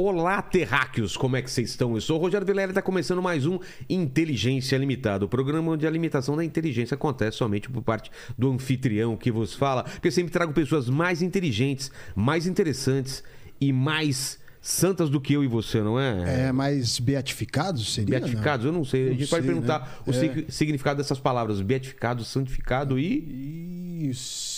Olá, terráqueos, como é que vocês estão? Eu sou o Rogério Vilela e está começando mais um Inteligência Limitada, o programa onde a limitação da inteligência acontece somente por parte do anfitrião que vos fala, porque eu sempre trago pessoas mais inteligentes, mais interessantes e mais santas do que eu e você, não é? É, mais beatificados seria? Beatificados, eu não sei. Não a gente sei, perguntar né? o É. sig- significado dessas palavras: beatificado, santificado e Isso.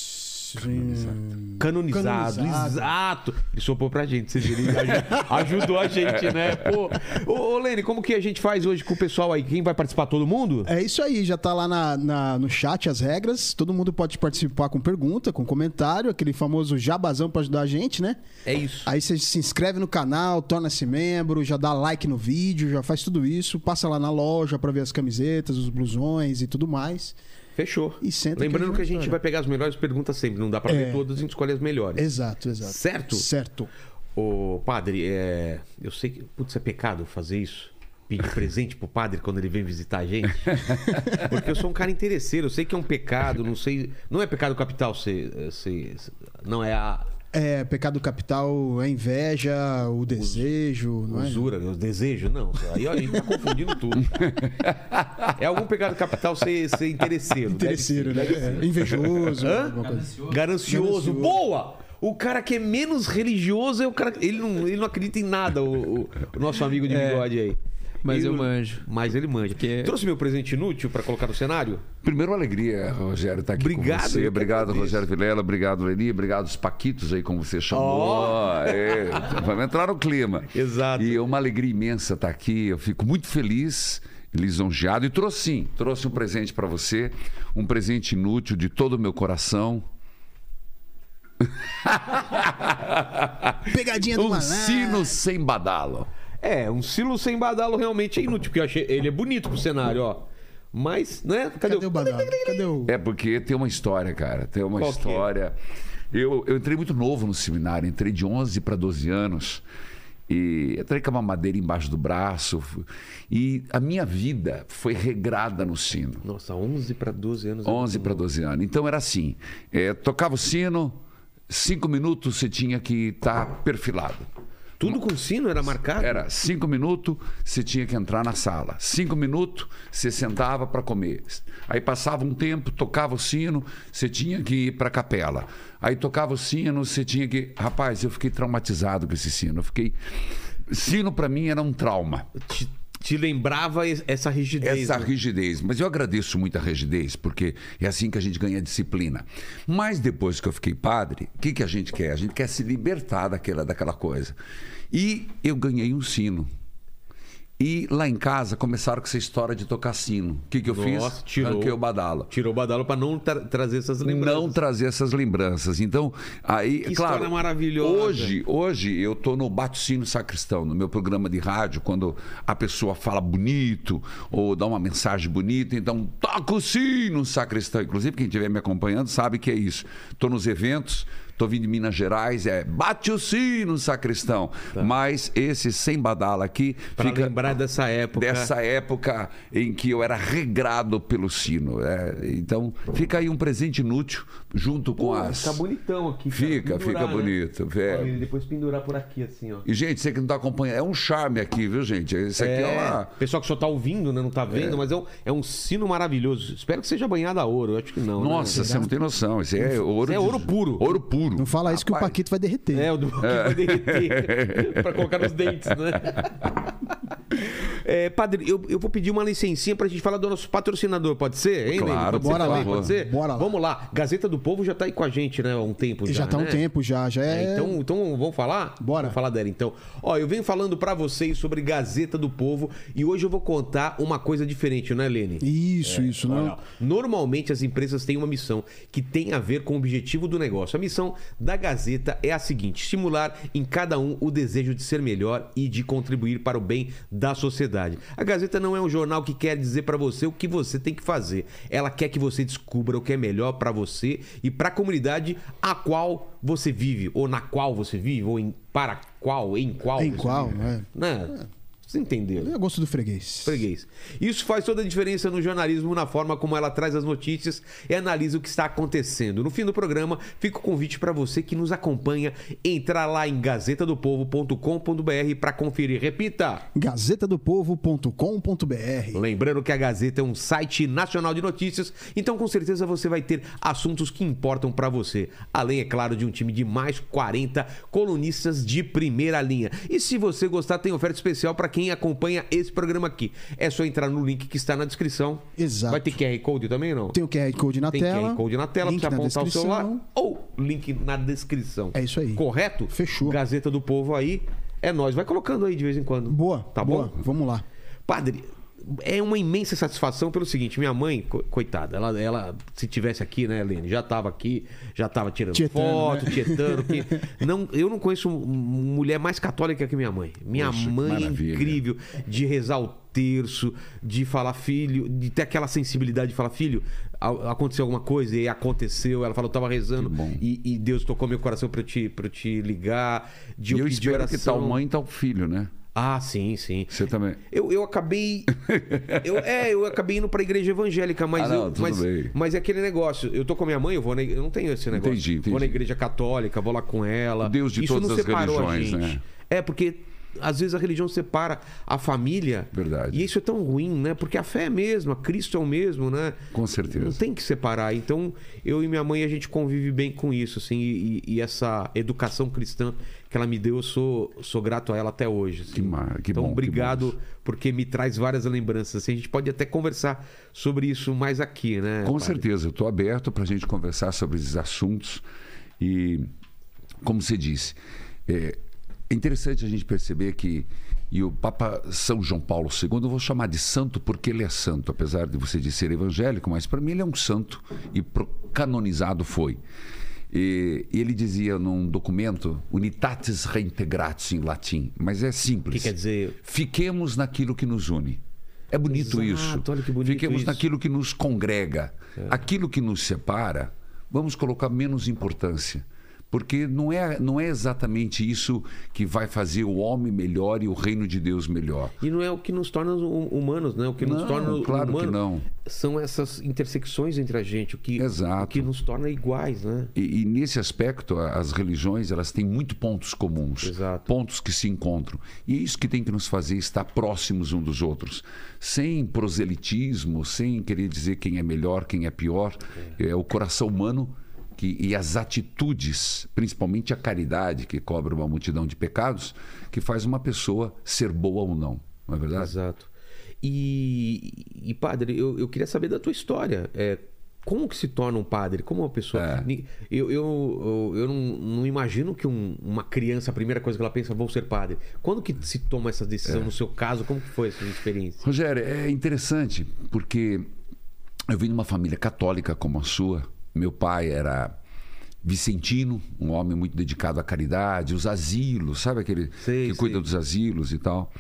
Sim. canonizado. Canonizado. Exato. Ele sopou pra gente, vocês viram? Ajudou a gente, né? Pô. Ô, ô, Lene, como que a gente faz hoje com o pessoal aí? Quem vai participar? Todo mundo? É isso aí, já tá lá na, na- no chat as regras. Todo mundo pode participar com pergunta, com comentário, aquele famoso jabazão pra ajudar a gente, né? É isso. Aí você se inscreve no canal, torna-se membro, já dá like no vídeo, já faz tudo isso, passa lá na loja pra ver as camisetas, os blusões e tudo mais. Fechou. E senta Lembrando que que a a gente gente vai. pegar as melhores perguntas sempre. Não dá pra É. ver todas, a gente escolhe as melhores. Exato, exato. Certo? Certo. Ô, padre, é... eu sei que. Putz, é pecado fazer isso. Pedir presente pro padre quando ele vem visitar a gente. Porque eu sou um cara interesseiro. Eu sei que é um pecado, não sei. Não é pecado capital ser. ser- não é a É, pecado capital é inveja, o desejo, não é? usura, o desejo, não. Aí ó, a gente tá confundindo tudo. É algum pecado capital ser, ser interesseiro. deve Interesseiro, ser, né? deve ser. É, Invejoso. Ganancioso. Ganancioso. Boa! O cara que é menos religioso é o cara. Ele não, ele não acredita em nada, o, o- o nosso amigo de bigode aí. Mas eu o- manjo. Mas ele manja. Que- Trouxe meu presente inútil pra colocar no cenário? Primeiro, uma alegria, Rogério, estar aqui Obrigado, com eu você. Obrigado, agradeço. Rogério Vilela. Obrigado, Leni. Obrigado, os Paquitos aí, como você chamou. Ó. É, vamos entrar no clima. Exato. E é uma alegria imensa estar aqui. Eu fico muito feliz, lisonjeado. E trouxe sim, trouxe um presente para você. Um presente inútil de todo o meu coração. Pegadinha do Um malandro. sino sem badalo. É, um silo sem badalo realmente é inútil, porque eu achei. Ele é bonito pro cenário, ó. Mas, né? Cadê, Cadê o badalo? Cadê o... É porque tem uma história, cara. Tem uma Qual é? história. Eu, eu entrei muito novo no seminário, entrei de 11 para 12 anos. E entrei com uma madeira embaixo do braço. E a minha vida foi regrada no sino. Nossa, 11 para 12 anos. é 11 muito para novo. 12 anos. Então era assim: é, tocava o sino, cinco minutos você tinha que estar perfilado. Tudo com sino era marcado? Era cinco minutos, você tinha que entrar na sala. Cinco minutos, você sentava para comer. Aí passava um tempo, tocava o sino, você tinha que ir para a capela. Aí tocava o sino, você tinha que. Rapaz, eu fiquei traumatizado com esse sino. Eu fiquei. Sino para mim era um trauma. Te, te lembrava es- essa rigidez. Essa né? rigidez. Mas eu agradeço muito a rigidez, porque é assim que a gente ganha disciplina. Mas depois que eu fiquei padre, o que, que a gente quer? A gente quer se libertar daquela, daquela coisa. E eu ganhei um sino. E lá em casa começaram com essa história de tocar sino. O que, que eu Nossa, fiz? tirou. Arranquei o badalo. Tirou o badalo pra não tra- trazer essas lembranças. Não trazer essas lembranças. Então, aí, Que claro, história maravilhosa. Hoje, hoje eu tô no Bate-Sino Sacristão, no meu programa de rádio, quando a pessoa fala bonito ou dá uma mensagem bonita, então toca o sino sacristão. Inclusive, quem estiver me acompanhando sabe que é isso. Tô nos eventos, tô vindo de Minas Gerais, é bate o sino sacristão. Mas esse sem badala aqui Pra fica lembrar dessa época. dessa época em que eu era regrado pelo sino. é. então, fica aí um presente inútil junto com Pô, as. Fica bonitão aqui. cara. Fica, Pendurar, fica né? bonito. Olha, É. ele depois pendurar por aqui, assim, ó. E, gente, você que não está acompanhando, é um charme aqui, viu, gente? Esse aqui é, uma. Pessoal que só tá ouvindo, né? Não tá vendo, mas é um, é um sino maravilhoso. Espero que seja banhado a ouro. Eu acho que não. né? Nossa, você não tem noção. Isso é ouro. é ouro puro. Ouro puro. Não fala isso que o Rapaz, Paquito vai derreter. É, o do que vai derreter pra colocar nos dentes, né? É, padre, eu, eu vou pedir uma licencinha pra gente falar do nosso patrocinador, pode ser? Hein, Lene? Claro, pode bora ser lá. também? Pode ser? Bora lá. Vamos lá. Gazeta do Povo já tá aí com a gente, né? Há um tempo já. já tá um né? tempo, já. Já é. É, então, então vamos falar? Bora. Vamos falar dela então. Ó, eu venho falando pra vocês sobre Gazeta do Povo e hoje eu vou contar uma coisa diferente, não é, Lene? Isso, isso, não. Olha, normalmente as empresas têm uma missão que tem a ver com o objetivo do negócio. A missão da Gazeta é a seguinte: estimular em cada um o desejo de ser melhor e de contribuir para o bem da sociedade. A Gazeta não é um jornal que quer dizer para você o que você tem que fazer. Ela quer que você descubra o que é melhor para você e para a comunidade a qual você vive, ou na qual você vive, ou em para qual, em qual. Em qual, vive. né? Né? Vocês entenderam? É gosto do freguês. Freguês. Isso faz toda a diferença no jornalismo, na forma como ela traz as notícias e analisa o que está acontecendo. No fim do programa, fica o convite para você que nos acompanha entrar lá em gazetadopovo.com.br para conferir. Repita! gazetadopovo.com.br. Lembrando que a Gazeta é um site nacional de notícias, então com certeza você vai ter assuntos que importam para você. Além, é claro, de um time de mais 40 colunistas de primeira linha. E se você gostar, tem oferta especial para quem acompanha esse programa aqui. É só entrar no link que está na descrição. Exato. Vai ter QR Code também não? Tem o QR Code na Tem tela. QR Code na tela para você apontar o celular ou link na descrição. É isso aí. Correto? Fechou. Gazeta do Povo aí. É nós. Vai colocando aí de vez em quando. Boa. Tá boa. bom? Vamos lá. Padre, é uma imensa satisfação pelo seguinte, minha mãe, co- coitada, ela, ela se tivesse aqui, né, Helene, já tava aqui, já tava tirando Tietando, foto, né? tietando, não, eu não conheço mulher mais católica que minha mãe. Minha Poxa, mãe é incrível de rezar o terço, de falar filho, de ter aquela sensibilidade de falar filho, aconteceu alguma coisa e aconteceu, ela falou, eu tava rezando e, e Deus tocou meu coração pra eu te, pra te ligar, de E eu espero oração. que tal mãe, tal filho, né? Ah, sim, sim. Você também. Eu, eu acabei. Eu, é, eu acabei indo pra igreja evangélica, mas Ah, não, eu. mas, mas é aquele negócio. Eu tô com a minha mãe, eu vou na, Eu não tenho esse negócio. Entendi, entendi. Vou na igreja católica, vou lá com ela. Deus de Isso todas não as separou a religiões, gente. né? É, porque às vezes a religião separa a família. Verdade. E isso é tão ruim, né? Porque a fé é a mesma, Cristo é o mesmo, né? Com certeza. Não tem que separar. Então, eu e minha mãe, a gente convive bem com isso, assim, e, e essa educação cristã que ela me deu, eu sou, sou grato a ela até hoje. assim. Que mar- que então, bom, que obrigado, bom. porque me traz várias lembranças. Assim, a gente pode até conversar sobre isso mais aqui, né? Com padre? certeza, eu estou aberto para a gente conversar sobre esses assuntos. E, como você disse, é é interessante a gente perceber que. E o Papa São João Paulo II, eu vou chamar de santo porque ele é santo, apesar de você de ser evangélico, mas para mim ele é um santo e canonizado foi. E ele dizia num documento, Unitatis Reintegratis em latim, mas é O simples. que quer dizer? Fiquemos naquilo que nos une. É bonito Exato, isso. olha que bonito Fiquemos isso. É. naquilo que nos congrega. Aquilo que nos separa, vamos colocar menos importância. Porque não é, não é exatamente isso que vai fazer o homem melhor e o reino de Deus melhor. E não é o que nos torna hum- humanos, né? O que nos Não, torna claro que humanos não. são essas intersecções entre a gente, o que, Exato. o que nos torna iguais, né? E, e nesse aspecto, as religiões elas têm muito pontos comuns, Exato. pontos que se encontram. E é isso que tem que nos fazer estar próximos um dos outros, sem proselitismo, sem querer dizer quem é melhor, quem é pior. É, o coração humano que, e as atitudes, principalmente a caridade, que cobre uma multidão de pecados, que faz uma pessoa ser boa ou não. Não é verdade? Exato. E, e, padre, eu, eu queria saber da tua história. É, como que se torna um padre? Como uma pessoa. É. Eu, eu, eu, eu não, não imagino que um- uma criança, a primeira coisa que ela pensa, vou ser padre. Quando que se toma essa É. decisão no seu caso? Como que foi essa experiência? Rogério, é interessante porque eu vim de uma família católica como a sua. Meu pai era vicentino, um homem muito dedicado à caridade, os asilos, sabe aquele Sei, que cuida sei. dos asilos e tal.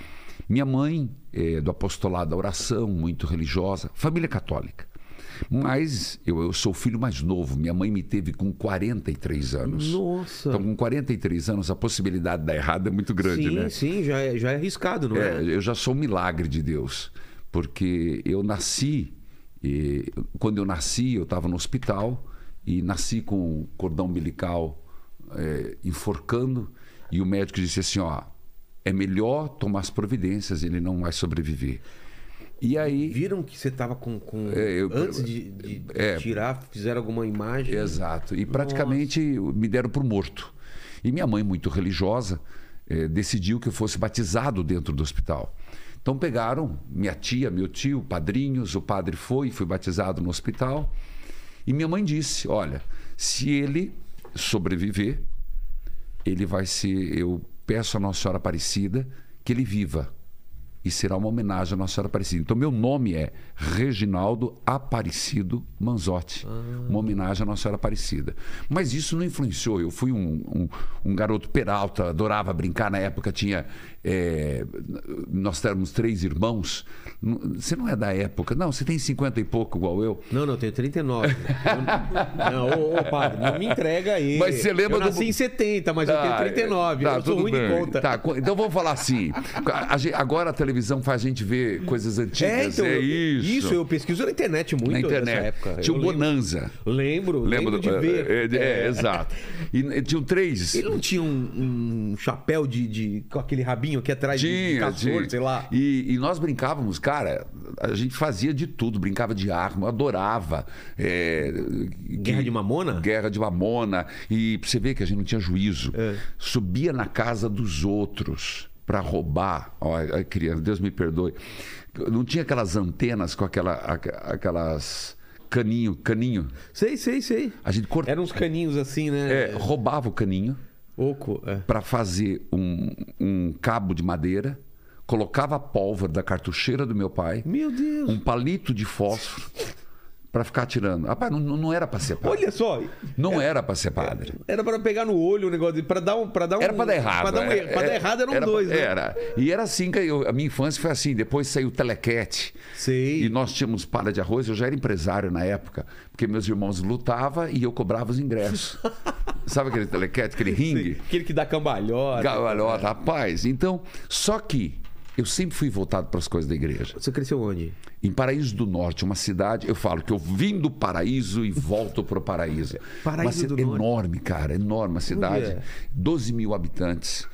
Minha mãe é do apostolado da oração, muito religiosa, família católica. Mas eu, eu sou o filho mais novo. Minha mãe me teve com 43 anos. Nossa! Então, com 43 anos, a possibilidade de dar errado é muito grande, sim, né? sim, já é, já é arriscado, não é? É, eu já sou um milagre de Deus, porque eu nasci, e, quando eu nasci, eu estava no hospital e nasci com o cordão umbilical é, enforcando e o médico disse assim, ó, é melhor tomar as providências, ele não vai sobreviver. E aí, Viram que você estava com. com- É, eu- Antes de, de- é. tirar, fizeram alguma imagem. Exato. E praticamente me deram por morto. E minha mãe, muito religiosa, eh, decidiu que eu fosse batizado dentro do hospital. Então pegaram minha tia, meu tio, padrinhos, o padre foi, fui batizado no hospital. E minha mãe disse: Olha, se ele sobreviver, ele vai ser. Eu peço a Nossa Senhora Aparecida que ele viva. e será uma homenagem à Nossa Senhora Aparecida. Então, meu nome é Reginaldo Aparecido Manzotti, uma homenagem à Nossa Senhora Aparecida. Mas isso não influenciou. Eu fui um, um, um garoto peralta, adorava brincar. Na época tinha. É, nós éramos três irmãos. Você não é da época. Não, você tem 50 e pouco, igual eu. Não, não, eu tenho 39. Eu- não, ô, ô, padre, não me entrega aí. Mas você lembra eu nasci do- em 70, mas eu tenho 39. Tá, eu sou ruim bem. de conta. Tá, então vamos falar assim. Agora a televisão faz a gente ver coisas antigas. É, então, eu- isso. isso, eu pesquiso na internet muito na internet. época. Tinha Eu lembro- Bonanza. Lembro, lembro, Lembra de do- ver. É, é, exato. E, e tinham três. Ele não tinha um, um chapéu de, de- com aquele rabinho aqui atrás de- de Tinha, castor, tinha. sei lá. E, e nós brincávamos, cara, a gente fazia de tudo, brincava de arma, eu adorava. é, Guerra de Mamona? Guerra de Mamona. E pra você ver que a gente não tinha juízo. É. Subia na casa dos outros para roubar. Olha, criança, Deus me perdoe. Não tinha aquelas antenas com aquela, aqu- aquelas caninho, caninho. Sei, sei, sei. A gente cortava. Eram uns caninhos assim, né? É, roubava o caninho Oco, é. para fazer um, um cabo de madeira, colocava a pólvora da cartucheira do meu pai, Meu Deus. um palito de fósforo para ficar atirando. Rapaz, não, não era para ser padre. Olha só. Não era para ser padre. Era pra pegar no olho o negócio, pra dar um. Pra dar um Era para dar errado. Pra dar, um, é. Pra dar errado eram era, dois, né? Era. E era assim que eu, a minha infância foi assim. Depois saiu o telequete. Sei. E nós tínhamos palha de arroz. Eu já era empresário na época, porque meus irmãos lutavam e eu cobrava os ingressos. Sabe aquele telequete, aquele ringue? Sei. Aquele que dá cambalhota. Gavalhota, rapaz. Então, só que eu sempre fui voltado para as coisas da igreja. Você cresceu onde? Em Paraíso do Norte, uma cidade, eu falo que eu vim do paraíso e volto para o paraíso. Paraíso uma cidade do Norte. enorme, cara, enorme a cidade. é? 12 mil habitantes.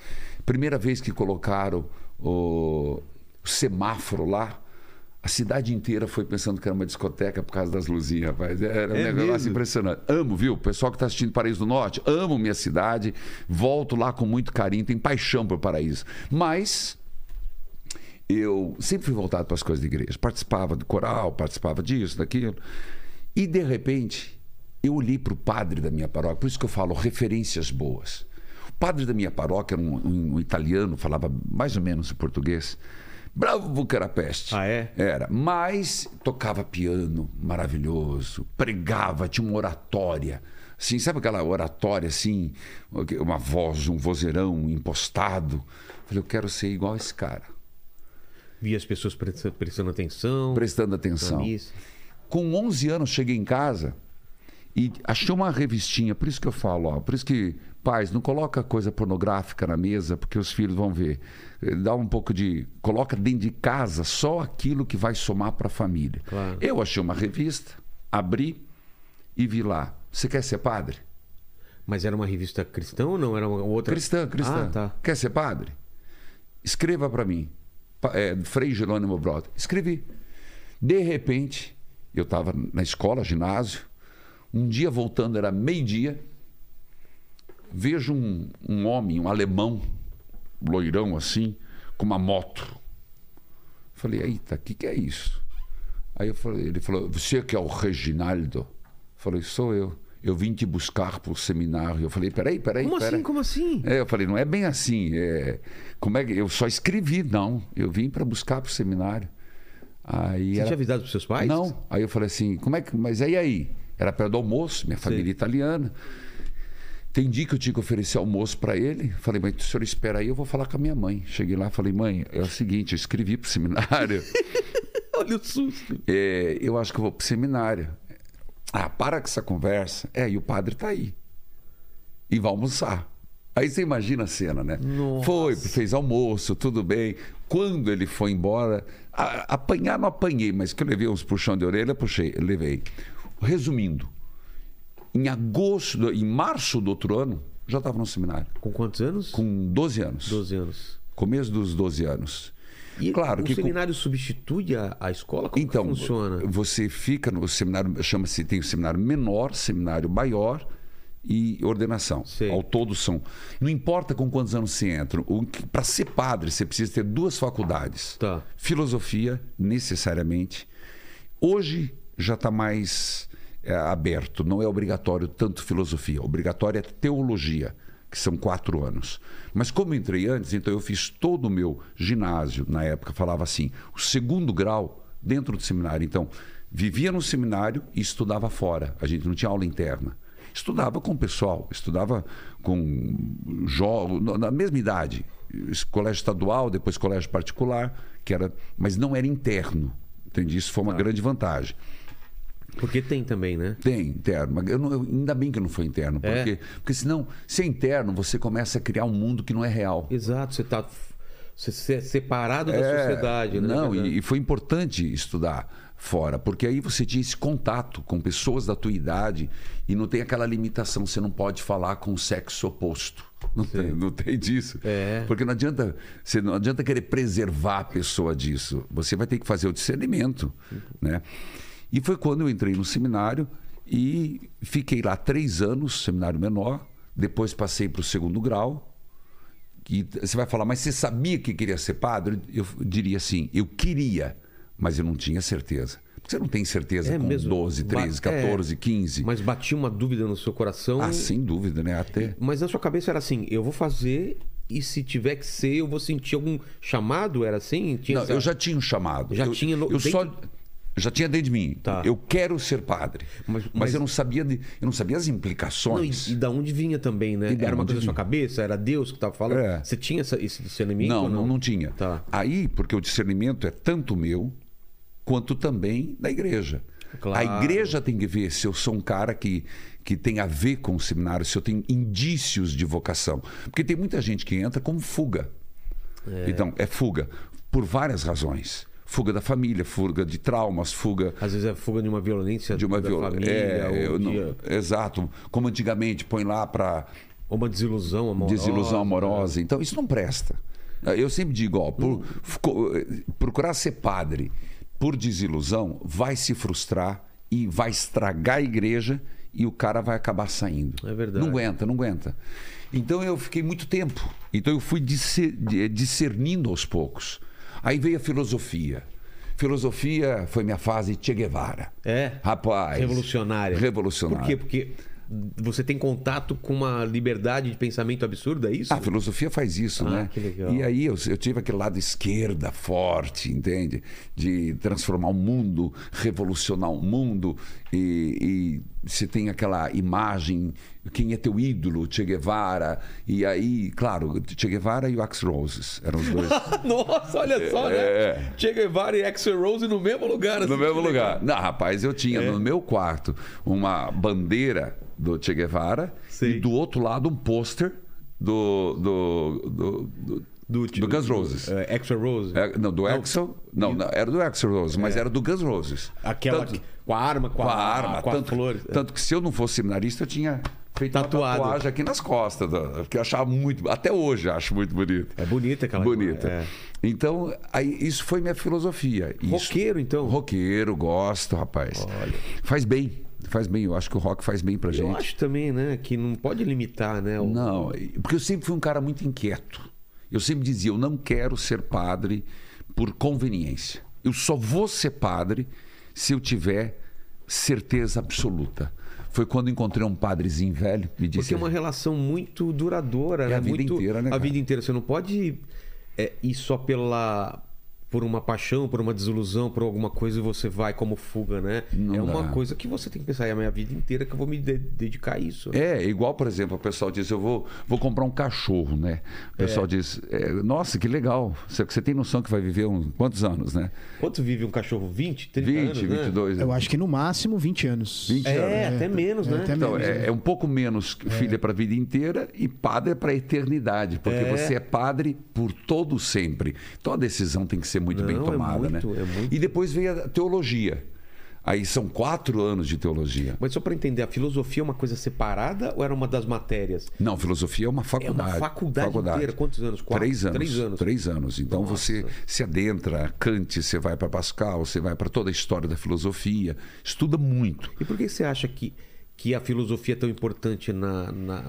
Primeira vez que colocaram o, o semáforo lá, a cidade inteira foi pensando que era uma discoteca por causa das luzinhas, rapaz. Era um É negócio mesmo? impressionante. Amo, viu? O pessoal que está assistindo Paraíso do Norte, amo minha cidade, volto lá com muito carinho, tenho paixão por Paraíso. Mas eu sempre fui voltado para as coisas da igreja. Participava do coral, participava disso, daquilo. E, de repente, eu olhei para o padre da minha paróquia, por isso que eu falo referências boas. O padre da minha paróquia era um, um- um italiano, falava mais ou menos o português. Bravo Carapeste. Ah, é? Era. Mas tocava piano maravilhoso, pregava, tinha uma oratória. Assim, sabe aquela oratória assim, uma voz, um vozeirão impostado? Falei, eu quero ser igual a esse cara, Via as pessoas prestando, atenção. prestando na atenção. Com 11 anos cheguei em casa e achei uma revistinha, por isso que eu falo, ó, por isso que pais não coloca coisa pornográfica na mesa porque os filhos vão ver. Eh, Dá um pouco de, coloca dentro de casa só aquilo que vai somar para a família. Claro. Eu achei uma revista, abri e vi lá. Você quer ser padre? Mas era uma revista cristã ou não? Era uma outra? Cristã, cristã. Ah, tá. Quer ser padre? Escreva para mim. É, Frei Jerônimo Brother. Escrevi. De repente, eu estava na escola, ginásio. Um dia voltando, era meio-dia. Vejo um, um homem, um alemão, loirão assim, com uma moto. Falei, eita, o que, que é isso? Aí eu falei, ele falou, você que é o Reginaldo? Falei, sou eu. Eu vim te buscar para o seminário. Eu falei, peraí, peraí, Como peraí. assim? Como assim? É, eu falei, não é bem assim. É, como é que eu só escrevi? Não, eu vim para buscar para o seminário. Aí Você era- tinha avisado pros seus pais? Não. Aí eu falei assim, como é que, mas e aí? Era perto do almoço, minha família Sim. italiana. Entendi que eu tinha que oferecer almoço para ele. Falei, mas o senhor espera aí, eu vou falar com a minha mãe. Cheguei lá, falei, mãe, é o seguinte, eu escrevi para o seminário. Olha o susto. É, eu acho que eu vou para o seminário. Ah, para com essa conversa. É, e o padre está aí. E vai almoçar. Aí você imagina a cena, né? Nossa. Foi, fez almoço, tudo bem. Quando ele foi embora, a- apanhar não apanhei, mas que eu levei uns puxão de orelha, puxei, levei. Resumindo, em agosto, em março do outro ano, já estava no seminário, Com quantos anos? com 12 anos. 12 anos. Começo dos 12 anos. E claro o que com- seminário substitui a, a escola? Como então, funciona? você fica no seminário, chama-se, tem o seminário menor, seminário maior e ordenação. Sei. Ao todo são. Não importa com quantos anos você entra. Para ser padre, você precisa ter duas faculdades. Tá. Filosofia, necessariamente. Hoje já está mais é, aberto. Não é obrigatório tanto filosofia. Obrigatório é teologia, que são quatro anos. Mas como eu entrei antes, então eu fiz todo o meu ginásio, na época falava assim, o segundo grau dentro do seminário. Então, vivia no seminário e estudava fora. A gente não tinha aula interna. Estudava com o pessoal, estudava com jogos, na mesma idade. Colégio estadual, depois colégio particular, que era, mas não era interno. Entendi? Isso foi uma grande vantagem. Porque tem também, né? Tem interno. Mas eu não- eu- ainda bem que não foi interno. É? Porque, porque senão, se é interno, você começa a criar um mundo que não é real. Exato, você tá você se- é separado da É, sociedade, né? Não, e, e foi importante estudar fora, porque aí você tinha esse contato com pessoas da tua idade e não tem aquela limitação, você não pode falar com o sexo oposto. Não tem, não tem disso. É. Porque não adianta, você não adianta querer preservar a pessoa disso. Você vai ter que fazer o discernimento, né? E foi quando eu entrei no seminário e fiquei lá três anos, seminário menor. Depois passei para o segundo grau, que você vai falar, mas você sabia que queria ser padre? Eu diria assim, eu queria, mas eu não tinha certeza. Porque você não tem certeza É com mesmo. 12, 13, Ba- é. 14, 15. Mas batia uma dúvida no seu coração. Ah, sem dúvida, né? Até. Mas na sua cabeça era assim, eu vou fazer e se tiver que ser, eu vou sentir algum chamado? Era assim? Tinha Não, essa- eu já tinha um chamado. Já eu, tinha no- Eu dentro- só já tinha dentro de mim. Tá. Eu quero ser padre. Mas- Mas, mas- eu não sabia de- eu não sabia as Não, e, implicações. e da onde vinha também, né? Era uma coisa da sua cabeça? Era Deus que estava falando? É. Você tinha essa- esse discernimento? Não, não, não tinha. Tá. Aí, porque o discernimento é tanto meu quanto também da igreja. Claro. A igreja tem que ver se eu sou um cara que, que tem a ver com o seminário, se eu tenho indícios de vocação. Porque tem muita gente que entra como fuga. Então, é fuga por várias razões. Fuga da família, fuga de traumas, fuga Às vezes é fuga de uma violência de uma da viol- família, É, ou, de- não- Exato. Como antigamente, põe lá para uma desilusão amorosa. desilusão amorosa. Então, isso não presta. Eu sempre digo, ó, por- ficou- procurar ser padre por desilusão vai se frustrar e vai estragar a igreja e o cara vai acabar saindo. É verdade. Não aguenta, não aguenta. Então eu fiquei muito tempo. Então eu fui discernindo aos poucos. Aí veio a filosofia. Filosofia foi minha fase Che Guevara. É? Rapaz. Revolucionária. Revolucionária. Por quê? Porque você tem contato com uma liberdade de pensamento absurda, é isso? A filosofia faz isso, Ah, né? que legal. E aí eu, eu tive aquele lado esquerda forte, entende? De transformar o mundo, revolucionar o mundo. E, e você tem aquela imagem, quem é teu ídolo, Che Guevara. E aí, claro, Che Guevara e o Axl Roses eram os dois. Nossa, olha só, É. né? Che Guevara e Axel Rose no mesmo lugar. assim, No mesmo lugar. Não, rapaz, eu tinha É. no meu quarto uma bandeira do Che Guevara Sei. e do outro lado um pôster do, do, do, do, Do, do Guns Roses. É, Axel Rose. É, não, do Axel. Não, não, era do Axel Rose, mas era do Guns Roses. É. Aquela Tanto- com a arma, com, com a a, arma. com tanto, flores. tanto que se eu não fosse seminarista, eu tinha feito Tatuado. uma tatuagem aqui nas costas, da- que eu achava muito. Até hoje acho muito bonito. É bonita aquela Bonita. É. Então, aí, isso foi minha filosofia. Isso- Roqueiro, então? Roqueiro, gosto, rapaz. Olha. Faz bem. Faz bem. Eu acho que o rock faz bem pra Eu gente. acho também, né? Que não pode limitar, né? o- Não, porque eu sempre fui um cara muito inquieto. Eu sempre dizia, eu não quero ser padre por conveniência. Eu só vou ser padre se eu tiver certeza absoluta. Foi quando encontrei um padrezinho velho, me disse. Porque é uma relação muito duradoura, É né? a vida muito, inteira, né, A cara? vida inteira. Você não pode é, ir só pela por uma paixão, por uma desilusão, por alguma coisa e você vai como fuga, né? Não é uma dá. coisa que você tem que pensar, é a minha vida inteira que eu vou me de- dedicar a isso. É, igual, por exemplo, o pessoal diz, eu vou, vou comprar um cachorro, né? O pessoal diz, é, nossa, que legal. Você, você tem noção que vai viver uns quantos anos, né? Quanto vive um cachorro? 20, 30 20, anos, né? 22. Eu acho que no máximo 20 anos. 20 É, anos. até menos, é, né? até Então, menos, é, né? é um pouco menos é para a vida inteira e padre é para a eternidade, porque É. você é padre por todo sempre. Então a decisão tem que ser muito Não, bem é tomada, muito, né? é muito. E depois veio a teologia. Aí são quatro anos de teologia. Mas só para entender, a filosofia é uma coisa separada ou era uma das matérias? Não, filosofia é uma faculdade. faculdade inteira. Quantos anos? Quatro? Três anos. Três anos. Três anos. Então Nossa. você se adentra, Kant, você vai para Pascal, você vai para toda a história da filosofia, estuda muito. E por que você acha que, que a filosofia é tão importante na, na-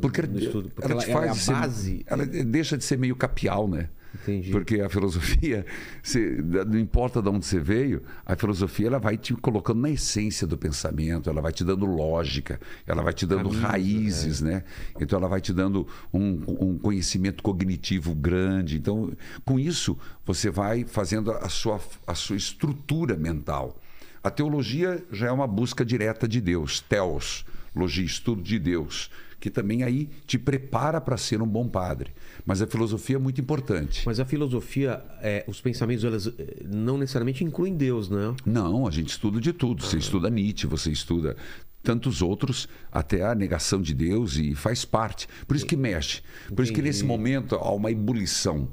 Porque, no estudo? Porque ela, ela, ela é a faz ser- base. ela deixa de ser meio capial, né? Entendi. Porque a filosofia, você- não importa de onde você veio, a filosofia ela vai te colocando na essência do pensamento, ela vai te dando lógica, ela vai te dando Caminhos, raízes, né? Então ela vai te dando um, um conhecimento cognitivo grande. Então, com isso, você vai fazendo a sua, a sua estrutura mental. A teologia já é uma busca direta de Deus, teos, logia, estudo de Deus, que também aí te prepara para ser um bom padre. Mas a filosofia é muito importante. Mas a filosofia, é, os pensamentos, elas é, não necessariamente incluem Deus, né? Não, a gente estuda de tudo. Você estuda Nietzsche, você estuda tantos outros, até a negação de Deus, e faz parte. Por isso que mexe. Por isso que nesse momento há uma ebulição.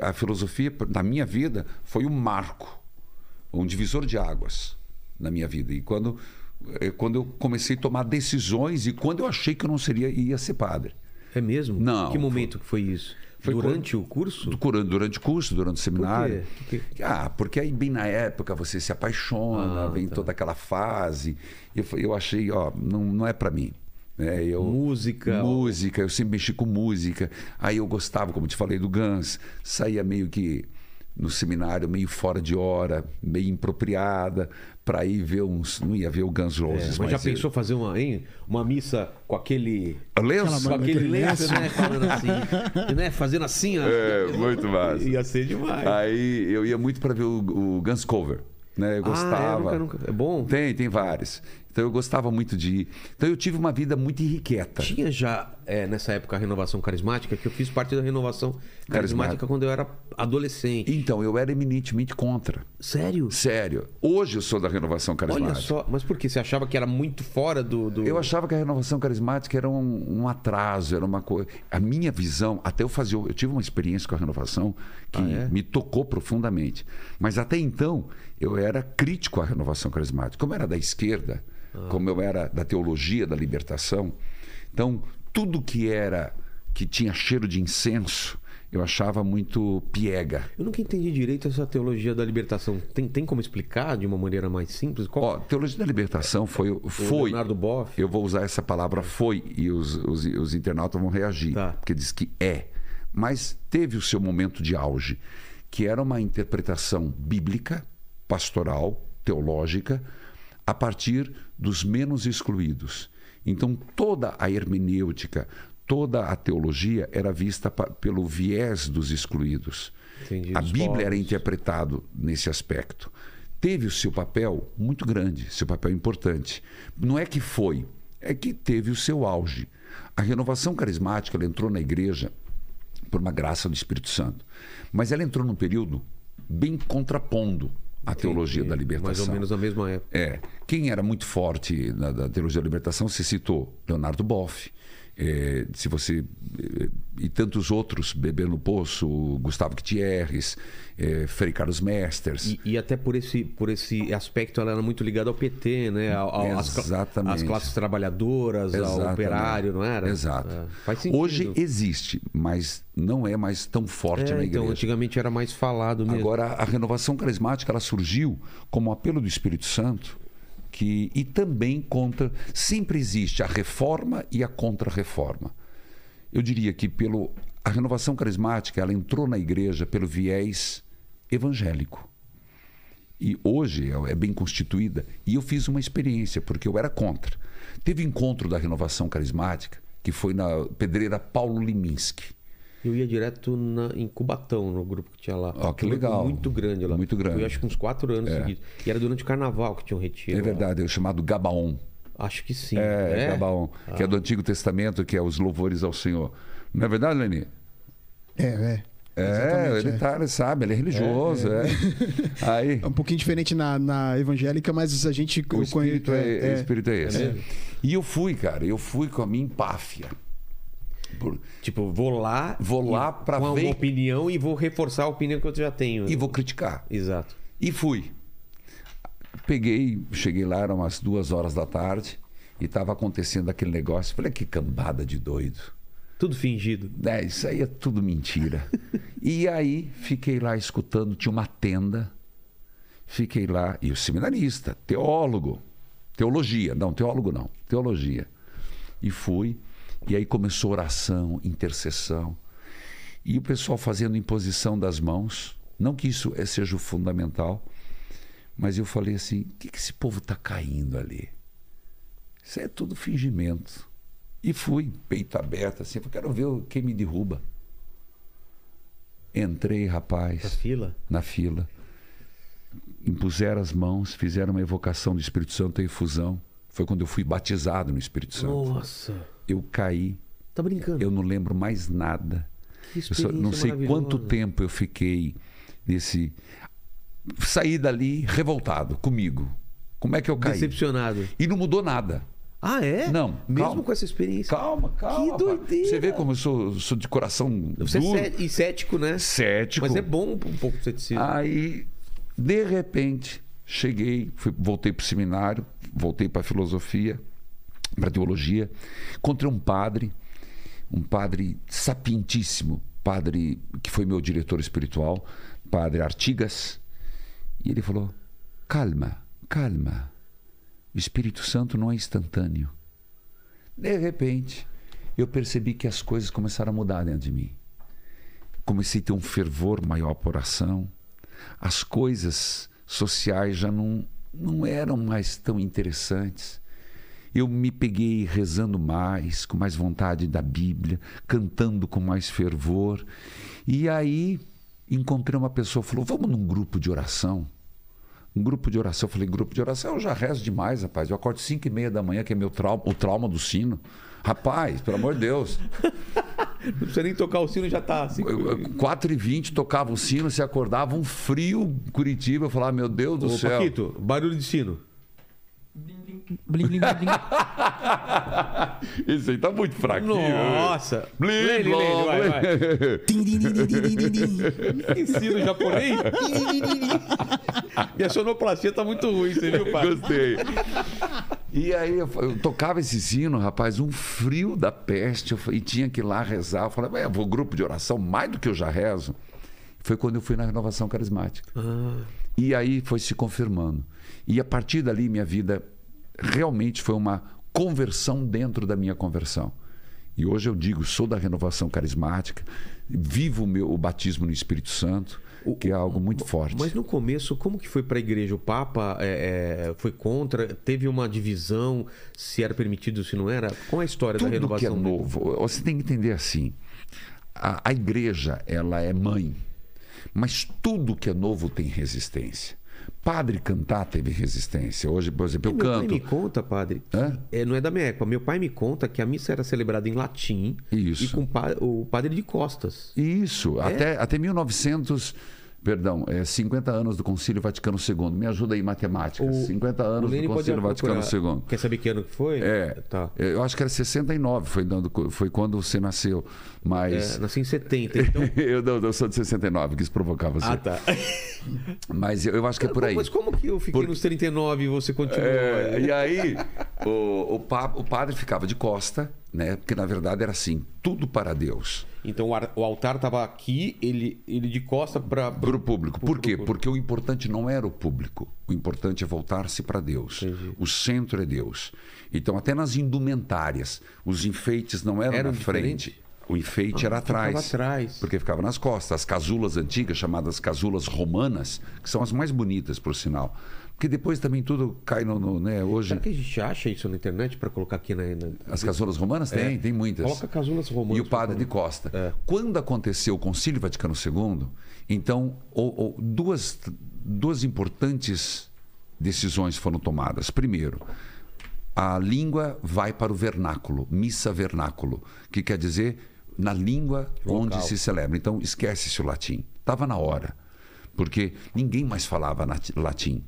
A filosofia, na minha vida, foi um marco, um divisor de águas na minha vida. E quando, eh, quando eu comecei a tomar decisões e quando eu achei que eu não seria, ia ser padre. É mesmo? Não, Que momento que foi isso? Foi Durante o curso? Durante, o curso, durante o seminário. quê? Que- Ah, porque aí bem na época você se apaixona, Ah, vem tá. toda aquela fase. Eu, eu achei, ó, não, não é para mim. É, eu, Música. Música, eu sempre mexi com música. Aí eu gostava, como te falei, do Guns. Saía meio que no seminário, meio fora de hora, meio impropriada, para ir ver uns. Não ia ver o Guns N' É, Roses, mas já eu- pensou fazer uma, hein? uma missa com aquele. Lenço? Com aquele lenço, né? Falando assim. né? Fazendo assim, ó. É, muito massa. Ia ser demais. Aí eu ia muito para ver o, o Guns Cover. Né? Eu Ah, é, gostava. nunca- nunca- é bom? Tem, tem vários. Então eu gostava muito de ir. Então eu tive uma vida muito irrequieta. Tinha já é, nessa época a renovação carismática, que eu fiz parte da renovação carismática, Carismática. quando eu era adolescente. Então eu era eminentemente contra. Sério? Sério. Hoje eu sou da renovação carismática. Olha só, mas por que? Você achava que era muito fora do. do... Eu achava que a renovação carismática era um, um atraso, era uma coisa. A minha visão, até eu fazia. Eu tive uma experiência com a renovação que Ah, é? me tocou profundamente. Mas até então, eu era crítico à renovação carismática. Como eu era da esquerda, Ah. como eu era da teologia da libertação, então tudo que era. que tinha cheiro de incenso, eu achava muito piega. Eu nunca entendi direito essa teologia da libertação. Tem, tem como explicar de uma maneira mais simples? Qual... Ó, teologia da libertação foi. o foi Leonardo Boff. Eu vou usar essa palavra foi e os, os, os internautas vão reagir, Tá. porque diz que é. Mas teve o seu momento de auge, que era uma interpretação bíblica, pastoral, teológica, a partir dos menos excluídos. Então toda a hermenêutica, toda a teologia era vista pelo viés dos excluídos. Entendi, a Bíblia era povos. interpretado nesse aspecto. Teve o seu papel muito grande, seu papel importante. Não é que foi, é que teve o seu auge. A renovação carismática ela entrou na igreja por uma graça do Espírito Santo. Mas ela entrou num período bem contrapondo a teologia da libertação. Mais ou menos na mesma época. É. Quem era muito forte na da teologia da libertação, você citou Leonardo Boff. É, se você é, e tantos outros, Beber no Poço, Gustavo Gutierrez, é, Frei Carlos Mesters. E, e até por esse, por esse aspecto ela era muito ligada ao PT, né? Ao, ao- Exatamente. às classes trabalhadoras, ao Exatamente. operário, não era? Exato. É, faz sentido. Hoje existe, mas não é mais tão forte É, na igreja. então, antigamente era mais falado mesmo. Agora, a renovação carismática ela surgiu como apelo do Espírito Santo que, e também contra. Sempre existe a reforma e a contra-reforma. Eu diria que pelo, a renovação carismática ela entrou na igreja pelo viés evangélico. E hoje é é bem constituída. E eu fiz uma experiência, porque eu era contra. Teve encontro da renovação carismática, que foi na pedreira Paulo Liminski. Eu ia direto na- em Cubatão, no grupo que tinha lá. Ó, que Um grupo legal. Muito grande lá. Muito grande. Eu acho que uns quatro anos seguidos. E era durante o carnaval que tinha um retiro. É lá. verdade, é o chamado Gabaon. Acho que sim. É, Gabaon, que é do Antigo Testamento, que é os louvores ao Senhor. Não é verdade, Leni? É, é. É, ele, é. tá, ele sabe, ele é religioso, é. Aí, É um pouquinho diferente na, na evangélica, mas a gente. o espírito é, conhe- o espírito é esse. mesmo? e eu fui, cara, eu fui com a minha empáfia. Por- Tipo, vou lá. Vou lá pra com ver- uma opinião e vou reforçar a opinião que eu já tenho. E vou criticar. Exato. E fui. Peguei, cheguei lá, eram umas duas horas da tarde, e estava acontecendo aquele negócio. Falei, que cambada de doido. Tudo fingido. É, isso aí é tudo mentira. e aí fiquei lá escutando, tinha uma tenda. Fiquei lá, e o seminarista, teólogo, teologia, não, teólogo não, teologia. E fui, e aí começou oração, intercessão. E o pessoal fazendo imposição das mãos. Não que isso é- seja o fundamental, mas eu falei assim: o que, que esse povo está caindo ali? Isso é tudo fingimento. E fui, peito aberto, assim, eu quero ver quem me derruba. Entrei, Na rapaz, fila. na fila. Impuseram as mãos, fizeram uma evocação do Espírito Santo, a efusão. Foi quando eu fui batizado no Espírito Santo. Nossa. Eu caí, Tá brincando. eu não lembro mais nada. Que Eu não sei quanto tempo eu fiquei nesse. Saí dali revoltado comigo. Como é que eu caí? Decepcionado. E não mudou nada. Ah, é? Não, Mesmo calma. com essa experiência. Calma, calma. Que doideira. Você vê como eu sou, sou de coração Você é duro, cé- e cético, né? cético. Mas é bom um pouco de ceticismo. Aí, de repente, cheguei, fui- voltei para o seminário, voltei para a filosofia, para a teologia. Encontrei um padre, um padre sapientíssimo, padre que foi meu diretor espiritual, padre Artigas. E ele falou: calma, calma. O Espírito Santo não é instantâneo. De repente, eu percebi que as coisas começaram a mudar dentro de mim comecei a ter um fervor maior por oração. As coisas sociais já não, não eram mais tão interessantes. Eu me peguei rezando mais, com mais vontade da Bíblia, cantando com mais fervor. E aí encontrei uma pessoa, falou: Vamos num grupo de oração. Um grupo de oração. Eu falei: Grupo de oração, eu já rezo demais, rapaz. Eu acordo 5 e meia da manhã, que é meu trauma, o trauma do sino. Rapaz, pelo amor de Deus. Não precisa nem tocar o sino, já tá assim. 4 e 20 tocava o sino, se acordava um frio Curitiba. Eu falava, meu Deus do Ô, céu. Paquito, barulho de sino. Blim, blim, blim, blim. Esse aí tá muito fraquinho. Nossa. Blim, Lê, lê, lê, vai, vai. blim. Tim, din, din, din, din, din, din. Que Ensino japonês? Minha sonoplastia tá muito ruim, você viu, pai? Gostei. E aí eu, eu tocava esse sino, rapaz, um frio da peste. Eu, e tinha que ir lá rezar. Eu falei, "Ué, eu vou grupo de oração, mais do que eu já rezo. Foi quando eu fui na renovação carismática. Ah, E aí foi se confirmando. E a partir dali, minha vida realmente foi uma conversão dentro da minha conversão. E hoje eu digo, sou da renovação carismática, vivo o, meu, o batismo no Espírito Santo, que é algo muito forte. Mas no começo, como que foi para a igreja? O Papa é, é, foi contra? Teve uma divisão? Se era permitido, se não era? Qual é a história da Tudo renovação? que é novo, você tem que entender assim, a, a igreja, ela é mãe, mas tudo que é novo tem resistência. Padre cantar teve resistência. Hoje, por exemplo, eu Meu pai canto. me conta, padre, é, não é da minha época. Meu pai me conta que a missa era celebrada em latim Isso. e com o padre de costas. Isso, É? até, até 1900, perdão, é 50 anos do Concílio Vaticano II. Me ajuda aí, matemática. O- 50 o anos do Concílio Vaticano. II. Quer saber que ano que foi? É, Tá. eu acho que era 69, foi, dando- foi quando você nasceu. É, Mas. nasci em 70, então... eu, não, eu sou de 69, quis provocar você. ah, tá. Mas eu, eu acho que é por aí. Mas como que eu fiquei Por- nos 39 e você continuou? É, e aí, o, o, pa- o padre ficava de costa, né? Porque na verdade era assim: tudo para Deus. Então o ar- o altar estava aqui, ele, ele de costa para... Para o público. Por quê? Porque o importante não era o público. O importante é voltar-se para Deus. Entendi. O centro é Deus. Então, até nas indumentárias, os enfeites não eram, Eram na frente. diferentes? O enfeite era ficava atrás. atrás. Porque ficava nas costas. As casulas antigas, chamadas casulas romanas, que são as mais bonitas, por sinal. Porque depois também tudo cai no. no, né, hoje. Será que a gente acha isso na internet para colocar aqui na... na- As casulas romanas? Tem, tem muitas. Coloca casulas romanas. E o padre de. Costa. É. Quando aconteceu o Concílio Vaticano II, então o- o- duas, duas importantes decisões foram tomadas. Primeiro, a língua vai para o vernáculo, missa vernáculo, que quer dizer na língua onde Local. se celebra. Então esquece-se o latim. Estava na hora, porque ninguém mais falava latim.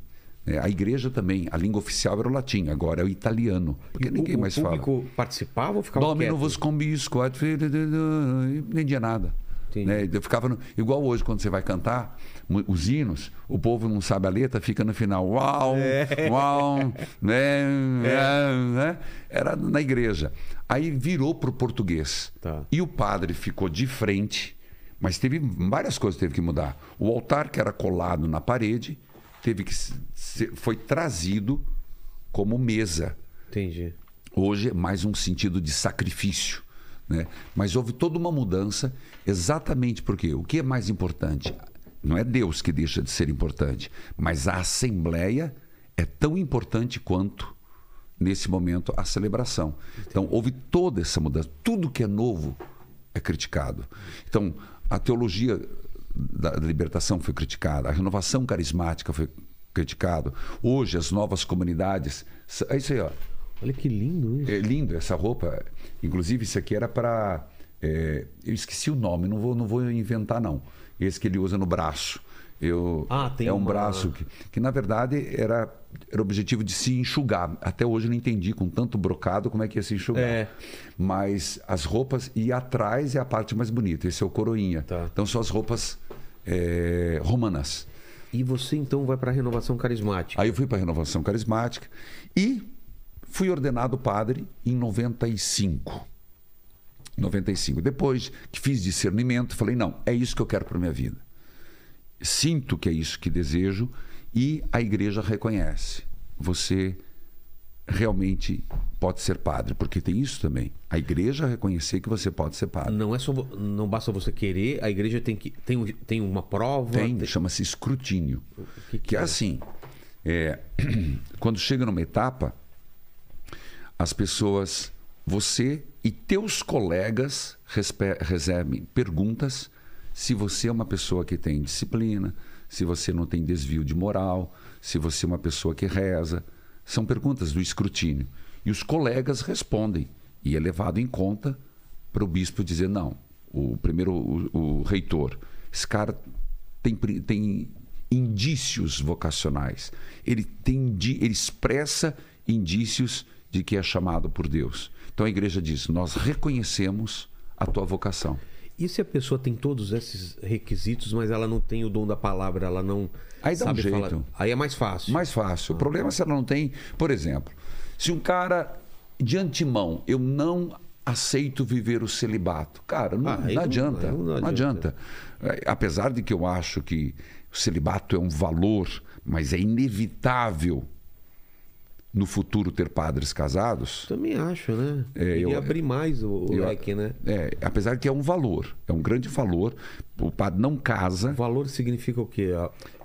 Né? A igreja também, a língua oficial era o latim, agora é o italiano, porque ninguém o, mais o fala. público participava ou ficava Domino quieto? vos combisco, não entendia nada. Né? Eu ficava no- igual hoje, quando você vai cantar os hinos, o povo não sabe a letra, fica no final, uau, É. uau, né, né? Era na igreja. Aí virou para o português. Tá. E o padre ficou de frente, mas teve várias coisas que teve que mudar. O altar que era colado na parede teve que foi trazido como mesa. Entendi. Hoje é mais um sentido de sacrifício. Né? Mas houve toda uma mudança, exatamente porque o que é mais importante? Não é Deus que deixa de ser importante, mas a Assembleia é tão importante quanto, nesse momento, a celebração. Então, houve toda essa mudança. Tudo que é novo é criticado. Então, a teologia da libertação foi criticada, a renovação carismática foi criticado. Hoje as novas comunidades, é isso aí, ó. Olha que lindo isso. É lindo essa roupa. Inclusive isso aqui era para é, eu esqueci o nome, não vou não vou inventar não. Esse que ele usa no braço. Eu, Ah, tem é um uma- braço que, que na verdade era era o objetivo de se enxugar. Até hoje eu não entendi com tanto brocado como é que ia se enxugar. É. Mas as roupas e atrás é a parte mais bonita. Esse é o coroinha. Tá. Então são as roupas é, romanas. E você então vai para a renovação carismática. Aí eu fui para a renovação carismática e fui ordenado padre em 95. 95. Depois que fiz discernimento, falei: não, é isso que eu quero para minha vida. Sinto que é isso que desejo e a igreja reconhece. Você realmente pode ser padre, porque tem isso também. A igreja reconhecer que você pode ser padre. Não é só não basta você querer, a igreja tem que tem, tem uma prova. Tem, chama-se escrutínio. que Que, que é é? assim, é, quando chega numa etapa, as pessoas, você e teus colegas recebem perguntas se você é uma pessoa que tem disciplina, se você não tem desvio de moral, se você é uma pessoa que reza. São perguntas do escrutínio. E os colegas respondem. E é levado em conta para o bispo dizer: não, o primeiro, o, o reitor, esse cara tem, tem indícios vocacionais. Ele, tem, ele expressa indícios de que é chamado por Deus. Então a igreja diz: nós reconhecemos a tua vocação. E se a pessoa tem todos esses requisitos, mas ela não tem o dom da palavra, ela não Aí dá um sabe falar. jeito. Aí é mais fácil. Mais fácil. O problema é se ela não tem. Por exemplo, se um cara de antemão eu não aceito viver o celibato, cara, não, Ah, aí não não- adianta. não Não adianta. É, Apesar de que eu acho que o celibato é um valor, mas é inevitável no futuro ter padres casados. Também acho, né? É, eu- abrir mais o, o eu- leque, né? É, apesar que é um valor, é um grande valor. O padre não casa. Valor significa o quê?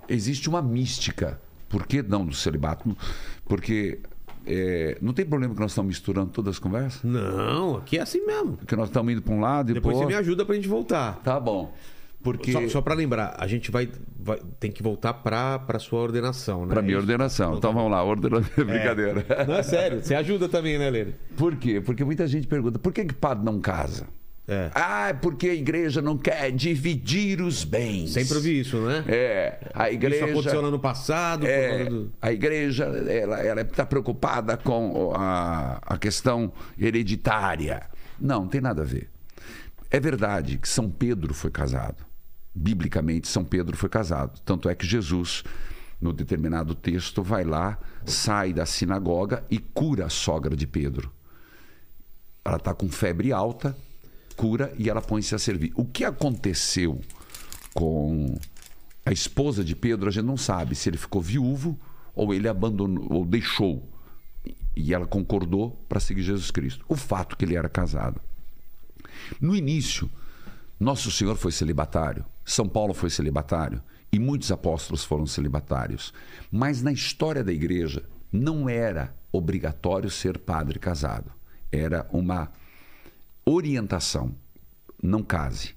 Existe uma mística. Por que não do celibato? Porque é, não tem problema que nós estamos misturando todas as conversas? Não, aqui é assim mesmo. Porque nós estamos indo para um lado e Depois você me ajuda pra gente voltar. Tá bom. Porque Só, só para lembrar, a gente vai, vai- tem que voltar pra, pra sua ordenação, né? para minha ordenação. Então vamos lá, ordenação. Brincadeira. Não é sério, você ajuda também, né, Lene? Por quê? Porque muita gente pergunta: por que, que padre não casa? É. Ah, é porque a igreja não quer dividir os bens. Sempre ouvi isso, né? É, a igreja. Isso aconteceu no ano passado. É, do- a igreja ela está preocupada com a, a questão hereditária. Não, não tem nada a ver. É verdade que São Pedro foi casado. Biblicamente, São Pedro foi casado. Tanto é que Jesus, no determinado texto, vai lá, sai da sinagoga e cura a sogra de Pedro. Ela está com febre alta, cura e ela põe-se a servir. O que aconteceu com a esposa de Pedro, a gente não sabe se ele ficou viúvo ou ele abandonou ou deixou. E ela concordou para seguir Jesus Cristo. O fato que ele era casado. No início, nosso Senhor foi celibatário, São Paulo foi celibatário e muitos apóstolos foram celibatários. Mas na história da igreja não era obrigatório ser padre casado. Era uma orientação. Não case.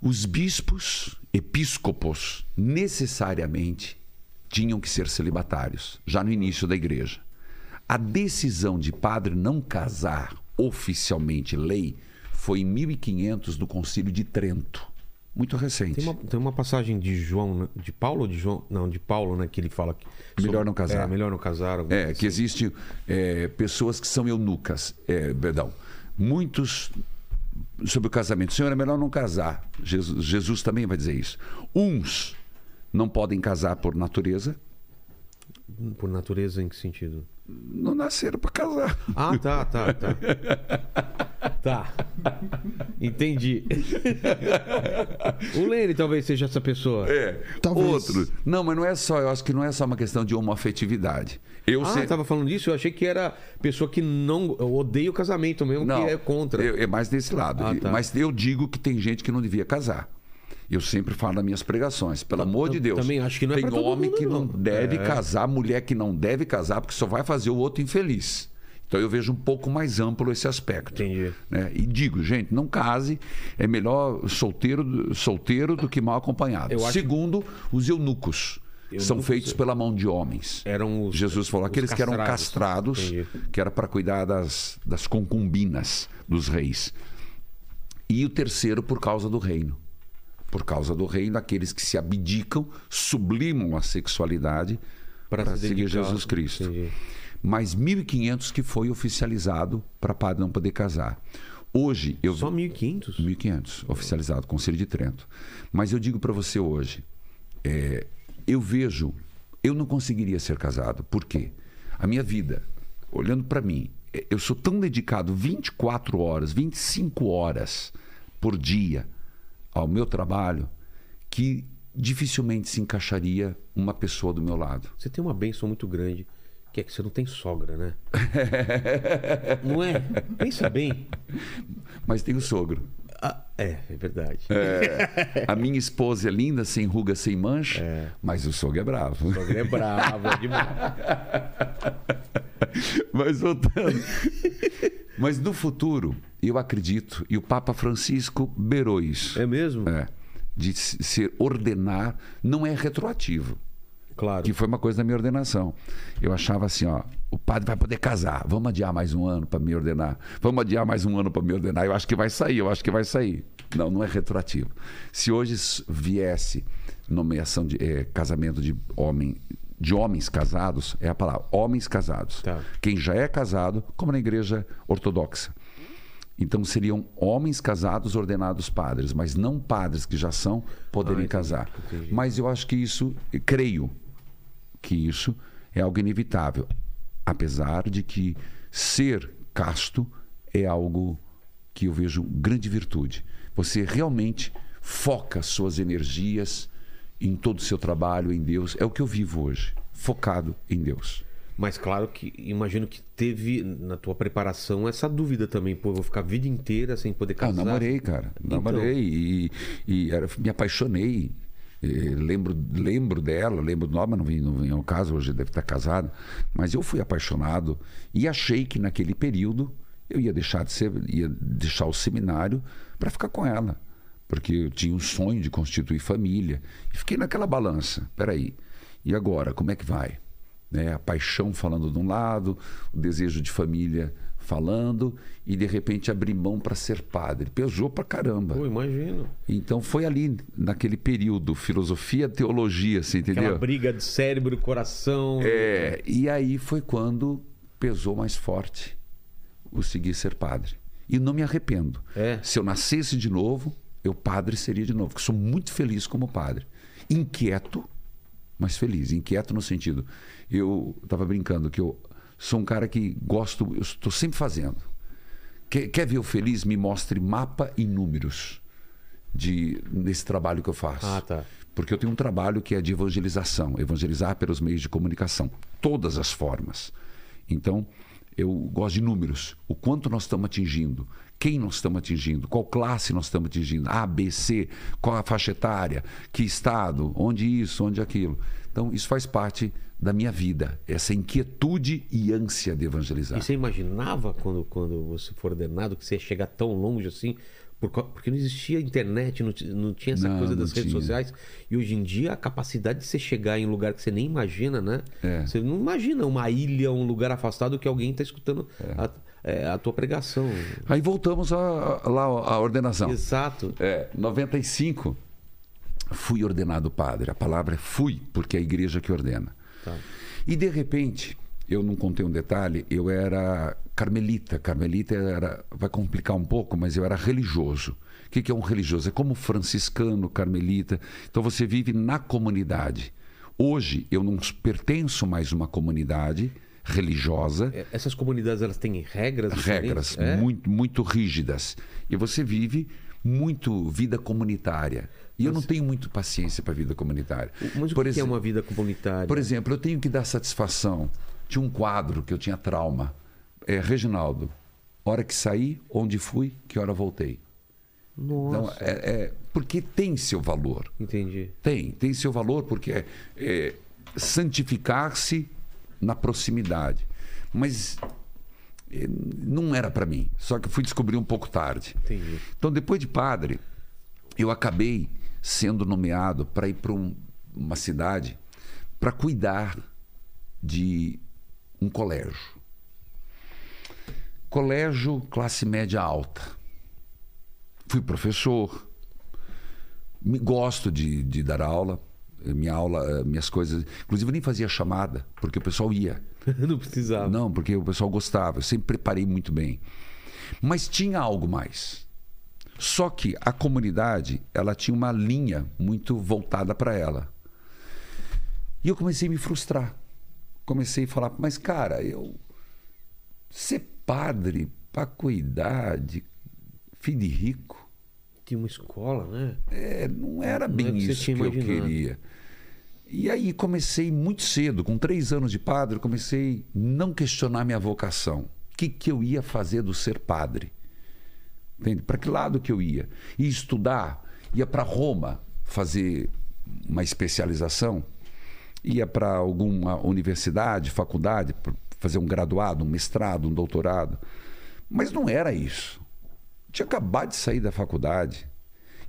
Os bispos, episcopos, necessariamente tinham que ser celibatários, já no início da igreja. A decisão de padre não casar oficialmente lei foi em 1500 do Concílio de Trento. Muito recente. Tem uma, tem uma passagem de João, né? de Paulo ou de João? Não, de Paulo, né? Que ele fala que. Melhor não casar. É, melhor não casar. É, coisa que assim. existe é, pessoas que são eunucas, é, perdão, muitos sobre o casamento. Senhor, é melhor não casar. Jesus, Jesus também vai dizer isso. Uns não podem casar por natureza, Por natureza, em que sentido? Não nasceram para casar. Ah, tá, tá, tá. Tá. Entendi. o Lene talvez seja essa pessoa. É. Talvez. Outro. Não, mas não é só, eu acho que não é só uma questão de homoafetividade. Eu Ah, tava falando disso? Eu achei que era pessoa que não odeia o casamento mesmo, Não, que é contra. eu- é mais desse lado. Ah, tá. Mas eu digo que tem gente que não devia casar. Eu sempre falo nas minhas pregações, pelo amor de Deus. também acho que não é Tem homem mundo, que não, não. deve É. casar, mulher que não deve casar, porque só vai fazer o outro infeliz. Então eu vejo um pouco mais amplo esse aspecto. Entendi. né? E digo, gente, não case, é melhor solteiro, solteiro do que mal acompanhado. Eu Segundo, os eunucos. São Eunucos, feitos pela mão de homens. Eram os. Jesus falou, os aqueles que eram castrados, Entendi. que era para cuidar das, das concubinas dos reis. E o terceiro, por causa do reino. Por causa do reino, aqueles que se abdicam, sublimam a sexualidade para se seguir. Jesus Cristo. Entendi. Mas 1.500 que foi oficializado para padre não poder casar. Hoje, eu Só 1.500? 1.500 oficializado, Conselho de Trento. Mas eu digo para você hoje, é, eu vejo, eu não conseguiria ser casado. Por quê? A minha vida, olhando para mim, é, eu sou tão dedicado 24 horas, 25 horas por dia ao meu trabalho que dificilmente se encaixaria uma pessoa do meu lado. Você tem uma benção muito grande, que é que você não tem sogra, né? não é? Pensa bem. Mas tenho sogro. Ah, é, é verdade. A minha esposa é linda, sem ruga, sem mancha, mas o sogro é bravo. Sogra é bravo, é demais. Mas voltando. Mas no futuro, eu acredito, e o Papa Francisco beirou isso. É mesmo? É, de se- ser ordenar, não é retroativo. Claro. Que foi uma coisa da minha ordenação. Eu achava assim, ó, o padre vai poder casar. Vamos adiar mais um ano para me ordenar. Vamos adiar mais um ano para me ordenar. Eu acho que vai sair, eu acho que vai sair. Não, não é retroativo. Se hoje viesse nomeação de eh, casamento de homem de homens casados, é a palavra, homens casados. Tá. Quem já é casado, como na igreja ortodoxa. Então seriam homens casados ordenados padres, mas não padres que já são poderem Ah, entendi, casar. entendi. Mas eu acho que isso, creio que isso é algo inevitável, apesar de que ser casto é algo que eu vejo grande virtude. Você realmente foca suas energias em todo o seu trabalho em Deus. É o que eu vivo hoje, focado em Deus. Mas claro que imagino que teve na tua preparação essa dúvida também, pô, eu vou ficar a vida inteira sem poder Ah, casar. namorei, cara. Então. Namorei e, e era- me apaixonei. Eh, lembro, lembro dela, lembro do nome, não vem, não ao caso, hoje deve estar casada. Mas eu fui apaixonado e achei que naquele período eu ia deixar de ser, ia deixar o seminário para ficar com ela. Porque eu tinha um sonho de constituir família. E fiquei naquela balança. Peraí, e agora, como é que vai? né? A paixão falando de um lado, o desejo de família falando, e de repente abrir mão para ser padre. Pesou pra caramba. Pô, imagino. Então foi ali, naquele período, filosofia, teologia, você Aquela entendeu? briga de cérebro coração. É, e aí foi quando pesou mais forte o seguir ser padre. E não me arrependo. É. Se eu nascesse de novo, eu padre seria de novo, porque sou muito feliz como padre. Inquieto, mas feliz. Inquieto no sentido, eu estava brincando que eu sou um cara que gosto, eu estou sempre fazendo. Quer, quer ver o feliz? Me mostre mapa e números de nesse trabalho que eu faço. Ah, tá. Porque eu tenho um trabalho que é de evangelização, evangelizar pelos meios de comunicação, todas as formas. Então, eu gosto de números, o quanto nós estamos atingindo, quem nós estamos atingindo, qual classe nós estamos atingindo, A, B, C, qual a faixa etária, que estado, onde isso, onde aquilo. Então, isso faz parte da minha vida, essa inquietude e ânsia de evangelizar. E você imaginava quando, quando você for ordenado que você ia chegar tão longe assim? Porque não existia internet, não, não tinha essa Não, coisa das redes tinha. sociais. E hoje em dia a capacidade de você chegar em um lugar que você nem imagina, né? É. Você não imagina uma ilha, um lugar afastado que alguém está escutando É. a, é, a tua pregação. Aí voltamos a, a- lá à ordenação. Exato. É, 95, fui ordenado padre. A palavra é fui, porque é a igreja que ordena. Tá. E de repente, eu não contei um detalhe, eu era carmelita. Carmelita era, vai complicar um pouco, mas eu era religioso. O que é um religioso? É como franciscano, carmelita. Então você vive na comunidade. Hoje eu não pertenço mais a uma comunidade religiosa, É, Essas comunidades, elas têm regras regras? É? muito, muito rígidas. E você vive muito vida comunitária. E eu não tenho muito paciência para vida comunitária. Mas o Por que é exemplo- uma vida comunitária? Por exemplo, eu tenho que dar satisfação. Tinha um quadro que eu tinha trauma. É, Reginaldo, hora que saí, onde fui, que hora voltei. Então, Nossa, é, é- porque tem seu valor. entendi. Tem, tem seu valor, porque é, é santificar-se na proximidade. Mas é, não era para mim. Só que eu fui descobrir um pouco tarde. Entendi. Então, depois de padre, eu acabei sendo nomeado para ir para um- uma cidade para cuidar de um colégio. Colégio classe média alta. Fui professor, me gosto de, de dar aula. Minha aula, eh, minhas coisas. Inclusive, eu nem fazia chamada, porque o pessoal ia. não precisava. Não, porque o pessoal gostava. Eu sempre preparei muito bem. Mas tinha algo mais. Só que a comunidade, ela tinha uma linha muito voltada para ela. E eu comecei a me frustrar. Comecei a falar, mas cara, eu ser padre para cuidar de filho de rico, Tinha uma escola, né? é, não era Não é bem que você isso que eu queria. E aí comecei muito cedo, com três anos de padre, comecei a não questionar minha vocação. O que, que eu ia fazer do ser padre? Entende? Para que lado que eu ia? Ia estudar, ia para Roma fazer uma especialização, ia para alguma universidade, faculdade, fazer um graduado, um mestrado, um doutorado. Mas não era isso. Tinha acabado de sair da faculdade.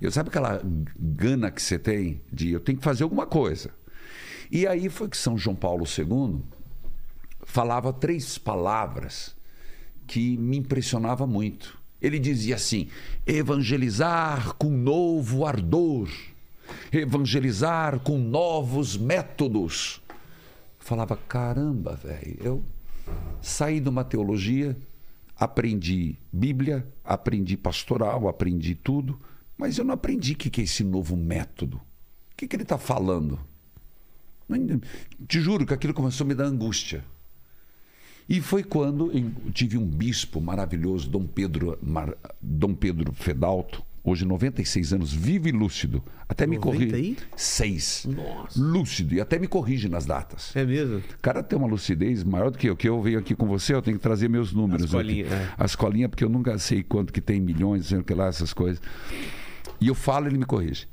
Eu sabe aquela gana que você tem de eu tenho que fazer alguma coisa. E aí foi que São João Paulo II falava três palavras que me impressionava muito. Ele dizia assim: evangelizar com novo ardor, evangelizar com novos métodos. Eu falava, caramba, velho, eu saí de uma teologia, aprendi Bíblia, aprendi pastoral, aprendi tudo, mas eu não aprendi o que que é esse novo método. O que, que ele está falando? Te juro que aquilo começou a me dar angústia. E foi quando tive um bispo maravilhoso, Dom Pedro, Mar- Dom Pedro Fedalto, hoje 96 anos, vive lúcido. Até me 90 corrige. Seis. Nossa. Lúcido. E até me corrige nas datas. É mesmo? O cara tem uma lucidez maior do que eu. Que eu venho aqui com você, eu tenho que trazer meus números. As colinhas, é. As colinhas, porque eu nunca sei quanto que tem milhões, sei que lá, essas coisas. E eu falo, ele me corrige.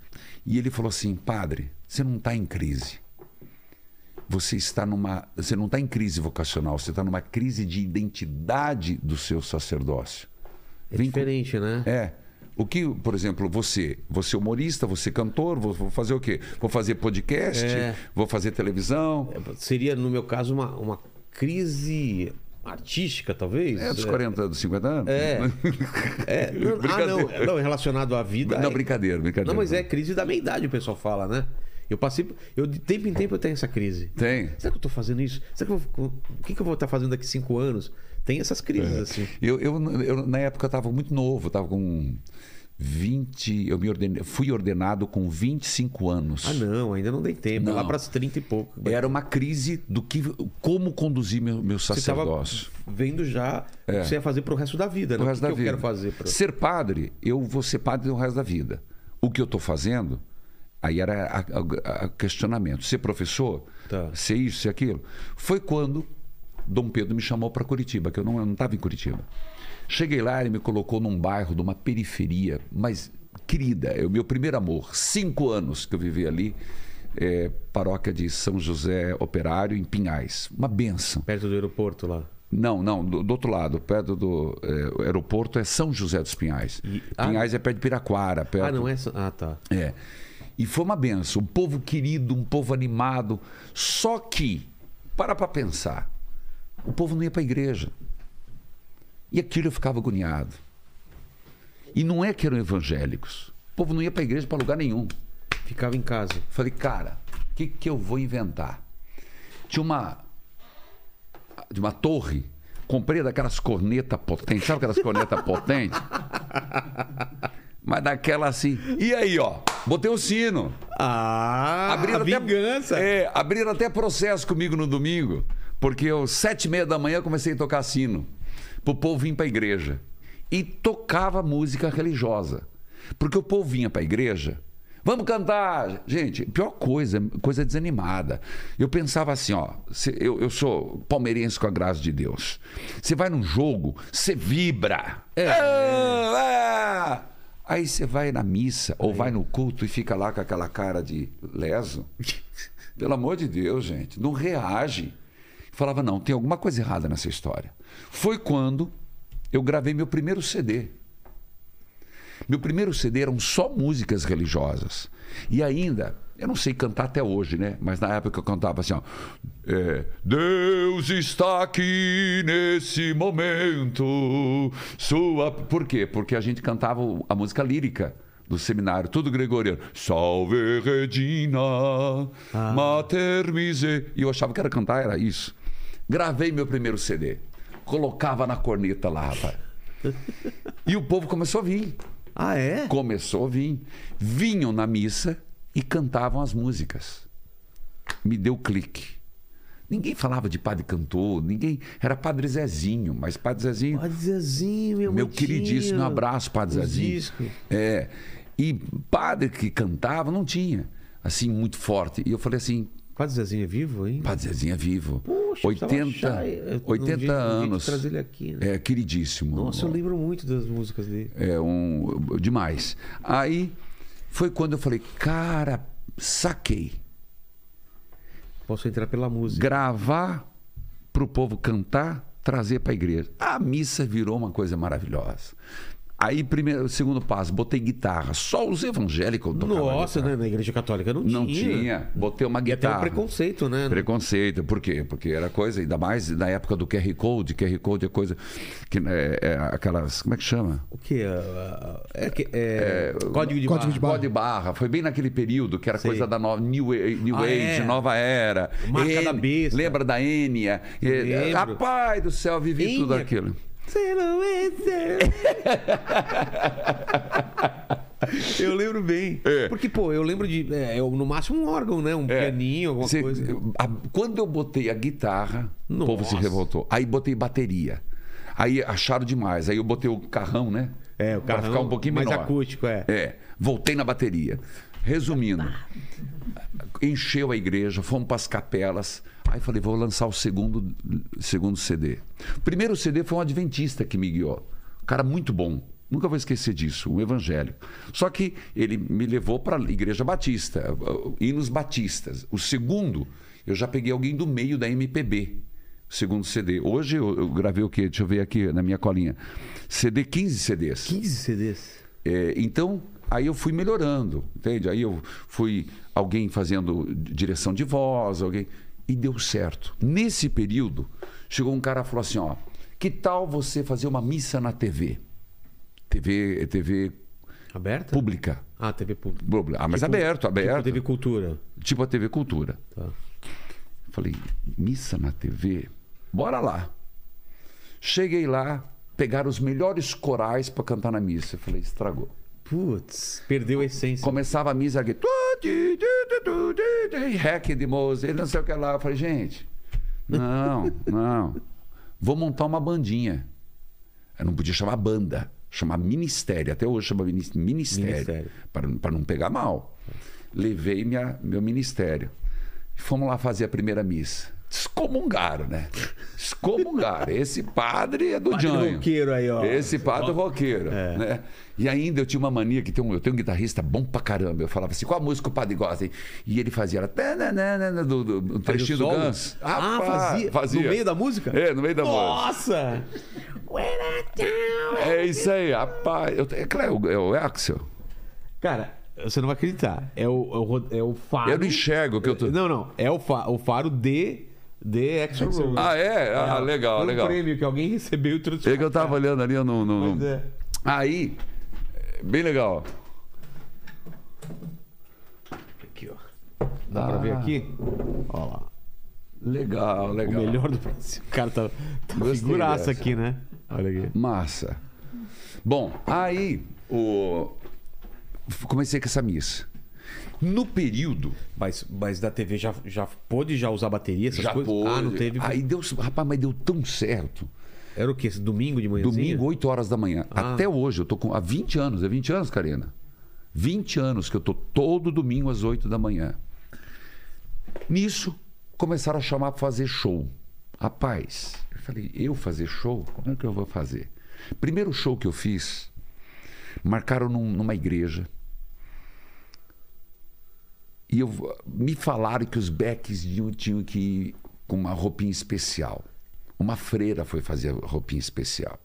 E ele falou assim: padre, você não está em crise. Você está numa. Você não está em crise vocacional, você está numa crise de identidade do seu sacerdócio. É Vem com- diferente, né? é. O que, por exemplo, você, você é humorista, você é cantor, vou, vou fazer o quê? Vou fazer podcast, É. vou fazer televisão. Seria, no meu caso, uma, uma crise artística, talvez? É dos 40, dos 50 anos? É. É, não, ah, não, não, relacionado à vida. Não, é- brincadeira, brincadeira. Não, mas é crise da meia idade, o pessoal fala, né? Eu passei. Eu, de tempo em tempo eu tenho essa crise. Tem. Será que eu tô fazendo isso? Será que eu vou, o que, que eu vou estar fazendo daqui cinco anos? Tem essas crises, É. assim. Eu, eu, eu, na época, estava muito novo, estava com 20. Eu me fui ordenado com 25 anos. Ah, não, ainda não dei tempo. Não. Lá para as 30 e pouco. Era uma crise do que. Como conduzir meu, meu Você sacerdócio. vendo já o que você ia fazer pro resto da vida, né? É. O O resto que, da que eu vida. quero fazer? Pra... Ser padre, eu vou ser padre o resto da vida. O que eu estou fazendo, aí era o questionamento. Ser professor, Tá. ser isso, ser aquilo. Foi quando Dom Pedro me chamou para Curitiba, que eu não estava em Curitiba. Cheguei lá, ele me colocou num bairro de uma periferia, mas querida, é o meu primeiro amor. Cinco anos que eu vivi ali, é, paróquia de São José Operário, em Pinhais. Uma benção. Perto do aeroporto lá. Não, não, do, do outro lado, perto do é, aeroporto é São José dos Pinhais. E- ah. Pinhais é perto de Piraquara. Perto, Ah, não é? Ah, tá. É. E foi uma benção. Um povo querido, um povo animado. Só que, para para pensar, o povo não ia para a igreja. E aquilo eu ficava agoniado. E não é que eram evangélicos. O povo não ia para a igreja para lugar nenhum. Ficava em casa. Falei, cara, o que, que eu vou inventar? Tinha uma. De uma torre. Comprei daquelas cornetas potentes. Sabe aquelas cornetas potentes? Mas daquela assim. E aí, ó? Botei o sino. Ah, Abriram a até- vingança. É, abriram até processo comigo no domingo, porque eu, sete e meia da manhã, eu comecei a tocar sino, pro povo vir pra igreja. E tocava música religiosa. Porque o povo vinha pra igreja, vamos cantar! Gente, pior coisa, coisa desanimada. Eu pensava assim, ó, eu, eu sou palmeirense com a graça de Deus. Você vai num jogo, você vibra. Ah, ah. Aí você vai na missa ou vai no culto e fica lá com aquela cara de leso. Pelo amor de Deus, gente, não reage. Falava, não, tem alguma coisa errada nessa história. Foi quando eu gravei meu primeiro CD. Meu primeiro CD eram só músicas religiosas. E ainda, eu não sei cantar até hoje, né? Mas na época eu cantava assim, ó. é, Deus está aqui nesse momento. Sua. Por quê? Porque a gente cantava a música lírica do seminário, tudo gregoriano. Salve Regina, Mater Mise. E eu achava que era cantar, era isso. Gravei meu primeiro CD. Colocava na corneta lá, rapaz. E o povo começou a vir. Ah, é? Começou a vir. Vinham na missa e cantavam as músicas. Me deu clique. Ninguém falava de padre cantor, ninguém. Era padre Zezinho, mas padre Zezinho. Padre Zezinho, meu Meu queridíssimo abraço, Padre Zezinho. discos. É. E padre que cantava não tinha, assim, muito forte. E eu falei assim, Padre Zezinho é vivo, hein? Padre Zezinho é vivo. Poxa, 80, precisava achar, eh, um 80 jeito- um jeito de anos. trazer ele aqui, né? É, queridíssimo. Nossa, eu lembro muito das músicas dele. É um demais. Aí foi quando eu falei, cara, saquei. Posso entrar pela música. Gravar para o povo cantar, trazer para a igreja. A missa virou uma coisa maravilhosa. Aí, primeiro, segundo passo, botei guitarra. Só os evangélicos tocavam Nossa, guitarra. né? Na igreja católica não, Não tinha. tinha. Botei uma E até guitarra. o preconceito, né? Preconceito, por quê? Porque era coisa, ainda mais na época do QR Code, QR Code é coisa que é, é aquelas, como é que chama? O que? É, que- é, código de Código de barra. Código de barra, foi bem naquele período que era Sei. coisa da nova New, New Ah, Age, é? nova era. Marca da besta. Lembra da? É, Lembro. Rapaz do céu, vivi Enya. tudo aquilo. É. Eu lembro bem. É. Porque, pô, eu lembro de. É, eu, no máximo um órgão, né? Um É. pianinho, alguma Cê- coisa. a- quando eu botei a guitarra, o povo se Nossa. revoltou. Aí botei bateria. Aí acharam demais. Aí eu botei o carrão, né? É, o Pra carrão ficar um pouquinho mais menor. acústico, é. É, voltei na bateria. Resumindo, encheu a igreja, fomos para as capelas. Aí falei, vou lançar o segundo, segundo CD. O primeiro CD foi um adventista que me guiou. Um cara muito bom. Nunca vou esquecer disso, um evangélico. Só que ele me levou para a igreja batista, hinos batistas. O segundo, eu já peguei alguém do meio da MPB. O segundo CD. Hoje eu, eu gravei o quê? Deixa eu ver aqui na minha colinha. CD, 15 CDs. 15 CDs. É, então, aí eu fui melhorando, entende? Aí eu fui alguém fazendo direção de voz, alguém. E deu certo. Nesse período, chegou um cara e falou assim: ó, que tal você fazer uma missa na TV? TV, TV Aberta? pública. Ah, TV pública. Ah, mas Tipo- aberto, aberto. Tipo TV Cultura. Tipo a TV Cultura. Tá. Falei, missa na TV? Bora lá. Cheguei lá, pegaram os melhores corais para cantar na missa. Eu falei, estragou. Putz, perdeu a essência. Começava a missa aqui. Hack de Moses, não sei o que lá. Eu falei, gente, não, não. Vou montar uma bandinha. Eu não podia chamar banda, chamar ministério. Até hoje chama minis- ministério. Ministério. Para não pegar mal. Levei minha, meu ministério. Fomos lá fazer a primeira missa. Descomungaram, né? Descomungaram. Esse padre é do Padre Janho. roqueiro aí, ó. Esse padre é roqueiro. É. Né? E ainda eu tinha uma mania que tem um, eu tenho um guitarrista bom pra caramba. Eu falava assim, qual a música o padre gosta? hein? E ele fazia tananana, do, do, do trechinho do? Guns. Ah, Rapaz, fazia? No meio da música? É, no meio da música. Nossa! É isso aí, rapaz. Eu, é claro, é o- Axel. Cara, você não vai acreditar. É o, é o, é o faro. Eu não enxergo o que eu tô. Não, não. É o, fa- o faro de. De Axel Rose. Ah, é? Ah, legal, Foi um legal. prêmio que alguém recebeu e trouxe É que eu tava olhando ali no. no- é. Aí, bem legal. Aqui, ó. Dá pra ver Ah. aqui? Ó lá. Legal, O legal. melhor do Brasil. O cara tá, tá Gostei figuraça dessa. aqui, né? Olha aqui. Massa. Bom, aí o... comecei com essa missa. No período, Mas, mas da TV já, já pôde já usar bateria, essas já coisas? pôde. Ah, não teve. Aí deu, rapaz, mas deu tão certo. Era o quê? Domingo de manhã? Domingo, 8 horas da manhã. Ah. Até hoje, eu tô com. Há 20 anos, é 20 anos, Karina? 20 anos que eu tô todo domingo às 8 da manhã. Nisso, começaram a chamar para fazer show. Rapaz, eu falei, eu fazer show? Como é que eu vou fazer? Primeiro show que eu fiz, marcaram num- numa igreja. E eu, me falaram que os becks tinham, que ir com uma roupinha especial. Uma freira foi fazer a roupinha especial.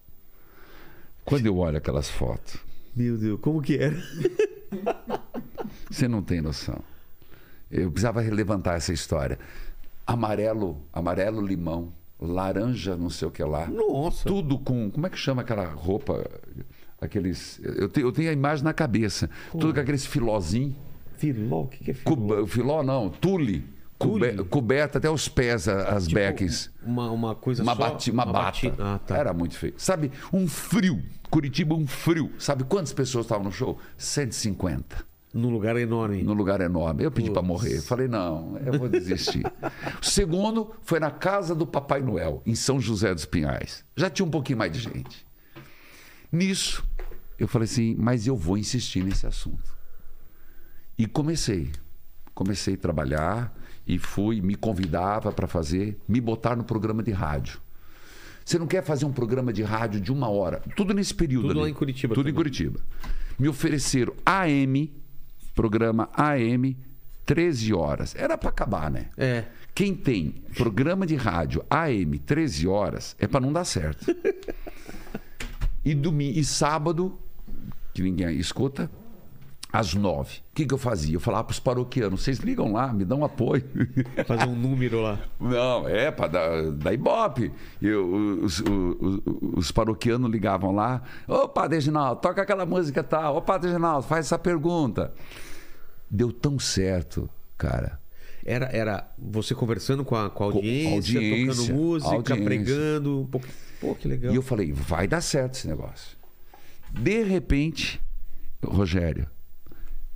Quando eu olho aquelas fotos, Meu Deus, como que era? você não tem noção. Eu precisava levantar essa história. Amarelo, amarelo limão, laranja, não sei o que lá. Nossa. Tudo com. Como é que chama aquela roupa? Aqueles. Eu tenho, eu tenho a imagem na cabeça. Tudo com aqueles filozinhos. Filó, o que, que é filó? Cub- filó não, tule. Cube- coberta até os pés, as Tipo. Uma, uma coisa Uma, só... bati, uma, bata. bati- Ah, tá. Era muito feio. Sabe, um frio. Curitiba, um frio. Sabe quantas pessoas estavam no show? 150. Num lugar enorme. Num lugar enorme. Eu pedi para morrer. Falei, não, eu vou desistir. o segundo foi na casa do Papai Noel, em São José dos Pinhais. Já tinha um pouquinho mais de gente. Nisso, eu falei assim, mas eu vou insistir nesse assunto. E comecei. Comecei a trabalhar e fui, me convidava para fazer, me botar no programa de rádio. Você não quer fazer um programa de rádio de uma hora? Tudo nesse período Tudo ali. lá em Curitiba Tudo em também. Curitiba. Me ofereceram AM, programa AM, 13 horas. Era para acabar, né? É. Quem tem programa de rádio AM 13 horas é para não dar certo. E, domingo, e sábado, que ninguém escuta, às 9. O que, que eu fazia? Eu falava para os paroquianos: vocês ligam lá, me dão apoio. Fazer um número lá. Não, é para dar, dar ibope. E o- os, o- o- os paroquianos ligavam lá: Ô, Padre Reginaldo, toca aquela música tal. Ô, Padre Reginaldo, faz essa pergunta. Deu tão certo, cara. Era, era você conversando com a, com a Com- audiência, audiência, tocando música, audiência. pregando. um pouco- Pô, que legal. E eu falei, vai dar certo esse negócio. De repente, Rogério,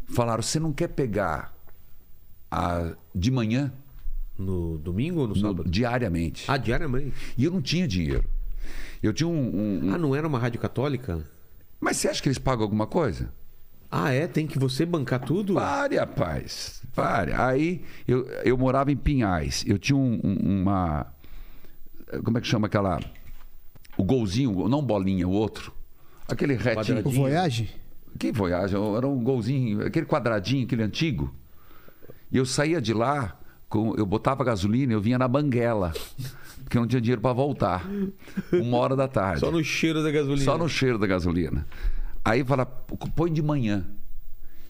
falaram, você não quer pegar a, de manhã, No domingo ou no no- sábado? diariamente? Ah, diariamente. E eu não tinha dinheiro. Eu tinha um, um- um- Ah, não era uma rádio católica? Mas você acha que eles pagam alguma coisa? Ah, é? Tem que você bancar tudo? Pare, rapaz. Pare. Aí eu, eu morava em Pinhais. Eu tinha um- um- uma. Como é que chama aquela. O golzinho, não bolinha, o outro. Aquele retinho. O. Voyage? Que viagem? Era um golzinho, aquele quadradinho, aquele antigo. E eu saía de lá, com, eu botava gasolina, eu vinha na banguela, porque eu não tinha dinheiro para voltar. Uma hora da tarde. Só no cheiro da gasolina. Só no cheiro da gasolina. Aí fala, põe de manhã.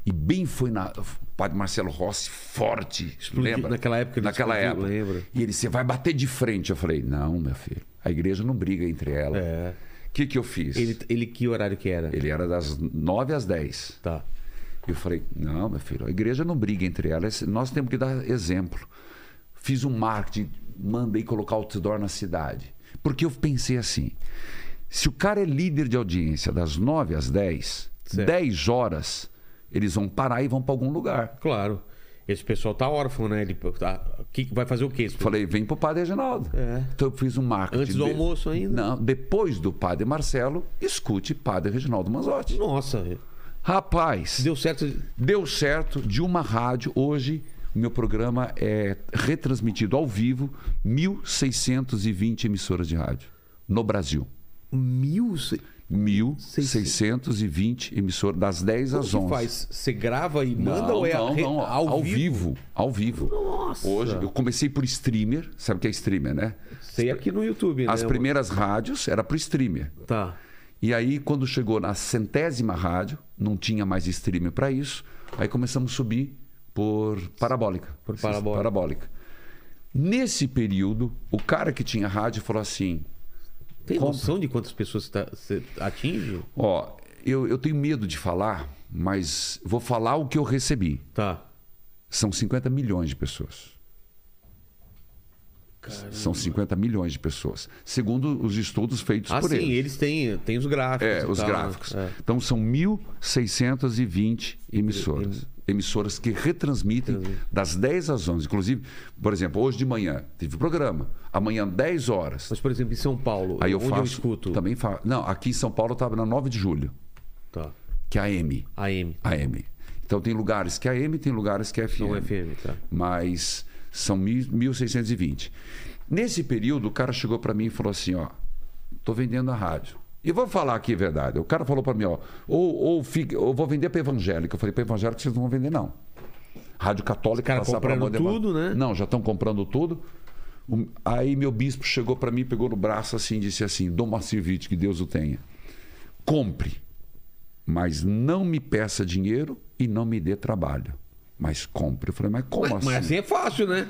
E bem foi na. O padre Marcelo Rossi, forte. Lembra? naquela época ele Naquela explodiu, época. lembro. E ele, você vai bater de frente. Eu falei, não, meu filho. A igreja não briga entre ela. É. que, que eu fiz? Ele, ele que horário que era? Ele era das 9 às 10. Tá. Eu falei, não, meu filho, a igreja não briga entre elas, nós temos que dar exemplo. Fiz um marketing, mandei colocar outdoor na cidade. Porque eu pensei assim: se o cara é líder de audiência das 9 às 10, Certo. 10 horas, eles vão parar e vão para algum lugar. Claro. Esse pessoal tá órfão, né? Ele tá- que, vai fazer o quê? esse Falei, vem pro Padre Reginaldo. É. Então eu fiz um marketing. Antes do de- almoço ainda? Não, depois do Padre Marcelo, escute Padre Reginaldo Manzotti. Nossa, Rapaz, deu certo. Deu certo de uma rádio. Hoje, o meu programa é retransmitido ao vivo, 1.620 emissoras de rádio no Brasil. Mil. Ce- 1.620 emissoras, das 10 Como às que 11. faz? Você grava e Não, manda ou é não, re- não, ao, vivo? Ao vivo. Nossa. Hoje, eu comecei por streamer. Sabe o que é streamer, né? Sei aqui no YouTube, né? As primeiras rádios era por streamer. Tá. E aí, quando chegou na centésima rádio, não tinha mais streamer para isso, aí começamos a subir por parabólica. Por parabólica. parabólica. Nesse período, o cara que tinha rádio falou assim: Tem Compra. noção de quantas pessoas você, tá- você atinge? Ó, eu, eu tenho medo de falar, mas vou falar o que eu recebi. Tá. São 50 milhões de pessoas. São 50 milhões de pessoas. Segundo os estudos feitos Ah, por sim, eles. eles têm, têm os gráficos. É, os tal, né? gráficos. É. Então são 1.620 emissoras. Emissoras que retransmitem das 10 às 11. Inclusive, por exemplo, hoje de manhã teve programa. Amanhã, 10 horas. Mas, por exemplo, em São Paulo, Aí eu onde faço. eu escuto? Também faço. Não, aqui em São Paulo estava na 9 de julho, Tá. que é a AM. AM, AM. Então tem lugares que é AM, tem lugares que é FM. não FM, tá. Mas são mil- 1.620. Nesse período, o cara chegou para mim e falou assim: ó, tô vendendo a rádio. E vou falar aqui a verdade. O cara falou para mim, ó, ou, ou, fique, ou vou vender para evangélica. Eu falei, para evangélica vocês não vão vender, não. Rádio Católica, Os caras passar moda- tudo, né? Não, já estão comprando tudo. Aí meu bispo chegou para mim, pegou no braço assim e disse assim: Dom Marcir que Deus o tenha. Compre, mas não me peça dinheiro e não me dê trabalho. Mas compre. Eu falei, mas como Mas, assim? mas assim é fácil, né?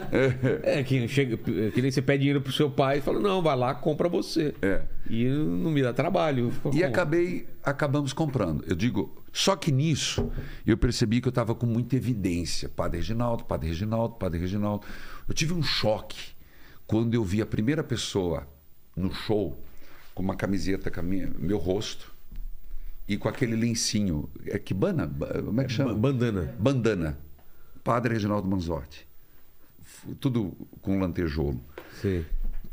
É, que, chega, que nem você pede dinheiro pro seu pai e fala, não, vai lá, compra você. É. E não me dá trabalho. E acabei, acabamos comprando. Eu digo, só que nisso eu percebi que eu estava com muita evidência. Padre Reginaldo, Padre Reginaldo, Padre Reginaldo. Eu tive um choque quando eu vi a primeira pessoa no show com uma camiseta com minha- meu rosto e com aquele lencinho. É que bana? Ba- Como é que chama? Ba- bandana. Bandana. Padre Reginaldo Manzotti. Tudo com lantejoulo. Sim.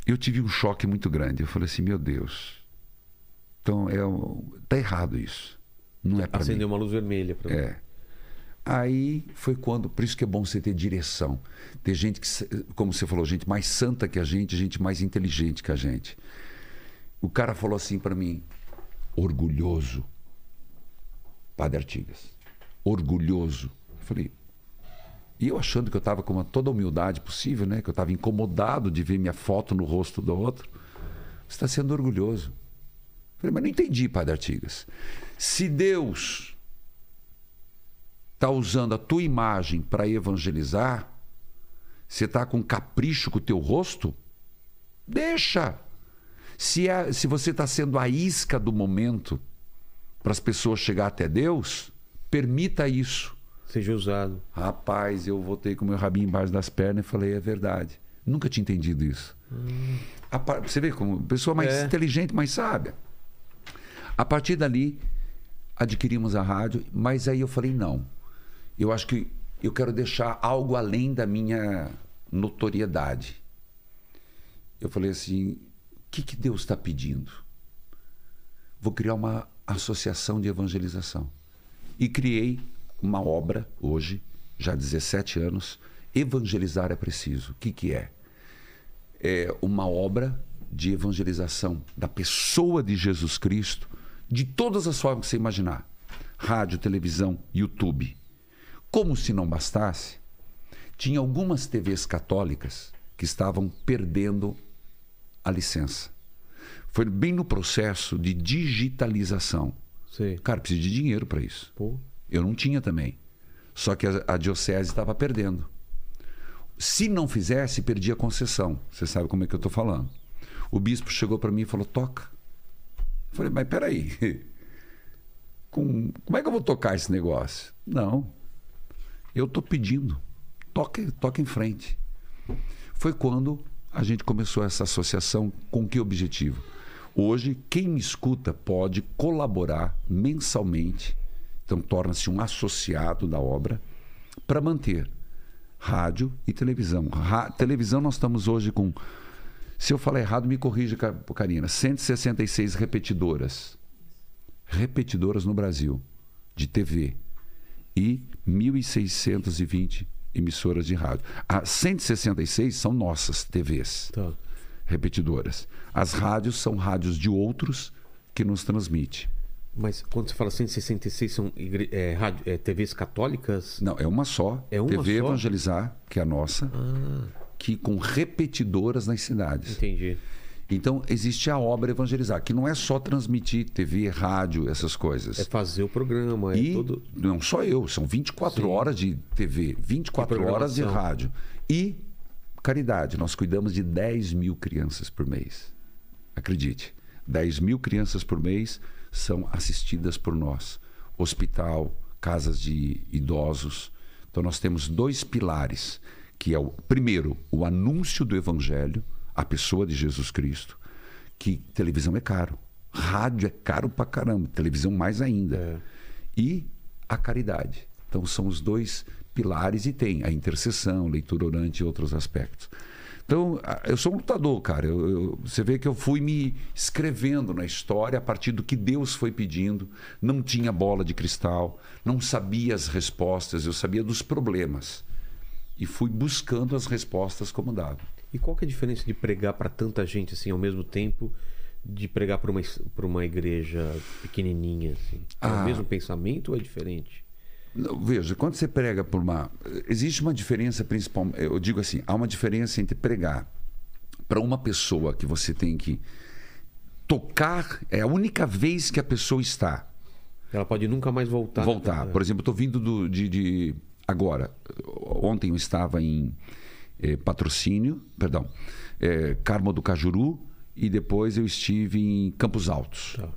Eu tive um choque muito grande. Eu falei assim, meu Deus. Então, é, tá errado isso. Não é para mim. Acendeu uma luz vermelha mim. É. Aí foi quando, por isso que é bom você ter direção. Ter gente que, como você falou, gente mais santa que a gente, gente mais inteligente que a gente. O cara falou assim para mim, orgulhoso, Padre Artigas, orgulhoso. Eu falei, e eu achando que eu estava com toda a humildade possível, né? Que eu estava incomodado de ver minha foto no rosto do outro. Você está sendo orgulhoso. Eu falei, mas não entendi, Padre Artigas. Se Deus está usando a tua imagem para evangelizar, você está com capricho com o teu rosto, deixa. Se, é, se você está sendo a isca do momento para as pessoas chegar até Deus, permita isso. Seja usado. Rapaz, eu voltei com o meu rabinho embaixo das pernas e falei, é verdade. Nunca tinha entendido isso. A par- Você vê como pessoa mais É. inteligente, mais sábia. A partir dali, adquirimos a rádio, mas aí eu falei, não. Eu acho que eu quero deixar algo além da minha notoriedade. Eu falei assim, o que, que Deus está pedindo? Vou criar uma associação de evangelização. E criei uma obra, hoje, já há 17 anos, Evangelizar é Preciso. O que, que é? É uma obra de evangelização da pessoa de Jesus Cristo, de todas as formas que você imaginar: rádio, televisão, YouTube. Como se não bastasse, tinha algumas TVs católicas que estavam perdendo a licença. Foi bem no processo de digitalização. Sei. Cara, precisa de dinheiro para isso. Pô. Eu não tinha também. Só que a, a diocese estava perdendo. Se não fizesse, perdia a concessão. Você sabe como é que eu estou falando. O bispo chegou para mim e falou: toca. Eu falei, mas peraí. Com, como é que eu vou tocar esse negócio? Não. Eu estou pedindo. Toca, toca em frente. Foi quando a gente começou essa associação. Com que objetivo? Hoje, quem me escuta pode colaborar mensalmente, então torna-se um associado da obra, para manter rádio e televisão. Ra- televisão, nós estamos hoje com, se eu falar errado, me corrija, Karina, 166 repetidoras. Repetidoras no Brasil, de TV. E 1.620 emissoras de rádio. As 166 são nossas TVs Tá. repetidoras. As rádios são rádios de outros que nos transmite. Mas quando você fala 166 são igre... é, rádio... é, TVs católicas? Não, é uma só. É uma TV só? Evangelizar, que é a nossa, que com repetidoras nas cidades. Entendi. Então existe a obra Evangelizar, que não é só transmitir TV, rádio, essas coisas. É fazer o programa, é E todo. não só eu, são 24 Sim. horas de TV, 24 E horas de rádio. E caridade, nós cuidamos de 10 mil crianças por mês. Acredite, 10 mil crianças por mês são assistidas por nós. Hospital, casas de idosos. Então nós temos dois pilares, que é o primeiro, o anúncio do evangelho, a pessoa de Jesus Cristo, que televisão é caro. Rádio é caro pra caramba, televisão mais ainda É. e a caridade. Então são os dois pilares e tem a intercessão, leitura orante e outros aspectos. Então, eu sou um lutador, cara. Eu- eu- você vê que eu fui me escrevendo na história a partir do que Deus foi pedindo. Não tinha bola de cristal, não sabia as respostas, eu sabia dos problemas. E fui buscando as respostas como dava. E qual que é a diferença de pregar para tanta gente assim ao mesmo tempo de pregar para uma, pra uma igreja pequenininha? Assim? É Ah. o mesmo pensamento ou é diferente? Veja, quando você prega por uma. Existe uma diferença principal. Eu digo assim: há uma diferença entre pregar para uma pessoa que você tem que tocar, é a única vez que a pessoa está. Ela pode nunca mais voltar. voltar. É. Por exemplo, eu estou vindo do- de, de- Agora, ontem eu estava em eh, patrocínio, perdão, eh, Carmo do Cajuru, e depois eu estive em Campos Altos. Tá.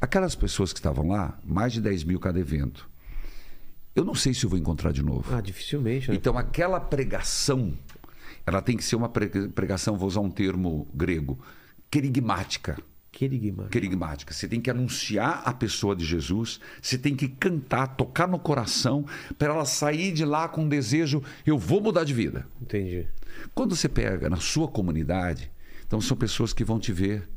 Aquelas pessoas que estavam lá, mais de 10 mil cada evento. Eu não sei se eu vou encontrar de novo. Ah, dificilmente. Né? Então, aquela pregação, ela tem que ser uma pre- pregação, vou usar um termo grego, querigmática. Querigma. Querigmática. Você tem que anunciar a pessoa de Jesus, você tem que cantar, tocar no coração, para ela sair de lá com um desejo: eu vou mudar de vida. Entendi. Quando você pega na sua comunidade, então são pessoas que vão te ver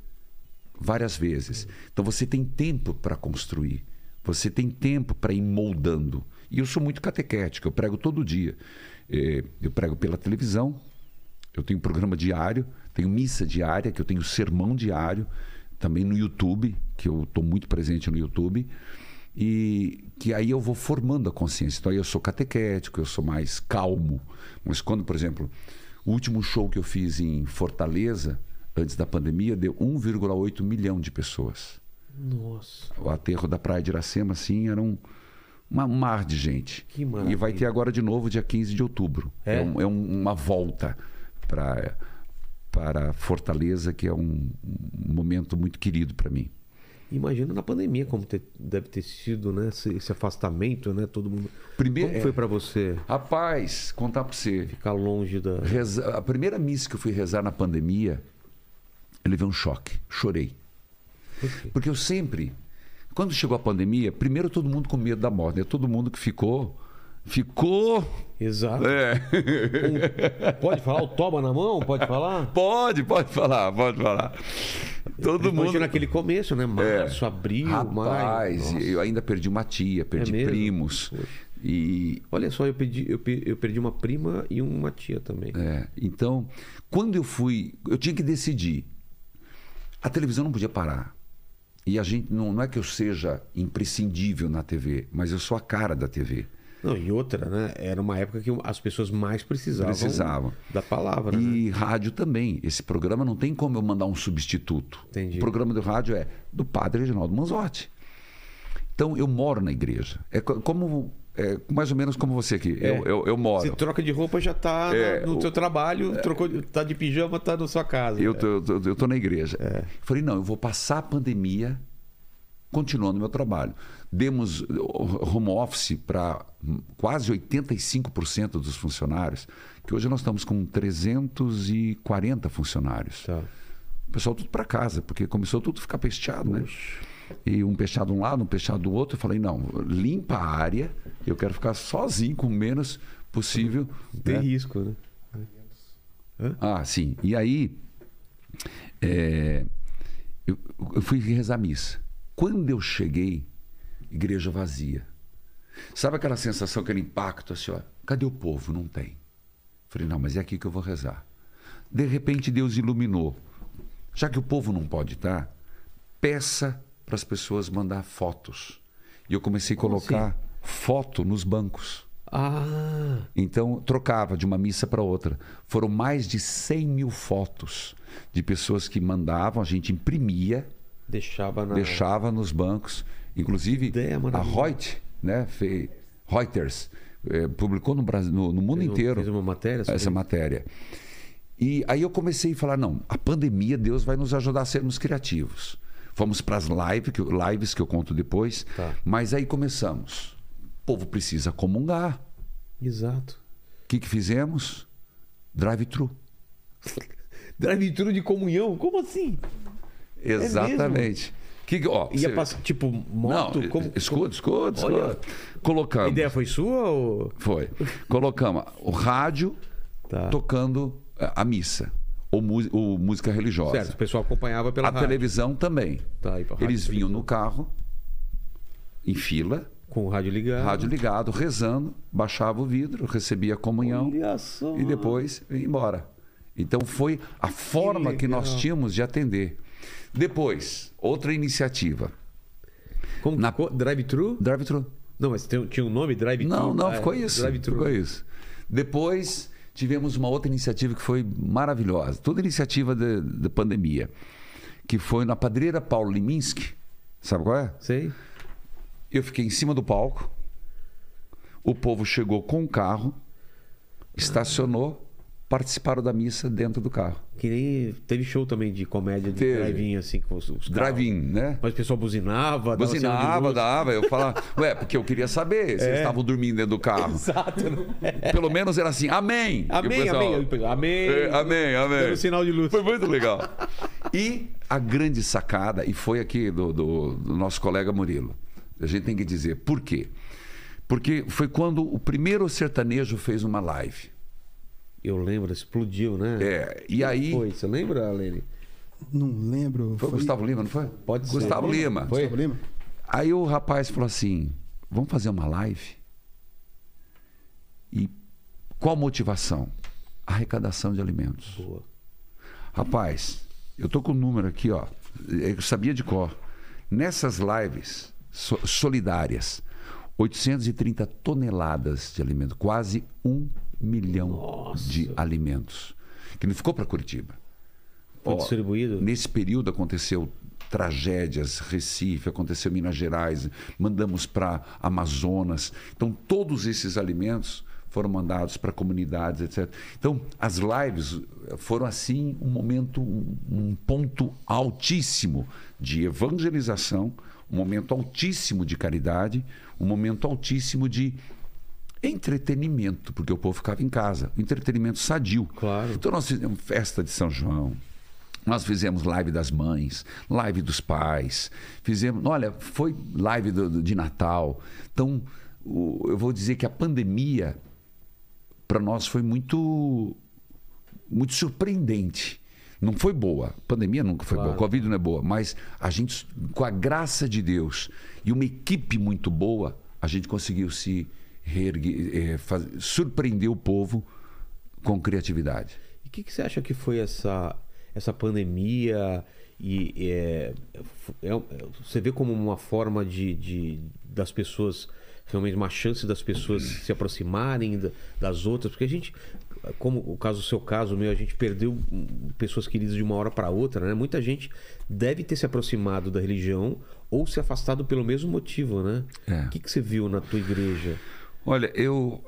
várias vezes. Então você tem tempo para construir, você tem tempo para ir moldando. E eu sou muito catequético, eu prego todo dia. Eh, Eu prego pela televisão, eu tenho programa diário, tenho missa diária, que eu tenho sermão diário, também no YouTube, que eu estou muito presente no YouTube. E que aí eu vou formando a consciência. Então aí eu sou catequético, eu sou mais calmo. Mas quando, por exemplo, o último show que eu fiz em Fortaleza, antes da pandemia, deu 1,8 milhão de pessoas. Nossa. O aterro da Praia de Iracema, assim, era um, uma- um mar de gente. Que e vai maravilha. ter agora de novo, dia 15 de outubro. É? um- é um- uma volta para para Fortaleza, que é um, um momento muito querido para mim. Imagina na pandemia como deve ter sido, né? Esse, esse afastamento, né? Todo mundo. Primeiro- Como é. foi para você Rapaz, contar para você. ficar longe da. Reza- a primeira missa que eu fui rezar na pandemia, eu levei um choque. Chorei. Por? Porque eu sempre, quando chegou a pandemia, primeiro todo mundo com medo da morte, né? Todo mundo que ficou, ficou. Exato. É. Um- pode falar o toba na mão? Pode falar? Pode, pode falar, pode falar. Todo Imagina mundo. naquele começo, né? Março, abril, Rapaz, maio. Nossa. eu ainda perdi uma tia, perdi mesmo? primos. Poxa. E Olha só, eu perdi, eu, eu perdi uma prima e uma tia também. É, então, quando eu fui, eu tinha que decidir. A televisão não podia parar. E a gente não, não é que eu seja imprescindível na TV, mas eu sou a cara da TV. Não, e outra, né? Era uma época que as pessoas mais precisavam, Precisavam. da palavra, né? E rádio também. Esse programa não tem como eu mandar um substituto. Entendi. O programa do rádio é do padre Reginaldo Manzotti. Então, eu moro na igreja. É co- como é mais ou menos como você aqui. É. Eu, eu, eu moro. Você troca de roupa, já tá É, no seu trabalho, trocou, de- tá de pijama, tá na sua casa. Eu tô, eu tô, eu tô na igreja. É. Falei, não, eu vou passar a pandemia continuando meu trabalho. Demos home office para quase 85% dos funcionários, que hoje nós estamos com 340 funcionários. Tá. O pessoal tudo para casa, porque começou tudo a ficar pesteado, né? E um pesteado de um lado, um pesteado do outro. Eu falei, não, limpa a área, eu quero ficar sozinho com o menos possível. Tem né? risco, né? Ah, sim. E aí, é, eu, eu fui rezar a missa. Quando eu cheguei, igreja vazia. Sabe aquela sensação, aquele impacto assim, ó, cadê o povo? Não tem. Falei, não, mas é aqui que eu vou rezar. De repente Deus iluminou. Já que o povo não pode estar, peça para as pessoas mandar fotos. E eu comecei a colocar foto nos bancos. Ah, Então, trocava de uma missa para outra. Foram mais de 100 mil fotos de pessoas que mandavam, a gente imprimia, deixava na. deixava nos bancos. Inclusive, Ideia a maravilhosa. Reut, né, fez, Reuters, eh, publicou no, Brasil, no, no mundo Fez um- inteiro fez uma matéria essa isso? matéria. E aí eu comecei a falar, não, a pandemia, Deus vai nos ajudar a sermos criativos. Fomos para as live, que lives que eu conto depois, Tá. mas aí começamos. O povo precisa comungar. Exato. O que, que fizemos? Drive-thru. Drive-thru de comunhão? Como assim? Exatamente. O que, ó, Ia você- passar, tipo, moto? Não, como, escuta, escuta, Olha. escuta. A Colocamos. ideia foi sua ou... Foi. Colocamos o rádio Tá. tocando a missa. Ou, ou música religiosa. Certo, o pessoal acompanhava pela a rádio. televisão também. Tá, Eles vinham no carro, em fila, Com o rádio ligado. rádio ligado, rezando, baixava o vidro, recebia a comunhão e depois ia embora. Então foi a forma que, nós legal. tínhamos de atender. Depois, outra iniciativa. Como Na- ficou? Drive-thru? Drive-thru. Não, mas tem- tinha um nome? Drive-thru? Não, não, Ah, ficou é, isso. Drive-thru. Ficou isso. Depois tivemos uma outra iniciativa que foi maravilhosa. Toda iniciativa da pandemia. Que foi na Padreira Paulo Liminski. Sabe qual é? Sei. Eu fiquei em cima do palco. O povo chegou com o carro, estacionou, participaram da missa dentro do carro. Que nem teve show também de comédia de drive-in, assim, com os, os. Drive-in, né? Mas o pessoal buzinava, Buzinava, dava. Eu falava, ué, porque eu queria saber se eles estavam dormindo dentro do carro. Exato. né? Pelo menos era assim, amém. Amém, pessoal, amém. Amém. É, amém, amém. Dando sinal de luz. Foi muito legal. E a grande sacada, e foi aqui do, do- do nosso colega Murilo. A gente tem que dizer por quê. Porque foi quando o primeiro sertanejo fez uma live. Eu lembro, explodiu, né? É, e aí. Foi, você lembra, Lene? Não lembro. Foi o Gustavo Lima, não foi? Pode ser. Gustavo Lima. Foi? Gustavo Lima? Aí o rapaz falou assim: vamos fazer uma live? E qual motivação? Arrecadação de alimentos. Boa. Rapaz, eu tô com o número aqui, ó. Eu sabia de cor. Nessas lives so- solidárias, 830 toneladas de alimento, quase um milhão de alimentos. Que não ficou para Curitiba. Foi distribuído? Nesse período aconteceu tragédias, Recife, aconteceu Minas Gerais, mandamos para Amazonas. Então, todos esses alimentos foram mandados para comunidades, etc. Então, as lives foram assim um momento, um ponto altíssimo de evangelização, um momento altíssimo de caridade, um momento altíssimo de entretenimento, porque o povo ficava em casa, entretenimento sadio. Claro. Então nós fizemos festa de São João, nós fizemos live das mães, live dos pais, fizemos, olha, foi live do- do- de Natal. Então, o- eu vou dizer que a pandemia para nós foi muito muito surpreendente. Não foi boa. A pandemia nunca foi Claro. boa. A Covid não é boa. Mas a gente, com a graça de Deus e uma equipe muito boa, a gente conseguiu se reerguer, eh, faz- surpreender o povo com criatividade. E o que, que você acha que foi essa, essa pandemia? E é, é- é- você vê como uma forma de, de- das pessoas realmente uma chance das pessoas se aproximarem da- das outras, porque a gente, como o caso o seu caso, o meu, a gente perdeu pessoas queridas de uma hora para outra, né? Muita gente deve ter se aproximado da religião ou se afastado pelo mesmo motivo, né? É. O que, que você viu na tua igreja? Olha, eu.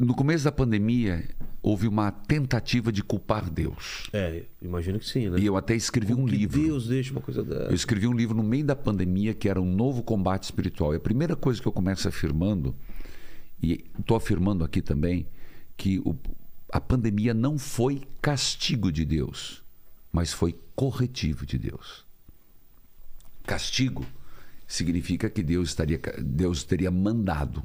No começo da pandemia, houve uma tentativa de culpar Deus. É, imagino que sim, né? E eu até escrevi um que livro. Deus deixa uma coisa da. Eu escrevi um livro no meio da pandemia que era um novo combate espiritual. E a primeira coisa que eu começo afirmando, e estou afirmando aqui também, que o- a pandemia não foi castigo de Deus, mas foi corretivo de Deus. Castigo significa que Deus, estaria, Deus teria mandado.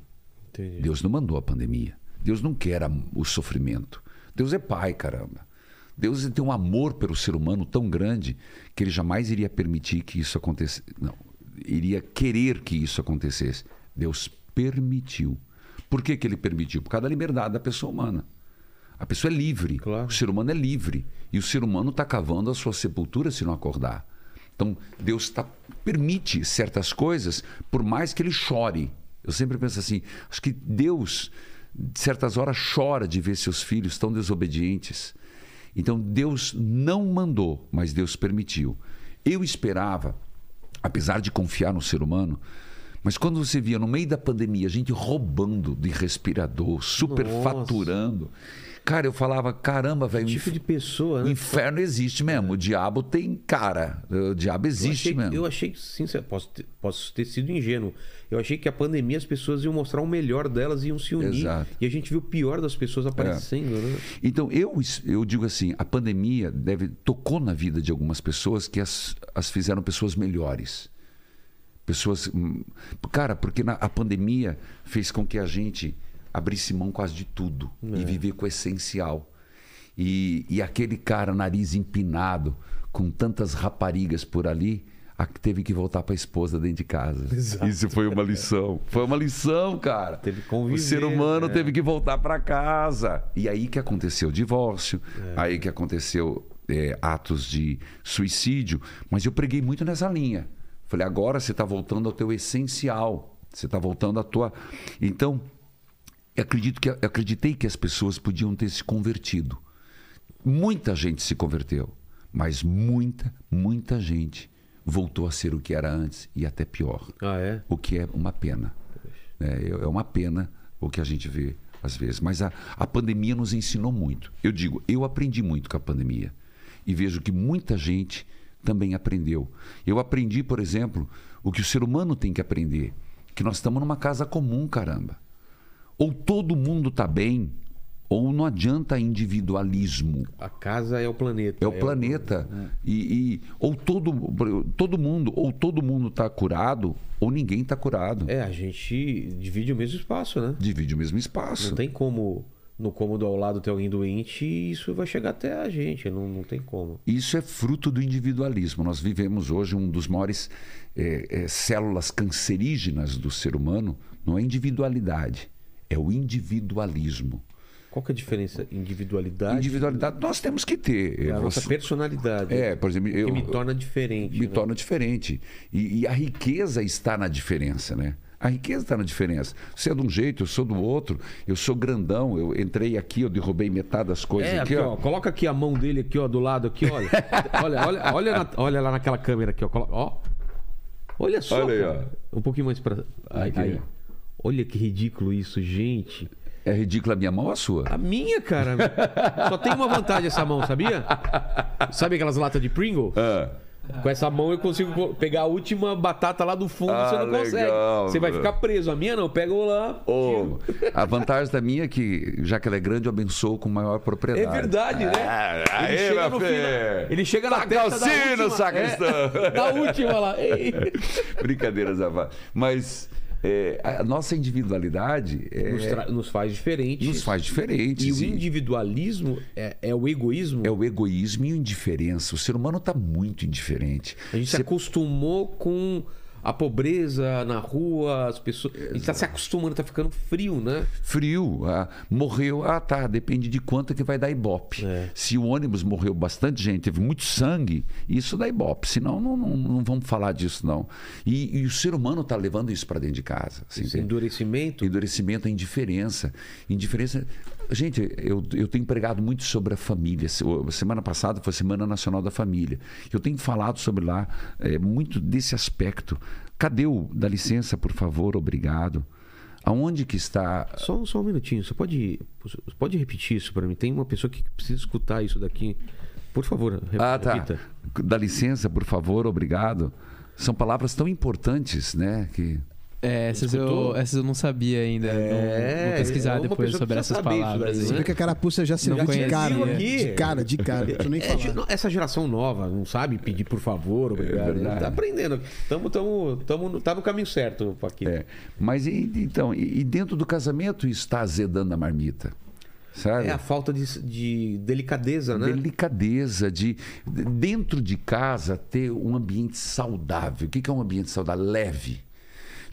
Entendi. Deus não mandou a pandemia. Deus não quer a- o sofrimento. Deus é pai, caramba. Deus tem um amor pelo ser humano tão grande que ele jamais iria permitir que isso acontecesse. Não, iria querer que isso acontecesse. Deus permitiu. Por que, que ele permitiu? Por causa da liberdade da pessoa humana. A pessoa é livre. Claro. O ser humano é livre. E o ser humano está cavando a sua sepultura se não acordar. Então, Deus tá, permite certas coisas, por mais que ele chore. Eu sempre penso assim: acho que Deus, de certas horas, chora de ver seus filhos tão desobedientes. Então, Deus não mandou, mas Deus permitiu. Eu esperava, apesar de confiar no ser humano, mas quando você via no meio da pandemia gente roubando de respirador, superfaturando, Cara, eu falava, caramba, velho, o Tipo inf- de pessoa, o né? inferno existe mesmo. O diabo tem cara. O diabo Eu existe achei, mesmo. eu achei que, sincero, posso ter, posso ter sido ingênuo. Eu achei que a pandemia as pessoas iam mostrar o melhor delas e iam se unir. Exato. E a gente viu o pior das pessoas aparecendo, né? Então, eu, eu digo assim, a pandemia deve, tocou na vida de algumas pessoas que as, as fizeram pessoas melhores. Pessoas. hum, Cara, porque na, a pandemia fez com que a gente abrisse mão quase de tudo e viver com o essencial. E, e aquele cara, nariz empinado, com tantas raparigas por ali, a- teve que voltar para a esposa dentro de casa. Exato. Isso foi uma lição. Foi uma lição, cara. Teve que conviver, O ser humano né? teve que voltar para casa. E aí que aconteceu o divórcio, aí que aconteceu é, atos de suicídio. Mas eu preguei muito nessa linha. Falei, agora você está voltando ao teu essencial. Você está voltando à tua. Então, acredito que eu acreditei que as pessoas podiam ter se convertido. Muita gente se converteu, mas muita, muita gente voltou a ser o que era antes e até pior Ah, é? o que é uma pena. É, é uma pena o que a gente vê às vezes. Mas a, a pandemia nos ensinou muito. Eu digo, eu aprendi muito com a pandemia. E vejo que muita gente também aprendeu. Eu aprendi, por exemplo, o que o ser humano tem que aprender. Que nós estamos numa casa comum, caramba. Ou todo mundo está bem, ou não adianta individualismo. A casa é o planeta. É o planeta. E, e- ou todo, todo mundo, ou todo mundo está curado, ou ninguém está curado. É, a gente divide o mesmo espaço, né? Divide o mesmo espaço. Não tem como no cômodo ao lado ter alguém doente e isso vai chegar até a gente. Não, não tem como. Isso é fruto do individualismo. Nós vivemos hoje um dos maiores eh, eh, células cancerígenas do ser humano. Não é individualidade, é o individualismo. Qual que é a diferença? Individualidade. Individualidade nós temos que ter. É a nossa personalidade. É, por exemplo, eu que me torna diferente. me né? torna diferente. E, e a riqueza está na diferença, né? A riqueza está na diferença. Você é de um jeito, eu sou do outro. Eu sou grandão. Eu entrei aqui, eu derrubei metade das coisas É, aqui, aqui, ó. ó. Coloca aqui a mão dele aqui, ó, do lado aqui, olha. olha, olha, olha, na- olha lá naquela câmera aqui, ó. Coloca- ó. Olha só. Olha aí, cara. Um pouquinho mais pra. Aí, aí. Olha que ridículo isso, gente. É ridícula a minha mão ou a sua? A minha, cara. Só tem uma vantagem essa mão, sabia? Sabe aquelas latas de Pringle? Ah. Com essa mão eu consigo co- pegar a última batata lá do fundo, Ah, você não consegue. legal, Você vai ficar preso. A minha não, eu pego lá. Ô, a vantagem da minha é que, já que ela é grande, eu abençoo com maior É propriedade. verdade, né? Ah, aí, meu no final- ele chega na Tá testa da última, sacristão. é, da última lá. Ei. Brincadeiras parte. Mas é, a nossa individualidade é- Nos, tra- nos faz diferentes. nos faz diferentes. E o individualismo é, é o egoísmo. É o egoísmo e a indiferença. O ser humano está muito indiferente. A gente se Você- acostumou com a pobreza na rua, as pessoas. A gente tá se acostumando, tá ficando frio, né? Frio, ah, morreu, ah tá, depende de quanto que vai dar ibope. É. Se o ônibus morreu bastante gente, teve muito sangue, isso dá ibope. Senão não, não, não vamos falar disso não. E, e o ser humano está levando isso para dentro de casa. assim, endurecimento. Endurecimento, a indiferença. Indiferença. Gente, eu, eu tenho pregado muito sobre a família. Semana passada foi a Semana Nacional da Família. Eu tenho falado sobre lá é, muito desse aspecto. Cadê o. Dá licença, por favor, obrigado. Aonde que está. Só, só um minutinho, você pode, pode repetir isso para mim? Tem uma pessoa que precisa escutar isso daqui. Por favor, re- Ah, tá. repita. Dá licença, por favor, obrigado. São palavras tão importantes, né? Que. É, essas Escutou? eu, essas eu não sabia ainda. É, vou, vou pesquisar é depois sobre essas palavras. daí, aí. Você vê que a carapuça já se Não de cara, né? Aqui. De cara, de cara. Deixa eu nem É, falar. essa geração nova não sabe pedir por favor, obrigado. verdade. tá aprendendo. Tamo, tamo, tamo, no- tá no caminho certo, Paquito. É. Mas e- então, e, e dentro do casamento está azedando a marmita. Sabe? É a falta de, de delicadeza, né? Delicadeza de dentro de casa ter um ambiente saudável. O que que é um ambiente saudável? Leve.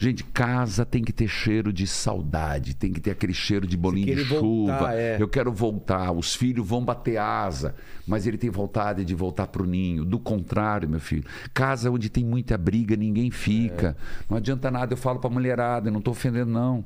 Gente, casa tem que ter cheiro de saudade, tem que ter aquele cheiro de bolinho de chuva. voltar, é. Eu quero voltar. Os filhos vão bater asa, mas ele tem vontade de voltar para o ninho. Do contrário, meu filho, casa onde tem muita briga, ninguém fica. É. Não adianta nada. Eu falo para a mulherada, eu não estou ofendendo, não.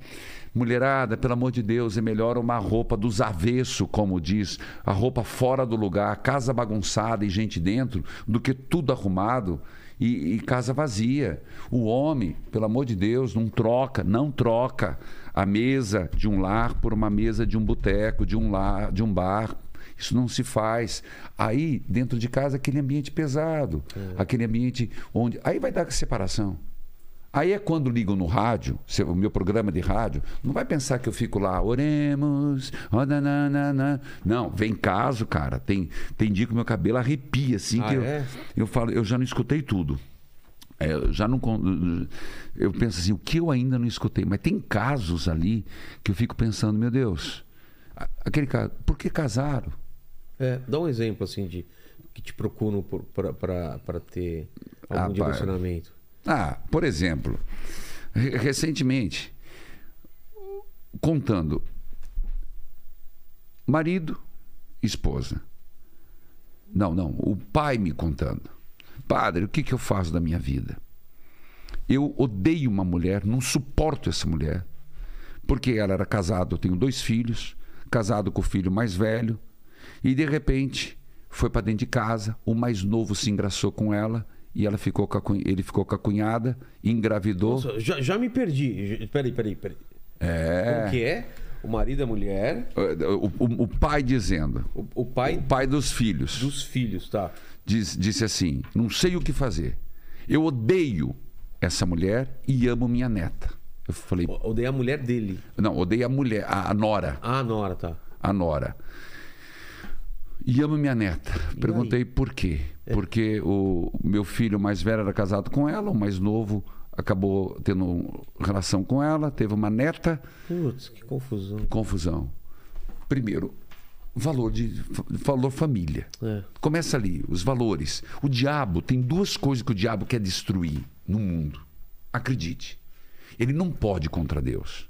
Mulherada, pelo amor de Deus, é melhor uma roupa dos avesso, como diz, a roupa fora do lugar, casa bagunçada e gente dentro, do que tudo arrumado e, e casa vazia. O homem, pelo amor de Deus, não troca, não troca a mesa de um lar por uma mesa de um boteco, de um lar, de um bar. Isso não se faz. Aí, dentro de casa, aquele ambiente pesado, aquele ambiente onde. Aí vai dar separação. Aí é quando ligam no rádio, o meu programa de rádio, não vai pensar que eu fico lá, oremos, ó, nananana. não, vem caso, cara, tem, tem dia que o meu cabelo arrepia, assim, Ah, que eu, é? eu falo, eu já não escutei tudo. É, eu já não. Eu penso assim, o que eu ainda não escutei? Mas tem casos ali que eu fico pensando, meu Deus, aquele caso, por que casaram? É, dá um exemplo assim de que te procuram pra ter algum Ah, direcionamento. Ah, por exemplo, re- recentemente, contando marido, esposa. Não, não, o pai me contando. Padre, o que, que eu faço da minha vida? Eu odeio uma mulher, não suporto essa mulher. Porque ela era casada, eu tenho dois filhos, casado com o filho mais velho, e de repente foi para dentro de casa, o mais novo se engraçou com ela, e ela ficou com a ele ficou com a cunhada, engravidou. Nossa, já, já me perdi. Peraí, peraí, peraí. É. Como que é? O marido e a mulher, O, o- o pai dizendo, o, o pai o pai dos filhos, dos filhos, tá? diz- disse assim: não sei o que fazer. Eu odeio essa mulher e amo minha neta. Eu falei, O- Odeia a mulher dele. não, odeio a mulher, a, a nora. Ah, Nora, tá. a Nora. E amo minha neta. Perguntei por quê. Porque o meu filho mais velho era casado com ela, o mais novo acabou tendo relação com ela, teve uma neta, Putz, que confusão. confusão. Primeiro, valor de valor família. É. Começa ali, os valores. O diabo tem duas coisas que o diabo quer destruir no mundo. Acredite. Ele não pode contra Deus.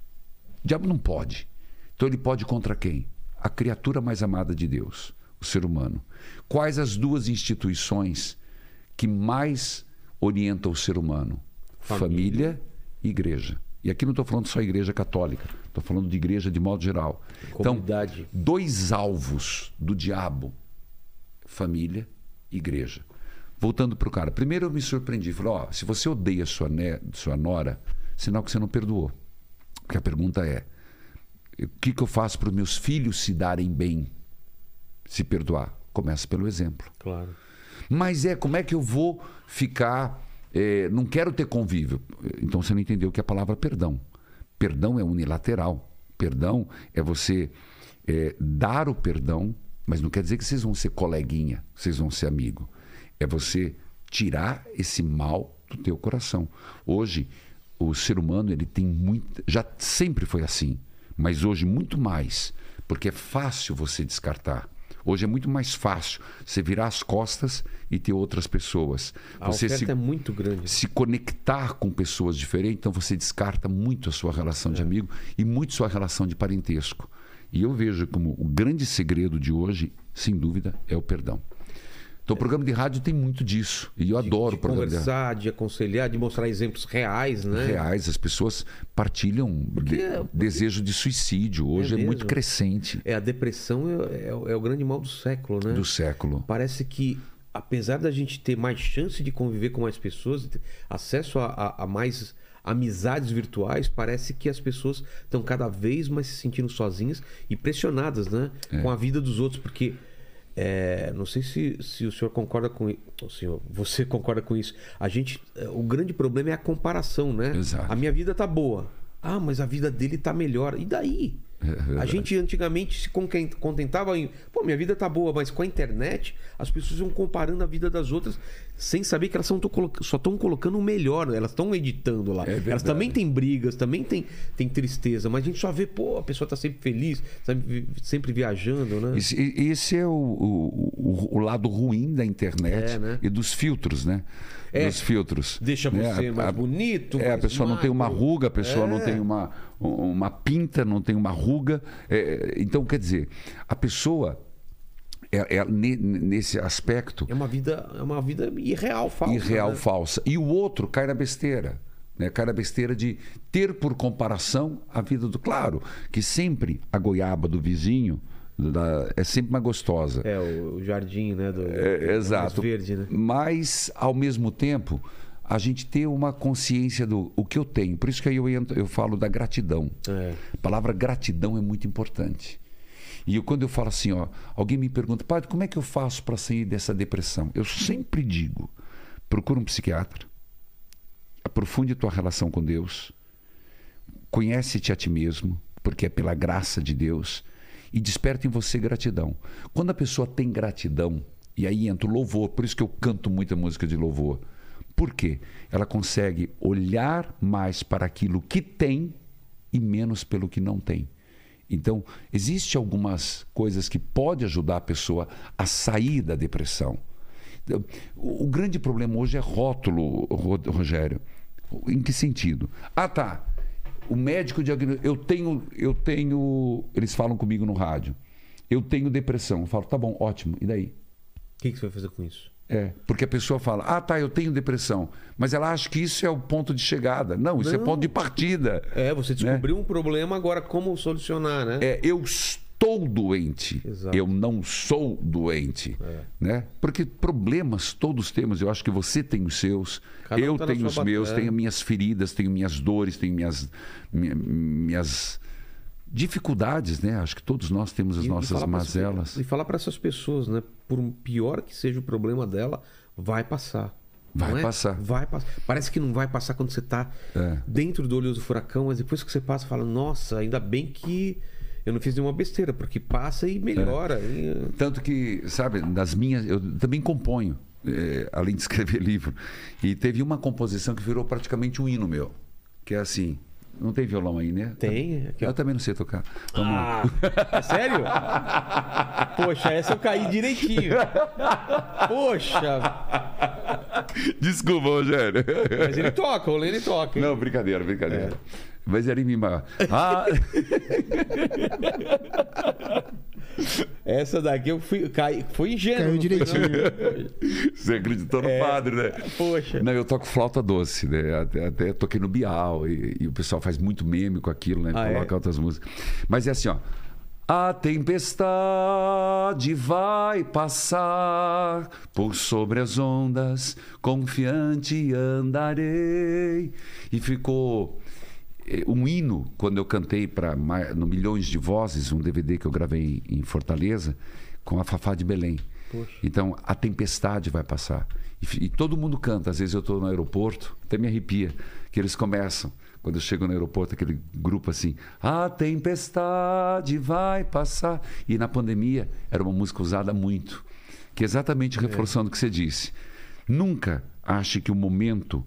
O diabo não pode. Então ele pode contra quem? A criatura mais amada de Deus, o ser humano. Quais as duas instituições que mais orientam o ser humano? Família, e igreja. E aqui não estou falando só igreja católica, estou falando de igreja de modo geral. Comunidade. Então, dois alvos do diabo: família e igreja. Voltando para o cara. Primeiro eu me surpreendi. Falei: ó, se você odeia sua, ne sua nora, sinal que você não perdoou. Porque a pergunta é: o que, que eu faço para os meus filhos se darem bem? Se perdoar. Começa pelo exemplo. Claro. Mas é, como é que eu vou ficar. eh, não quero ter convívio. Então você não entendeu o que é a palavra perdão. Perdão é unilateral. Perdão é você eh, dar o perdão, mas não quer dizer que vocês vão ser coleguinha, vocês vão ser amigo. É você tirar esse mal do teu coração. Hoje, o ser humano ele tem muito. Já sempre foi assim, mas hoje muito mais, porque é fácil você descartar. Hoje é muito mais fácil você virar as costas e ter outras pessoas. A você oferta se, é muito grande. se conectar com pessoas diferentes, então você descarta muito a sua relação É. de amigo e muito sua relação de parentesco. E eu vejo como o grande segredo de hoje, sem dúvida, é o perdão. Então o programa de rádio tem muito disso. E eu adoro de o programa de conversar, de aconselhar, de mostrar exemplos reais, né? Reais, as pessoas partilham de- desejo de suicídio. Hoje é, muito mesmo? crescente É, a depressão é, é o- é o grande mal do século, né? do século. Parece que, apesar da gente ter mais chance de conviver com mais pessoas, de ter acesso a, a- a mais amizades virtuais, parece que as pessoas estão cada vez mais se sentindo sozinhas e pressionadas, né? É. Com a vida dos outros, porque é, não sei se, se o senhor concorda com isso. O senhor, você concorda com isso? A gente, é, o grande problema é a comparação, né? Exato. A minha vida tá boa. Ah, mas a vida dele tá melhor. E daí? É a verdade. gente antigamente se contentava em, pô, minha vida tá boa, mas com a internet as pessoas vão comparando a vida das outras sem saber que elas são, só estão colocando o melhor, elas estão editando lá. É elas também têm brigas, também tem, tem tristeza, mas a gente só vê, pô, a pessoa tá sempre feliz, sempre, sempre viajando, né? Esse, esse é o, o- o- lado ruim da internet É, né? e dos filtros, né? É. Dos filtros. Deixa né? você mais bonito, É, a mais pessoa não tem uma magro. ruga, a pessoa não É. tem uma, uma pinta, não tem uma ruga. É, então, quer dizer, a pessoa, é, é ne- nesse aspecto, É uma vida, é uma vida irreal, falsa. irreal, né? falsa. E o outro cai na besteira. Né? Cai na besteira de ter por comparação a vida do. Claro, que sempre a goiaba do vizinho da- é sempre mais gostosa. É, o, o jardim, né? Do, É, exato. verde, né? Mas, ao mesmo tempo, a gente ter uma consciência do o que eu tenho. Por isso que aí eu, entro, eu falo da gratidão. É. A palavra gratidão é muito importante. E eu, quando eu falo assim, ó, alguém me pergunta, padre, como é que eu faço para sair dessa depressão? Eu sempre digo, procura um psiquiatra, aprofunde tua relação com Deus, conhece-te a ti mesmo, porque é pela graça de Deus, e desperta em você gratidão. Quando a pessoa tem gratidão, e aí entra o louvor, por isso que eu canto muita música de louvor. Por quê? Ela consegue olhar mais para aquilo que tem e menos pelo que não tem. Então, existe algumas coisas que pode ajudar a pessoa a sair da depressão. Então, O grande problema hoje é rótulo, Ro- Rogério. Em que sentido? Ah, tá. O médico diagnostica. Eu tenho, eu tenho. Eles falam comigo no rádio. Eu tenho depressão. Eu falo, tá bom, ótimo. E daí? O que, que você vai fazer com isso? É, porque a pessoa fala, ah, tá, eu tenho depressão. Mas ela acha que isso é o ponto de chegada. Não, isso é Não. ponto de partida. É, você descobriu um problema, agora como solucionar, né? É, eu estou doente. Exato. É. Eu não sou doente. Né? Porque problemas todos temos. Eu acho que você tem os seus. Cada um eu tá na tenho os meus, batalha. tenho minhas feridas, tenho minhas dores, tenho minhas, minha- minhas dificuldades, né? Acho que todos nós temos as E- e nossas pra essas- mazelas. E falar para essas pessoas, né? Por pior que seja o problema dela, vai passar. Vai é? passar. Vai passar. Parece que não vai passar quando você tá É. dentro do olho do furacão, mas depois que você passa, fala: Nossa, ainda bem que eu não fiz nenhuma besteira, porque passa e melhora. E- Tanto que, sabe, das minhas. Eu também componho, eh, além de escrever livro. E teve uma composição que virou praticamente um hino meu. Que é assim. Não tem violão aí, né? Tem, aqui. Eu também não sei tocar. Vamos lá. Ah, é sério? Poxa, essa eu caí direitinho. Poxa, Desculpa, Rogério. mas ele toca, o Lene toca. hein? Não, brincadeira, brincadeira. Mas era em mim. mas- Ah, Essa daqui eu fui, caí, foi ingênuo. Caiu direitinho. você acreditou no padre, né? Poxa. Não, eu toco flauta doce, né? Até, até toquei no Bial e, e o pessoal faz muito meme com aquilo, né? Ah, é? Coloca outras músicas. Mas é assim, ó. A tempestade vai passar por sobre as ondas, confiante andarei. E ficou um hino quando eu cantei para no Milhões de Vozes, um DVD que eu gravei em Fortaleza, com a Fafá de Belém. Então a tempestade vai passar. E, e todo mundo canta. Às vezes eu estou no aeroporto, até me arrepia, que eles começam. Quando eu chego no aeroporto, aquele grupo assim, a tempestade vai passar. E na pandemia era uma música usada muito, que é exatamente reforçando o que você disse. Nunca ache que o momento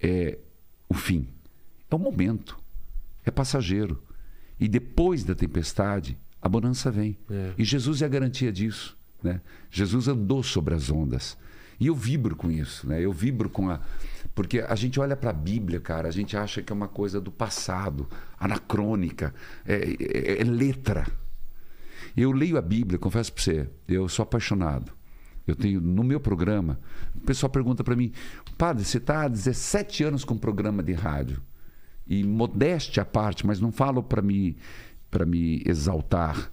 é o fim. É o momento. É passageiro. E depois da tempestade, a bonança vem. É. E Jesus é a garantia disso. Né? Jesus andou sobre as ondas. E eu vibro com isso. Né? Eu vibro com a. Porque a gente olha para a Bíblia, cara, a gente acha que é uma coisa do passado, anacrônica, é, é- é letra. Eu leio a Bíblia, confesso para você, eu sou apaixonado. Eu tenho no meu programa, o pessoal pergunta para mim, padre, você está há 17 anos com um programa de rádio e modéstia à parte, mas não falo para me para me exaltar.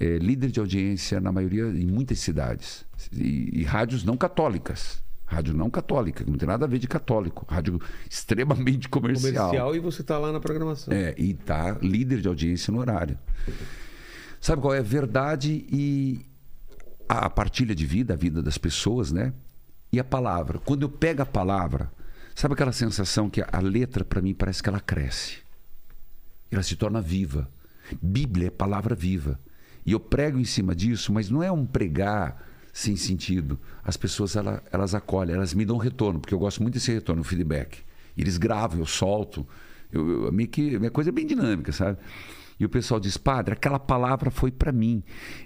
É, líder de audiência na maioria em muitas cidades e, e rádios não católicas. Rádio não católica, não tem nada a ver de católico. Rádio extremamente Comercial e você tá lá na programação. é, e tá líder de audiência no horário. Sabe qual é a verdade e a, a partilha de vida, a vida das pessoas, né? E a palavra. Quando eu pego a palavra, sabe aquela sensação que a, letra para mim parece que ela cresce. Ela se torna viva. Bíblia é palavra viva. E eu prego em cima disso, mas não é um pregar sem sentido. As pessoas ela- elas acolhem, elas me dão retorno, porque eu gosto muito desse retorno, feedback. Eles gravam, eu solto. Eu, eu- que, minha coisa é bem dinâmica, sabe? E o pessoal diz, padre, aquela palavra foi para mim.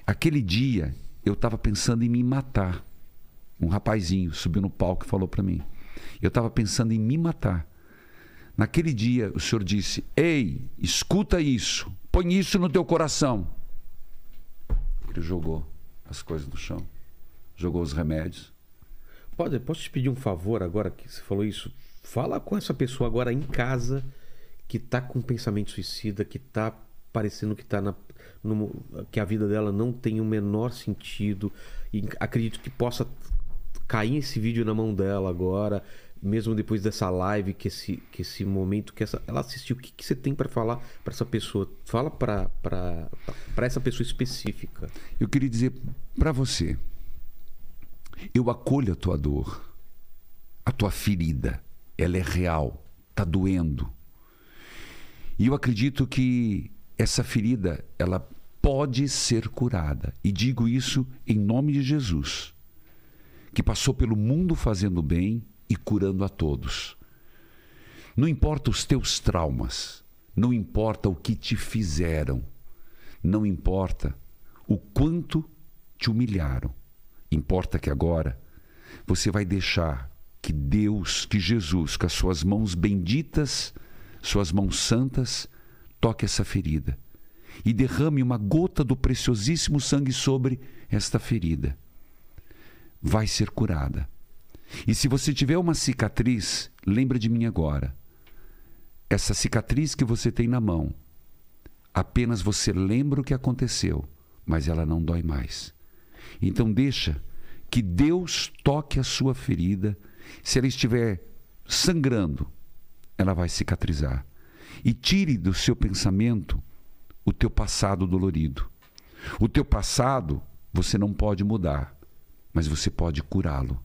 Aquele dia eu estava pensando em me matar. Um rapazinho subiu no palco e falou para mim. Eu estava pensando em me matar. Naquele dia o senhor disse: Ei, escuta isso, põe isso no teu coração. Ele jogou as coisas no chão, jogou os remédios. Pode, posso te pedir um favor agora que você falou isso? Fala com essa pessoa agora em casa que tá com pensamento suicida, que tá parecendo que tá na no- que a vida dela não tem o menor sentido e acredito que possa cair esse vídeo na mão dela agora, mesmo depois dessa live, que esse, que esse momento que essa, ela assistiu, o que, que você tem para falar para essa pessoa? Fala para essa pessoa específica. Eu queria dizer para você: eu acolho a tua dor, a tua ferida, ela é real, está doendo. E eu acredito que essa ferida, ela pode ser curada. E digo isso em nome de Jesus, que passou pelo mundo fazendo bem e curando a todos. Não importa os teus traumas, não importa o que te fizeram, não importa o quanto te humilharam. Importa que agora você vai deixar que Deus, que Jesus, com as suas mãos benditas, suas mãos santas, toque essa ferida e derrame uma gota do preciosíssimo sangue sobre esta ferida. Vai ser curada. E se você tiver uma cicatriz, lembra de mim agora. Essa cicatriz que você tem na mão, apenas você lembra o que aconteceu, mas ela não dói mais. Então deixa que Deus toque a sua ferida. Se ela estiver sangrando, ela vai cicatrizar. E tire do seu pensamento o teu passado dolorido. O teu passado você não pode mudar, mas você pode curá-lo.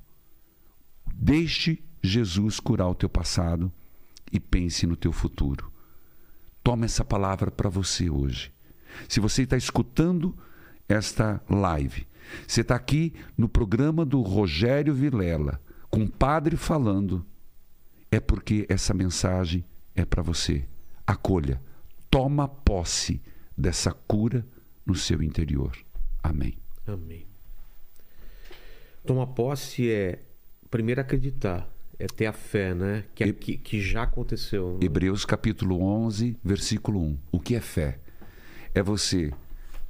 Deixe Jesus curar o teu passado e pense no teu futuro. Toma essa palavra para você hoje. Se você está escutando esta live, você está aqui no programa do Rogério Vilela, com o padre falando, é porque essa mensagem é para você. Acolha, toma posse dessa cura no seu interior. Amém. Amém. Tomar posse é primeiro acreditar, é ter a fé, né? Que, E- que, que já aconteceu. né? Hebreus capítulo 11, versículo 1. O que é fé? É você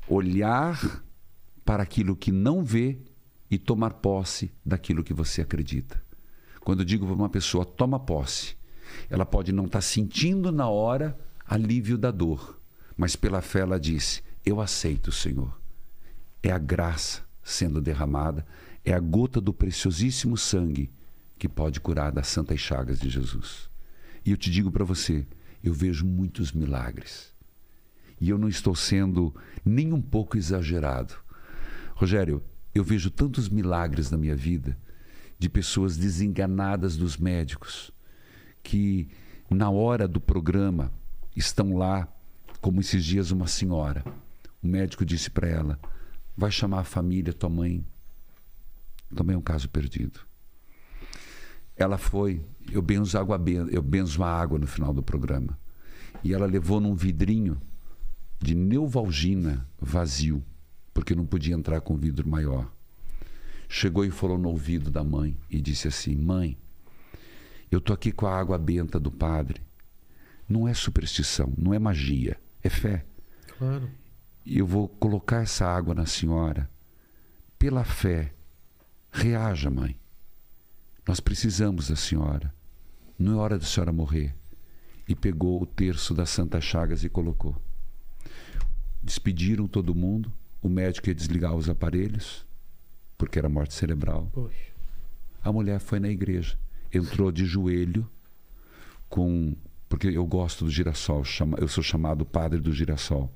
olhar para aquilo que não vê e tomar posse daquilo que você acredita. Quando eu digo para uma pessoa toma posse, ela pode não estar sentindo na hora alívio da dor, mas pela fé ela disse: Eu aceito, Senhor. É a graça sendo derramada, é a gota do preciosíssimo sangue que pode curar das santas chagas de Jesus. E eu te digo para você, eu vejo muitos milagres. E eu não estou sendo nem um pouco exagerado. Rogério, eu vejo tantos milagres na minha vida de pessoas desenganadas dos médicos que na hora do programa estão lá, como esses dias uma senhora. O médico disse para ela: "Vai chamar a família, tua mãe também é um caso perdido". Ela foi, eu benzo água, eu benzo a água no final do programa. E ela levou num vidrinho de Neuvalgina vazio, porque não podia entrar com vidro maior. Chegou e falou no ouvido da mãe e disse assim: Mãe, eu tô aqui com a água benta do padre. Não é superstição, não é magia, é fé. Claro. E eu vou colocar essa água na senhora pela fé. Reaja, mãe. Nós precisamos da senhora. Não é hora da senhora morrer. E pegou o terço das Santas Chagas e colocou. Despediram todo mundo. O médico ia desligar os aparelhos, porque era morte cerebral. Poxa. A mulher foi na igreja, entrou de joelho com porque eu gosto do girassol, eu sou chamado padre do girassol.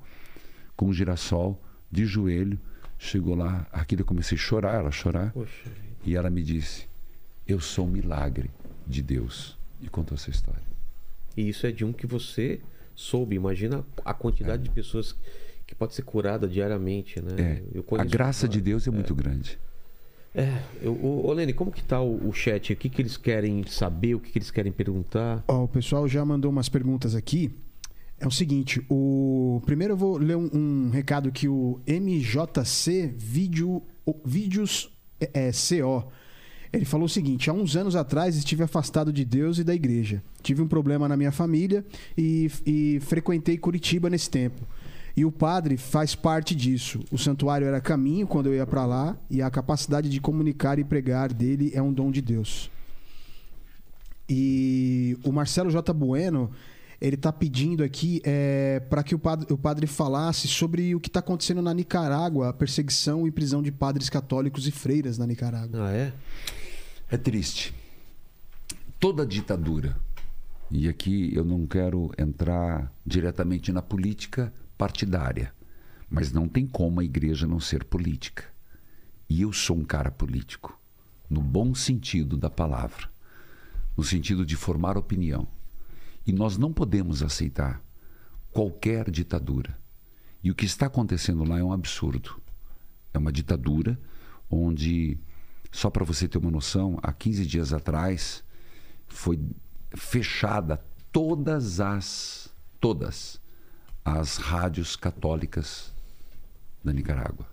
Com o girassol de joelho, chegou lá, aquilo eu comecei a chorar, ela a chorar, Poxa. e ela me disse: "Eu sou um milagre de Deus". E contou essa história. E isso é de um que você soube. Imagina a quantidade de pessoas que pode ser curada diariamente, né? É, Eu a graça de Deus é muito grande. É, eu, ô, ô Lene, como que tá o, o chat? O que, que eles querem saber? O que, que eles querem perguntar? Ó, o pessoal já mandou umas perguntas aqui. É o seguinte, o primeiro eu vou ler um, um recado que o MJC Vídeo, Vídeos é, é, CO. Ele falou o seguinte: há uns anos atrás estive afastado de Deus e da igreja. Tive um problema na minha família e, e frequentei Curitiba nesse tempo. E o padre faz parte disso. O santuário era caminho quando eu ia para lá e a capacidade de comunicar e pregar dele é um dom de Deus. E o Marcelo J. Bueno, ele tá pedindo aqui é, para que o padre, o padre falasse sobre o que está acontecendo na Nicarágua, a perseguição e prisão de padres católicos e freiras na Nicarágua. Ah, é? É triste. Toda ditadura, e aqui eu não quero entrar diretamente na política partidária, mas não tem como a igreja não ser política. E eu sou um cara político, no bom sentido da palavra, no sentido de formar opinião. E nós não podemos aceitar qualquer ditadura. E o que está acontecendo lá é um absurdo. É uma ditadura onde, só para você ter uma noção, há 15 dias atrás foi fechada todas as todas as rádios católicas da Nicarágua.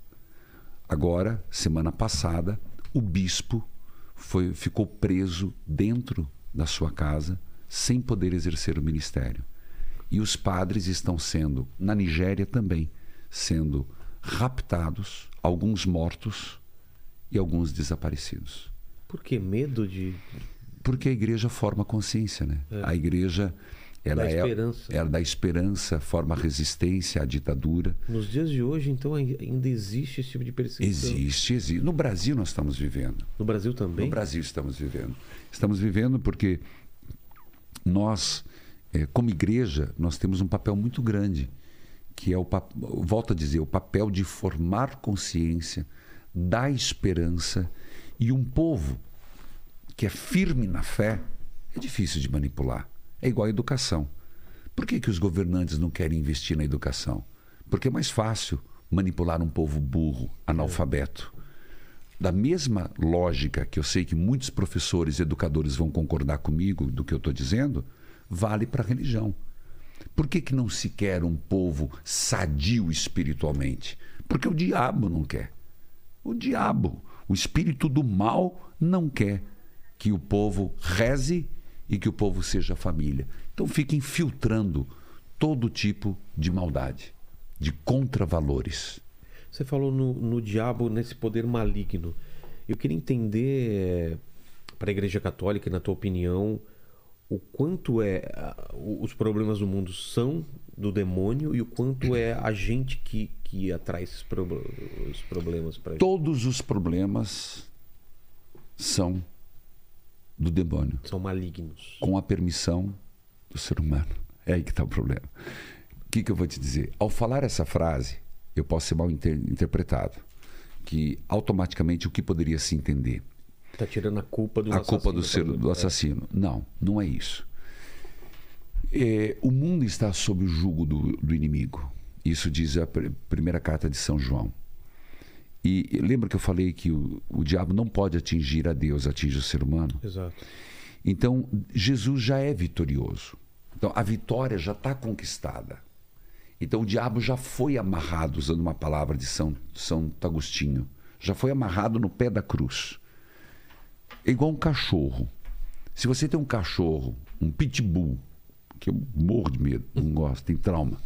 Agora, semana passada, o bispo foi, ficou preso dentro da sua casa sem poder exercer o ministério. E os padres estão sendo, na Nigéria também, sendo raptados, alguns mortos e alguns desaparecidos. Por que medo de. Porque a igreja forma consciência, né? É. A igreja ela Da é esperança. ela dá esperança, forma resistência à ditadura. Nos dias de hoje, então, ai- ainda existe esse tipo de perseguição? Existe, existe. No Brasil nós estamos vivendo. No Brasil também? No Brasil estamos vivendo. Estamos vivendo porque nós, eh, como igreja, nós temos um papel muito grande, que é o, volto a dizer, o papel de formar consciência, dar esperança e um povo que é firme na fé é difícil de manipular. É igual a educação. Por que, que os governantes não querem investir na educação? Porque é mais fácil manipular um povo burro, analfabeto. Da mesma lógica que eu sei que muitos professores e educadores vão concordar comigo do que eu estou dizendo, vale para a religião. Por que, que não se quer um povo sadio espiritualmente? Porque o diabo não quer. O diabo, o espírito do mal, não quer que o povo reze e que o povo seja família. Então fiquem filtrando todo tipo de maldade, de contravalores. Você falou no, no diabo, nesse poder maligno. Eu queria entender, para a Igreja Católica, na tua opinião, o quanto é os problemas do mundo são do demônio e o quanto é a gente que, que atrai esses prob- os problemas para gente. Todos os problemas são do demônio, São malignos. com a permissão do ser humano. É aí que está o problema. O que, que eu vou te dizer? Ao falar essa frase, eu posso ser mal inter- interpretado. Que automaticamente o que poderia se entender? Tá tirando a culpa do a culpa do, assassino, ser, do assassino. Não, não é isso. É, o mundo está sob o jugo do, do inimigo. Isso diz a pr- primeira carta de São João. E lembra que eu falei que o, o diabo não pode atingir a Deus, atinge o ser humano? É. Exato. Então, Jesus já é vitorioso. Então, a vitória já está conquistada. Então, o diabo já foi amarrado, usando uma palavra de São, São Agostinho, já foi amarrado no pé da cruz. É igual um cachorro. Se você tem um cachorro, um pitbull, que eu morro de medo, não gosto, tem trauma.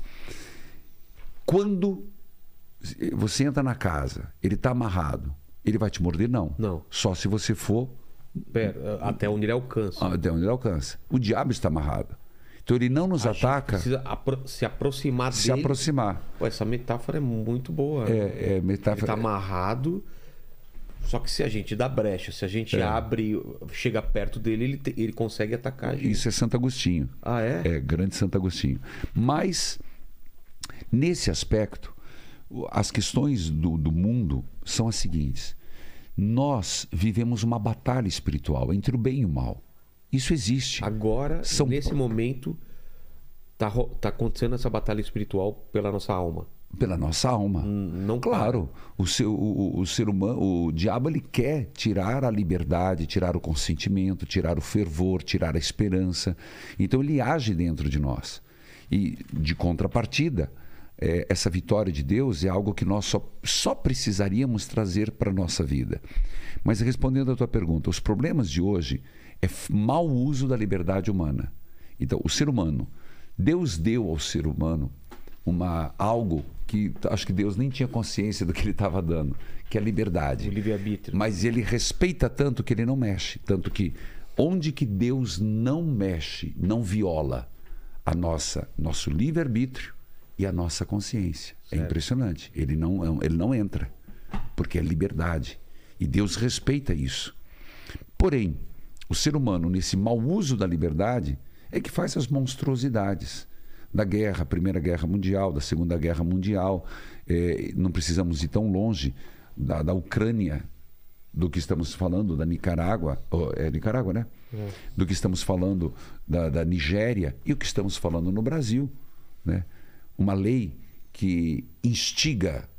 Quando você entra na casa, ele está amarrado, ele vai te morder? Não. Não. Só se você for Pera, até onde ele alcança. até onde ele alcança. O diabo está amarrado. Então ele não nos A ataca precisa apro- se aproximar se dele. aproximar. Pô, essa metáfora é muito boa. É, é Ele metáfora. tá amarrado. Só que se a gente dá brecha, se a gente É. abre, chega perto dele, ele, te- ele consegue atacar a gente. Isso é Santo Agostinho. Ah, é? É, grande Santo Agostinho. Mas, nesse aspecto, as questões do, do mundo são as seguintes. Nós vivemos uma batalha espiritual entre o bem e o mal. Isso existe. Agora, São- nesse momento, tá, ro- tá acontecendo essa batalha espiritual pela nossa alma. Pela nossa alma. Hum, Não Claro, o, seu, o, o- ser humano, o diabo, ele quer tirar a liberdade, tirar o consentimento, tirar o fervor, tirar a esperança. Então ele age dentro de nós. E de contrapartida, eh, essa vitória de Deus é algo que nós só, só precisaríamos trazer para a nossa vida. Mas respondendo à tua pergunta, os problemas de hoje é mau uso da liberdade humana. Então, o ser humano, Deus deu ao ser humano uma algo que acho que Deus nem tinha consciência do que ele estava dando, que é a liberdade. O livre-arbítrio. Mas ele respeita tanto que ele não mexe, tanto que onde que Deus não mexe, não viola a nossa nosso livre-arbítrio e a nossa consciência. É impressionante. Ele não, ele não entra, porque é liberdade. E Deus respeita isso. Porém, o ser humano, nesse mau uso da liberdade, é que faz as monstruosidades da guerra, Primeira Guerra Mundial, da Segunda Guerra Mundial. É, não precisamos ir tão longe da, da Ucrânia, do que estamos falando, da Nicarágua, oh, é Nicarágua, né? Do que estamos falando da, da Nigéria e o que estamos falando no Brasil. Né? Uma lei que instiga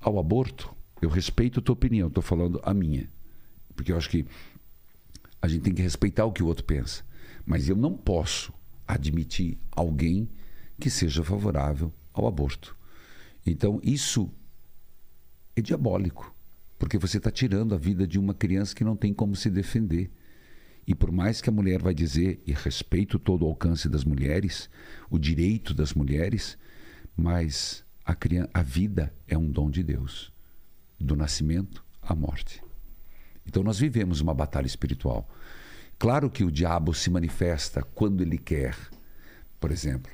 ao aborto. Eu respeito a tua opinião, estou falando a minha. Porque eu acho que a gente tem que respeitar o que o outro pensa. Mas eu não posso admitir alguém que seja favorável ao aborto. Então, isso é diabólico, porque você está tirando a vida de uma criança que não tem como se defender. E por mais que a mulher vai dizer, e respeito todo o alcance das mulheres, o direito das mulheres, mas a, criança, a vida é um dom de Deus, do nascimento à morte. Então nós vivemos uma batalha espiritual. Claro que o diabo se manifesta quando ele quer. Por exemplo,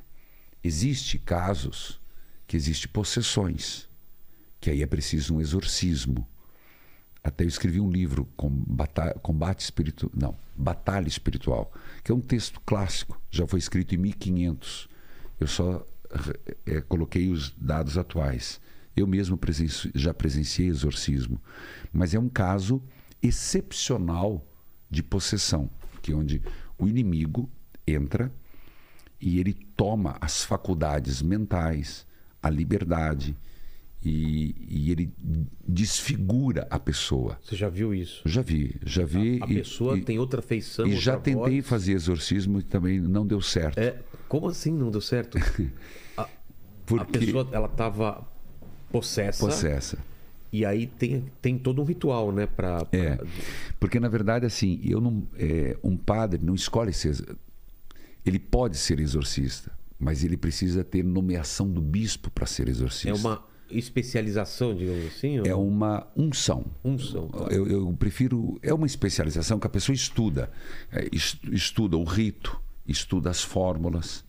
existe casos que existe possessões, que aí é preciso um exorcismo. Até eu escrevi um livro, Combate, Espiritual, não, Batalha Espiritual, que é um texto clássico, já foi escrito em 1500. Eu só é, coloquei os dados atuais. Eu mesmo presenci, já presenciei exorcismo, mas é um caso excepcional de possessão, que é onde o inimigo entra e ele toma as faculdades mentais, a liberdade e, e ele desfigura a pessoa. Você já viu isso? Já vi, já vi. A, a e, pessoa e, tem outra feição. E já tentei voz. fazer exorcismo e também não deu certo. É, como assim não deu certo? A, a Porque pessoa ela estava possessa. possessa. E aí tem, tem todo um ritual, né? Pra, pra- É, porque na verdade assim, eu não, é, um padre não escolhe ser, ele pode ser exorcista, mas ele precisa ter nomeação do bispo para ser exorcista. É uma especialização, digamos assim? ou- É uma unção. Unção, tá. Eu, eu prefiro. É uma especialização que a pessoa estuda. É, es- estuda o rito, estuda as fórmulas.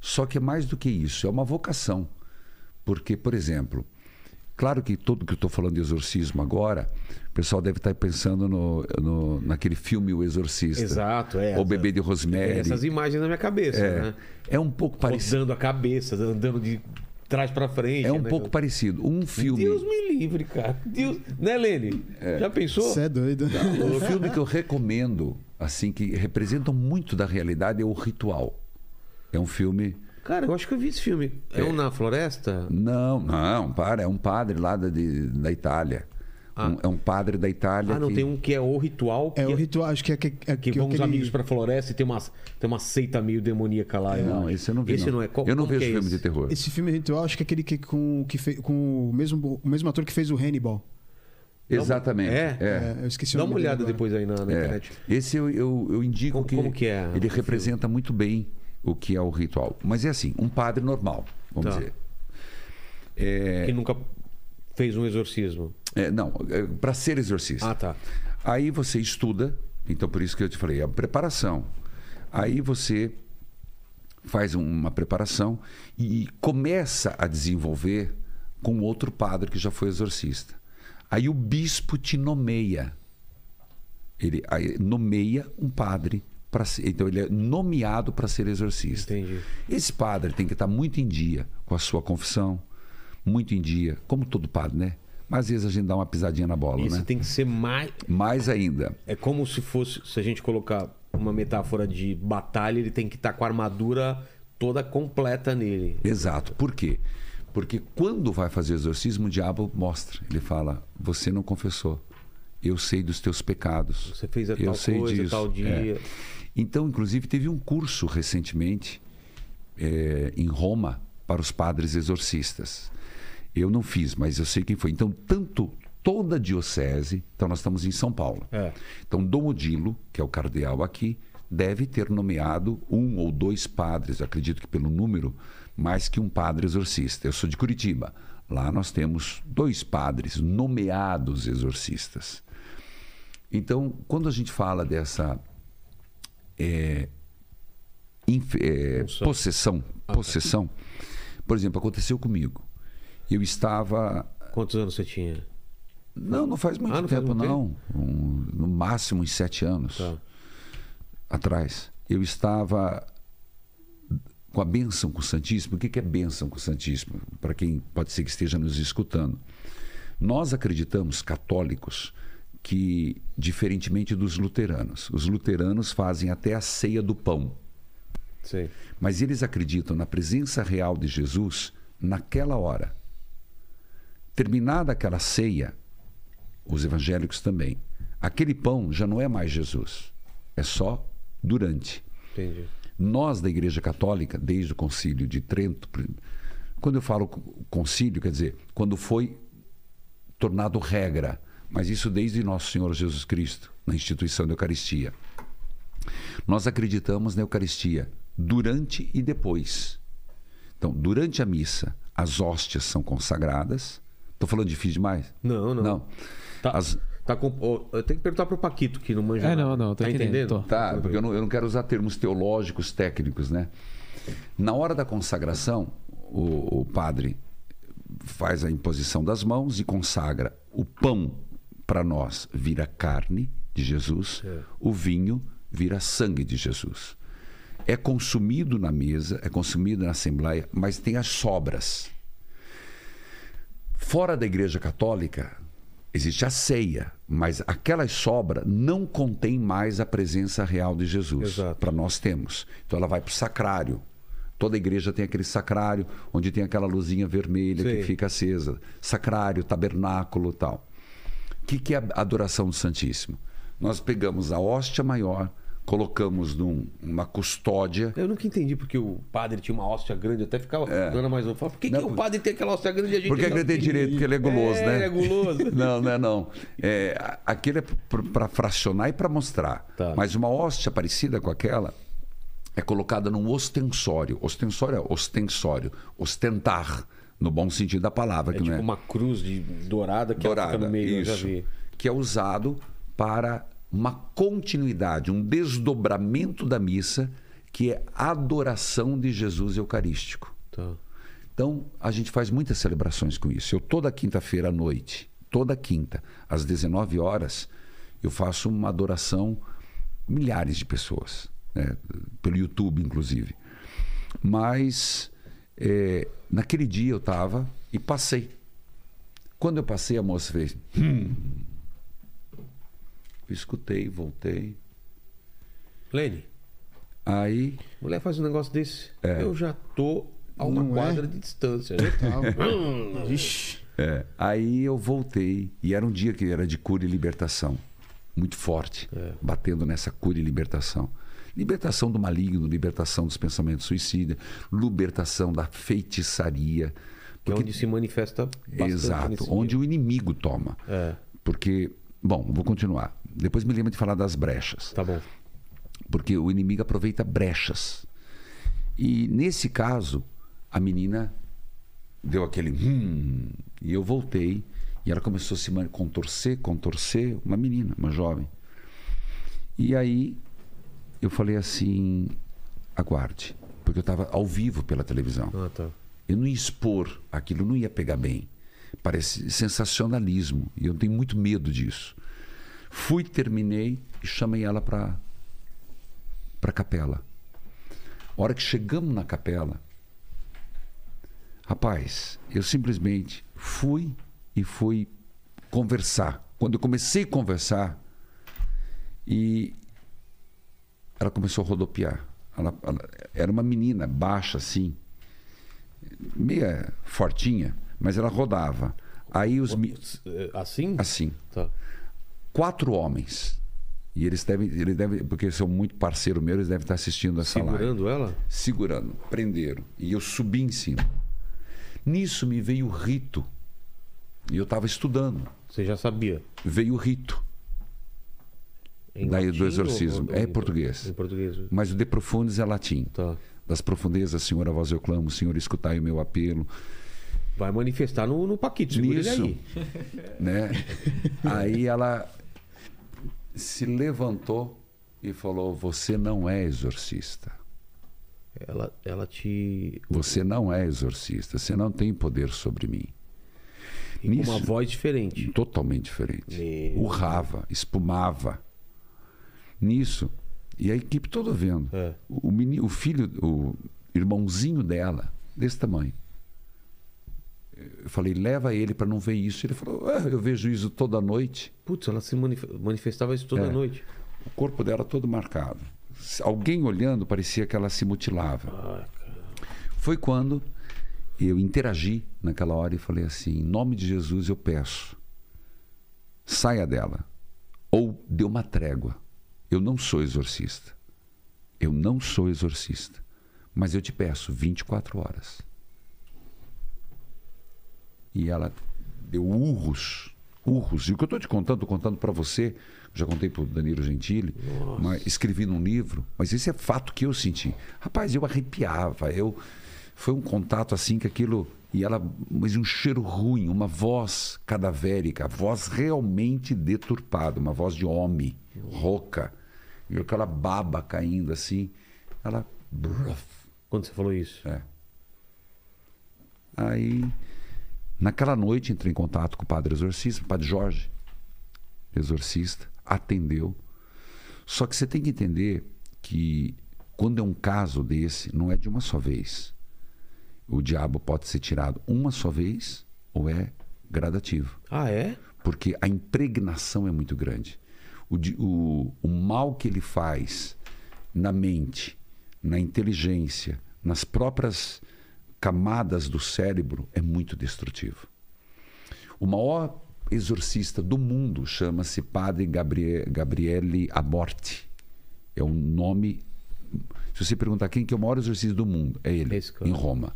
Só que é mais do que isso, é uma vocação. Porque, por exemplo, claro que tudo que eu estou falando de exorcismo agora, o pessoal deve estar pensando no, no- naquele filme O Exorcista. Exato, é. O Bebê de Rosemary. essas imagens na minha cabeça, É, né? é um pouco parecido. Rodando a cabeça, andando de trás pra frente. É um né? pouco parecido. Um filme. Deus me livre, cara. Deus... Né, Lene? Já pensou? Você é doido. O filme que eu recomendo, assim, que representa muito da realidade é o Ritual. É um filme. Cara, eu acho que eu vi esse filme. É, um na floresta? Não, não, para, é um padre lá da, de- da Itália. Um- é um padre da Itália. Ah, não, que- tem um que é o ritual. Que, É o ritual, acho que é, que, é que que vão os aquele- amigos pra floresta e tem uma, tem uma seita meio demoníaca lá. eu Não, esse eu não vi. Esse não, é. Qual, eu não vejo é filme esse? de terror. Esse filme ritual, acho que é aquele que com, que fez, com o, mesmo, o mesmo ator que fez o Hannibal. Exatamente. É? É, eu esqueci o Dá uma olhada agora. depois aí na, na É. internet. Esse eu, eu, eu indico Como- que, como que é ele filme? representa muito bem o que é o ritual. Mas é assim, um padre normal, vamos Tá. dizer. É, Que nunca fez um exorcismo. é, não, para ser exorcista. Ah, tá. Aí você estuda, então por isso que eu te falei, a preparação. Aí você faz uma preparação e começa a desenvolver com outro padre que já foi exorcista. Aí o bispo te nomeia. Ele nomeia um padre para ser, então ele é nomeado para ser exorcista. Entendi. Esse padre tem que estar muito em dia com a sua confissão, muito em dia, como todo padre, né? Mas às vezes a gente dá uma pisadinha na bola, Esse né? tem que ser mais. Mais ainda, É como se fosse. Se a gente colocar uma metáfora de batalha, ele tem que estar com a armadura toda completa nele. Exato. Por quê? Porque quando vai fazer exorcismo, o diabo mostra. Ele fala: Você não confessou. Eu sei dos teus pecados. Você fez a Eu tal sei coisa, disso. tal dia. É. Então, inclusive, teve um curso recentemente é, em Roma para os padres exorcistas. Eu não fiz, mas eu sei quem foi. Então, tanto toda a diocese, então nós estamos em São Paulo. É. Então, Dom Odilo, que é o cardeal aqui, deve ter nomeado um ou dois padres, acredito que pelo número, mais que um padre exorcista. Eu sou de Curitiba. Lá nós temos dois padres nomeados exorcistas. Então, quando a gente fala dessa é, inf- é, possessão, possessão, por exemplo, aconteceu comigo. Eu estava Quantos anos você tinha? não, não faz muito Ah, não faz tempo, muito não. Um- no máximo uns sete anos Tá. atrás. Eu estava com a bênção com o Santíssimo. O que que é bênção com o Santíssimo? Para quem pode ser que esteja nos escutando. Nós acreditamos, católicos, que, diferentemente dos luteranos, os luteranos fazem até a ceia do pão. Sei. Mas eles acreditam na presença real de Jesus naquela hora. Terminada aquela ceia, os evangélicos também, aquele pão já não é mais Jesus, é só durante. Entendi. Nós da Igreja Católica, desde o Concílio de Trento, quando eu falo concílio, quer dizer, quando foi tornado regra, mas isso desde nosso Senhor Jesus Cristo, na instituição da Eucaristia. Nós acreditamos na Eucaristia durante e depois. Então, durante a missa, as hóstias são consagradas. Estou falando difícil demais? Não, não. Não. Tá, As- tá com... eu tenho que perguntar pro Paquito, que não manja É, não, não, tá entendendo. Tá, porque eu não, eu não quero usar termos teológicos técnicos, né? Na hora da consagração, o, o padre faz a imposição das mãos e consagra o pão para nós vira carne de Jesus, É. o vinho vira sangue de Jesus. É consumido na mesa, é consumido na assembleia, mas tem as sobras. Fora da Igreja Católica, existe a ceia, mas aquela sobra não contém mais a presença real de Jesus. Para nós temos. Então ela vai para o sacrário. Toda igreja tem aquele sacrário, onde tem aquela luzinha vermelha Sim. que fica acesa. Sacrário, tabernáculo tal. O que, que é a adoração do Santíssimo? Nós pegamos a hóstia maior, colocamos num- numa custódia. Eu nunca entendi porque o padre tinha uma hóstia grande, até ficava dando mais um. Por que, que É. Não, o padre tem aquela hóstia grande e a gente Porque ele tem direito, porque ele é guloso, É, né? ele é guloso. Não, não é não. É, aquele é para fracionar e para mostrar. Tá. Mas uma hóstia parecida com aquela é colocada num ostensório. Ostensório é ostensório, ostentar, no bom sentido da palavra. É que tipo não é uma cruz de dourada que dourada, fica no meio, eu já isso, vi. que é usado para uma continuidade, um desdobramento da missa, que é a adoração de Jesus Eucarístico. Tá. Então, a gente faz muitas celebrações com isso. Eu, toda quinta-feira à noite, toda quinta, às 19 horas, eu faço uma adoração, milhares de pessoas, né? pelo YouTube, inclusive. Mas, é, naquele dia eu estava e passei. Quando eu passei, a moça fez. "Hum." Eu escutei, voltei. Lene, Aí, mulher faz um negócio desse. É. Eu já tô a uma Não é? quadra de distância. né? Tal. Ixi. É, aí eu voltei e era um dia que era de cura e libertação, muito forte, É. batendo nessa cura e libertação. Libertação do maligno, libertação dos pensamentos suicidas, libertação da feitiçaria. É Porque- onde se manifesta Exato, onde o inimigo toma. É, Porque, bom, vou continuar. Depois me lembro de falar das brechas tá bom. porque o inimigo aproveita brechas. E nesse caso, a menina deu aquele hum, e eu voltei e ela começou a se contorcer, contorcer, uma menina, uma jovem. E aí eu falei assim, aguarde, porque eu estava ao vivo pela televisão. Ah, tá. Eu não ia expor aquilo, não ia pegar bem. Parece sensacionalismo e eu tenho muito medo disso. Fui, terminei e chamei ela para para a capela. A hora que chegamos na capela, rapaz, eu simplesmente fui e fui conversar. Quando eu comecei a conversar, e ela começou a rodopiar. Ela, ela- era uma menina baixa assim, meia fortinha, mas ela rodava. Aí os mi- Assim? assim, Tá. quatro homens. E eles devem, eles devem, porque são muito parceiro meu, eles devem estar assistindo essa live. Segurando ela? Segurando, prenderam. E eu subi em cima. Nisso me veio o rito. E eu estava estudando. Você já sabia. Veio o rito. Daí latim do exorcismo. ou- ou- É em português. Em português. Mas o de profundis é latim. Tá. Das profundezas, Senhor, a vós eu clamo, Senhor, escutai o meu apelo. Vai manifestar no, no Paquito. Nisso, aí. né? Aí ela se levantou e falou: Você não é exorcista. Ela, ela te. Você não é exorcista. Você não tem poder sobre mim. E com uma Nisso- voz diferente. Totalmente diferente. Meu Urrava, espumava. Nisso. E a equipe toda vendo. É. O, meni- o filho, o irmãozinho dela, desse tamanho. Eu falei, leva ele para não ver isso. Ele falou, "Ah, eu vejo isso toda noite. Putz, ela se manif- manifestava isso toda É. noite. O corpo dela todo marcado. Alguém olhando parecia que ela se mutilava. Ah. Foi quando eu interagi naquela hora e falei assim: em nome de Jesus eu peço, saia dela. Ou dê uma trégua. Eu não sou exorcista. Eu não sou exorcista. Mas eu te peço 24 horas. E ela deu urros. Urros. E o que eu estou te contando, estou contando para você. Já contei para o Danilo Gentili. Mas escrevi num livro. Mas esse é fato que eu senti. Rapaz, eu arrepiava. Eu foi um contato assim que aquilo e ela mas um cheiro ruim uma voz cadavérica voz realmente deturpada uma voz de homem rouca e aquela baba caindo assim ela Quando você falou isso. é. Aí, naquela noite, entrei em contato com o padre exorcista, o padre Jorge, exorcista, atendeu. Só que você tem que entender que quando é um caso desse, não é de uma só vez. O diabo pode ser tirado uma só vez ou é gradativo Ah, é? porque a impregnação é muito grande. O, o, o mal que ele faz na mente, na inteligência, nas próprias camadas do cérebro é muito destrutivo. O maior exorcista do mundo chama-se Padre Gabrie- Gabriele Aborti. É um nome. Se você perguntar quem que é o maior exorcista do mundo, é ele, em Roma.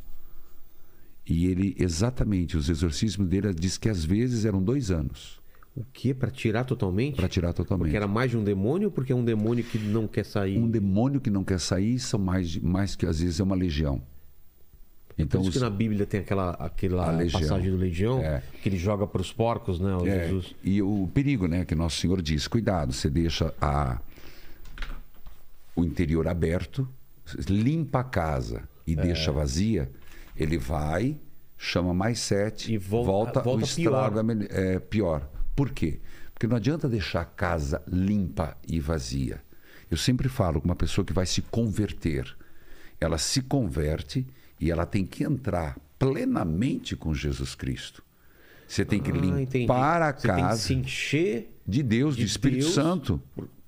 E ele, exatamente, os exorcismos dele diz que às vezes eram dois anos O que? Pra tirar totalmente? para tirar totalmente. Porque era mais de um demônio ou porque é um demônio que não quer sair? Um demônio que não quer sair são mais, mais que às vezes é uma legião. Por Então, isso os- que na Bíblia tem aquela, aquela passagem do legião É. que ele joga para os porcos, né? O É, Jesus. e o perigo, né, que Nosso Senhor diz, cuidado, você deixa a, o interior aberto, limpa a casa e É. deixa vazia, ele vai, chama mais sete, E volta- volta o estrago pior. é é pior. Por quê? Porque não adianta deixar a casa limpa e vazia. Eu sempre falo com uma pessoa que vai se converter. Ela se converte e ela tem que entrar plenamente com Jesus Cristo. Você tem que Ah, entendi. limpar a Você tem que casa se encher de Deus, de do Espírito Deus. Santo,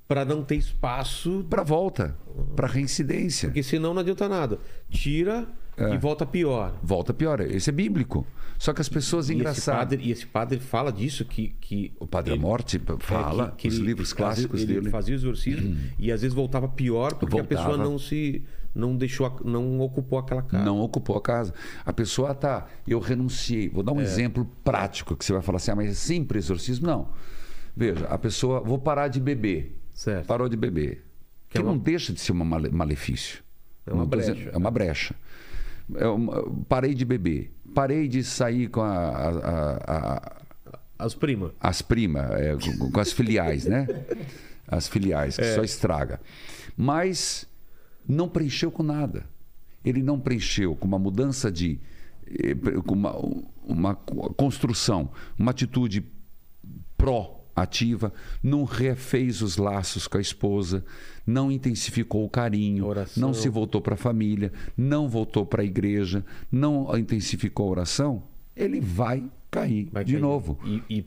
para não ter espaço, para volta, para reincidência. porque senão não adianta nada. Tira É. e volta pior. Volta pior. Esse é bíblico. Só que as pessoas E esse, engraçadas. padre, e esse padre fala disso que, que O Padre ele- Morte é, fala, que- que os ele- livros clássicos ele dele. fazia o exorcismo e às vezes voltava pior porque a Voltava. pessoa não se não deixou a- não ocupou aquela casa. Não ocupou a casa. A pessoa tá, eu renunciei. Vou dar É. um exemplo prático que você vai falar assim, ah, mas é sempre exorcismo? Não. Veja, a pessoa, vou parar de beber. Certo. Parou de beber. Que Que, é uma- não deixa de ser um male- malefício. É uma tô brecha. é uma brecha. É uma- parei de beber. Parei de sair com a- a- a- As primas. as primas, é, com, com as filiais, né? As filiais, que só estraga. Mas não preencheu com nada. Ele não preencheu com uma mudança de. eh, com uma, uma construção, uma atitude pró-ativa, não refez os laços com a esposa, não intensificou o carinho, Oração. não se voltou para a família, não voltou para a igreja, não intensificou a oração, ele vai cair Vai de cair. novo E, e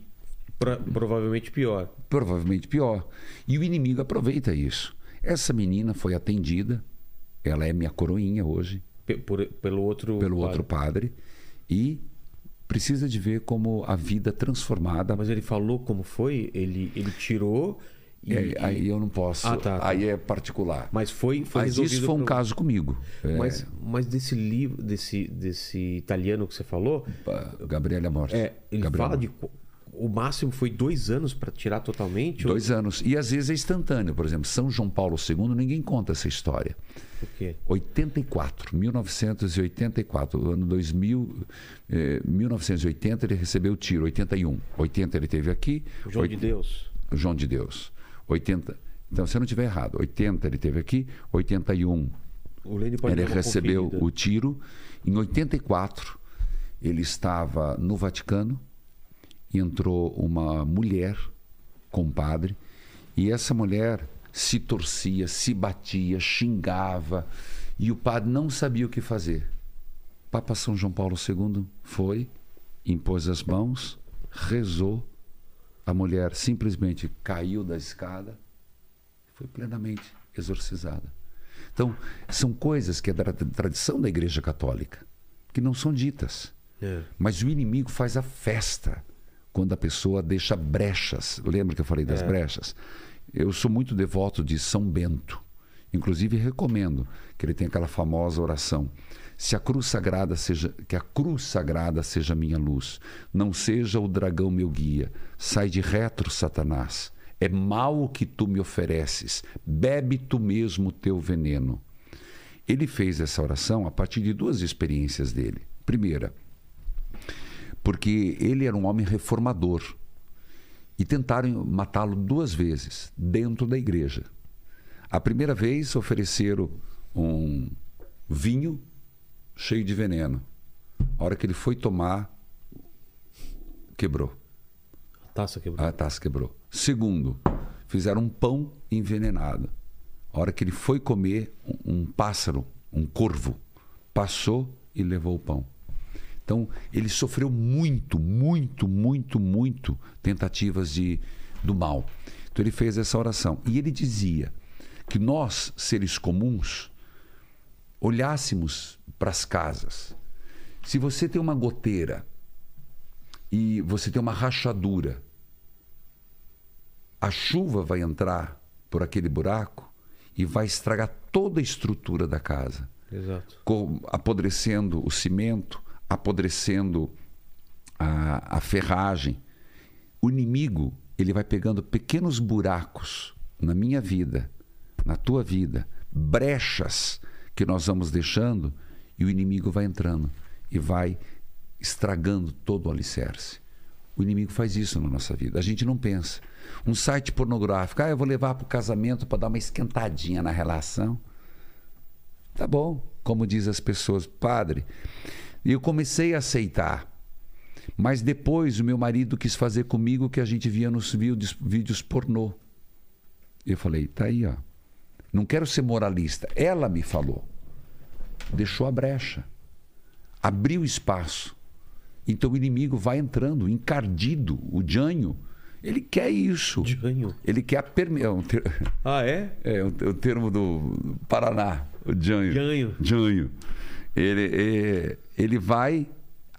pro- provavelmente pior. provavelmente pior. E o inimigo aproveita isso. Essa menina foi atendida, ela é minha coroinha hoje, Pe- por- pelo outro. pelo padre. outro padre, e precisa de ver como a vida transformada. Mas ele falou como foi? Ele, ele tirou. E, É, aí eu não posso, Ah, tá, tá. aí é particular. Mas foi, foi Mas isso foi um pro- caso comigo. É, Mas, mas desse livro, desse, desse italiano que você falou, Gabriela Morte. é, ele Gabriela fala de. O máximo foi dois anos para tirar totalmente? Dois anos. E às vezes é instantâneo. Por exemplo, São João Paulo II, ninguém conta essa história. Ou... O quê? 84, 1984, o ano 2000, eh, 1980 ele recebeu o tiro, 81. 80 ele teve aqui. O João oit- de Deus. João de Deus. 80, Então, se eu não estiver errado, 80 ele teve aqui, 81 O Lene pode ele recebeu conferida. o tiro. Em 84, ele estava no Vaticano entrou uma mulher com o padre. E essa mulher se torcia, se batia, xingava. E o padre não sabia o que fazer. Papa São João Paulo II foi, impôs as mãos, rezou. A mulher simplesmente caiu da escada foi plenamente exorcizada. Então, são coisas que é da tra- tradição da Igreja Católica, que não são ditas. É. Mas o inimigo faz a festa quando a pessoa deixa brechas. Lembra que eu falei das brechas? Eu sou muito devoto de São Bento. Inclusive recomendo que ele tenha aquela famosa oração: se a cruz sagrada seja que a cruz sagrada seja minha luz, não seja o dragão meu guia. Sai de retro, Satanás. É mal o que tu me ofereces. Bebe tu mesmo o teu veneno. Ele fez essa oração a partir de duas experiências dele. Primeira, porque ele era um homem reformador e tentaram matá-lo duas vezes dentro da igreja. A primeira vez ofereceram um vinho cheio de veneno. A hora que ele foi tomar, quebrou. A taça quebrou. A taça quebrou. Segundo, fizeram um pão envenenado. A hora que ele foi comer, um, um pássaro, um corvo, passou e levou o pão. Então, ele sofreu muito, muito, muito, muito tentativas de, do mal. Então, ele fez essa oração. E ele dizia que nós, seres comuns, olhássemos para as casas. Se você tem uma goteira e você tem uma rachadura, a chuva vai entrar por aquele buraco e vai estragar toda a estrutura da casa, Exato. com- apodrecendo o cimento, apodrecendo a, a ferragem. O inimigo ele vai pegando pequenos buracos na minha vida, na tua vida, brechas que nós vamos deixando e o inimigo vai entrando e vai estragando todo o alicerce. O inimigo faz isso na nossa vida. A gente não pensa. Um site pornográfico, ah, eu vou levar para o casamento para dar uma esquentadinha na relação. Tá bom, como diz as pessoas, padre. E eu comecei a aceitar. Mas depois o meu marido quis fazer comigo o que a gente via nos vídeos, pornô. Eu falei, tá aí, ó. Não quero ser moralista. Ela me falou. Deixou a brecha. Abriu espaço. Então o inimigo vai entrando, encardido, o janho. Ele quer isso. Janho. Ele quer a perme... é um ter- Ah, é? é o, o termo do Paraná, o janho. Janho. Janho. Ele, é, ele vai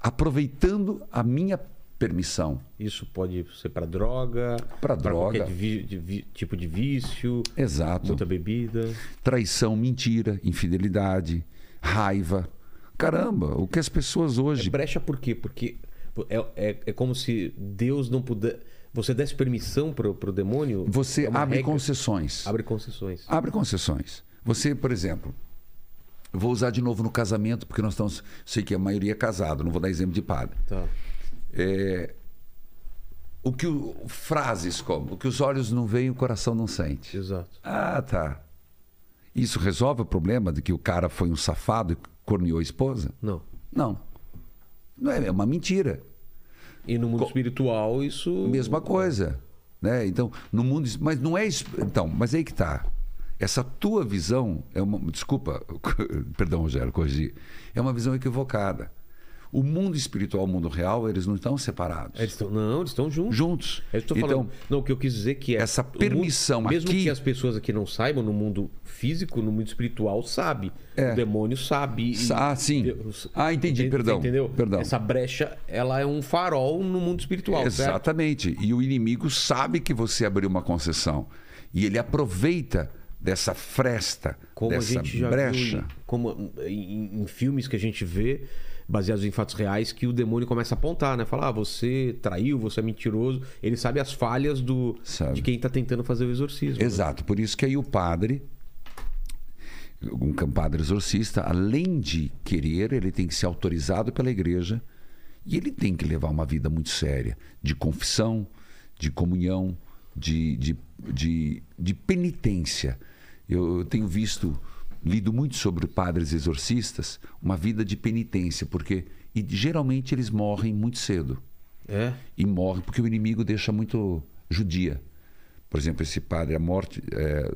aproveitando a minha permissão. Isso pode ser para droga, Pra droga. de vi- tipo de vício, Exato. muita bebida. Traição, mentira, infidelidade, raiva. Caramba, o que as pessoas É hoje. brecha por quê? Porque é, é, é como se Deus não puder. Você desse permissão pro, pro demônio. Você é abre regra. concessões. Abre concessões. Abre concessões. Você, por exemplo, vou usar de novo no casamento, porque nós estamos. Sei que a maioria é casado, não vou dar exemplo de padre. Tá. É, o que o, frases como o que os olhos não veem, o coração não sente. Exato. Ah, tá. Isso resolve o problema de que o cara foi um safado e corneou a esposa? Não. Não. Não é, é uma mentira. E no mundo Co- espiritual, isso. Mesma coisa, né? Então, no mundo, mas não é, então, mas aí que tá. Essa tua visão é uma, desculpa, perdão, Rogério, corrigir. É uma visão equivocada. O mundo espiritual e o mundo real, eles não estão separados. Eles estão, não, eles estão juntos. Juntos. Eu estou então, falando. Não, o que eu quis dizer que é. essa o mundo- permissão mesmo aqui- que as pessoas aqui não saibam, no mundo físico, no mundo espiritual, sabe. É. O demônio sabe. Ah, sim. Deus- Ah, entendi, Ente- perdão, Entendeu? perdão. Essa brecha, ela é um farol no mundo espiritual. certo? Exatamente. E o inimigo sabe que você abriu uma concessão. E ele aproveita dessa fresta, Como dessa a gente já brecha. viu como, em, em filmes que a gente vê, baseados em fatos reais, que o demônio começa a apontar, né? Falar, ah, você traiu, você é mentiroso. Ele sabe as falhas do, Sabe. de quem está tentando fazer o exorcismo. né? Exato. Por isso que aí o padre, um padre exorcista, além de querer, ele tem que ser autorizado pela igreja e ele tem que levar uma vida muito séria de confissão, de comunhão, de, de de, de penitência. Eu, tenho visto, lido muito sobre padres exorcistas, uma vida de penitência, porque e geralmente eles morrem muito cedo. É? E morrem porque o inimigo deixa muito judia. Por exemplo, esse padre, a morte, é,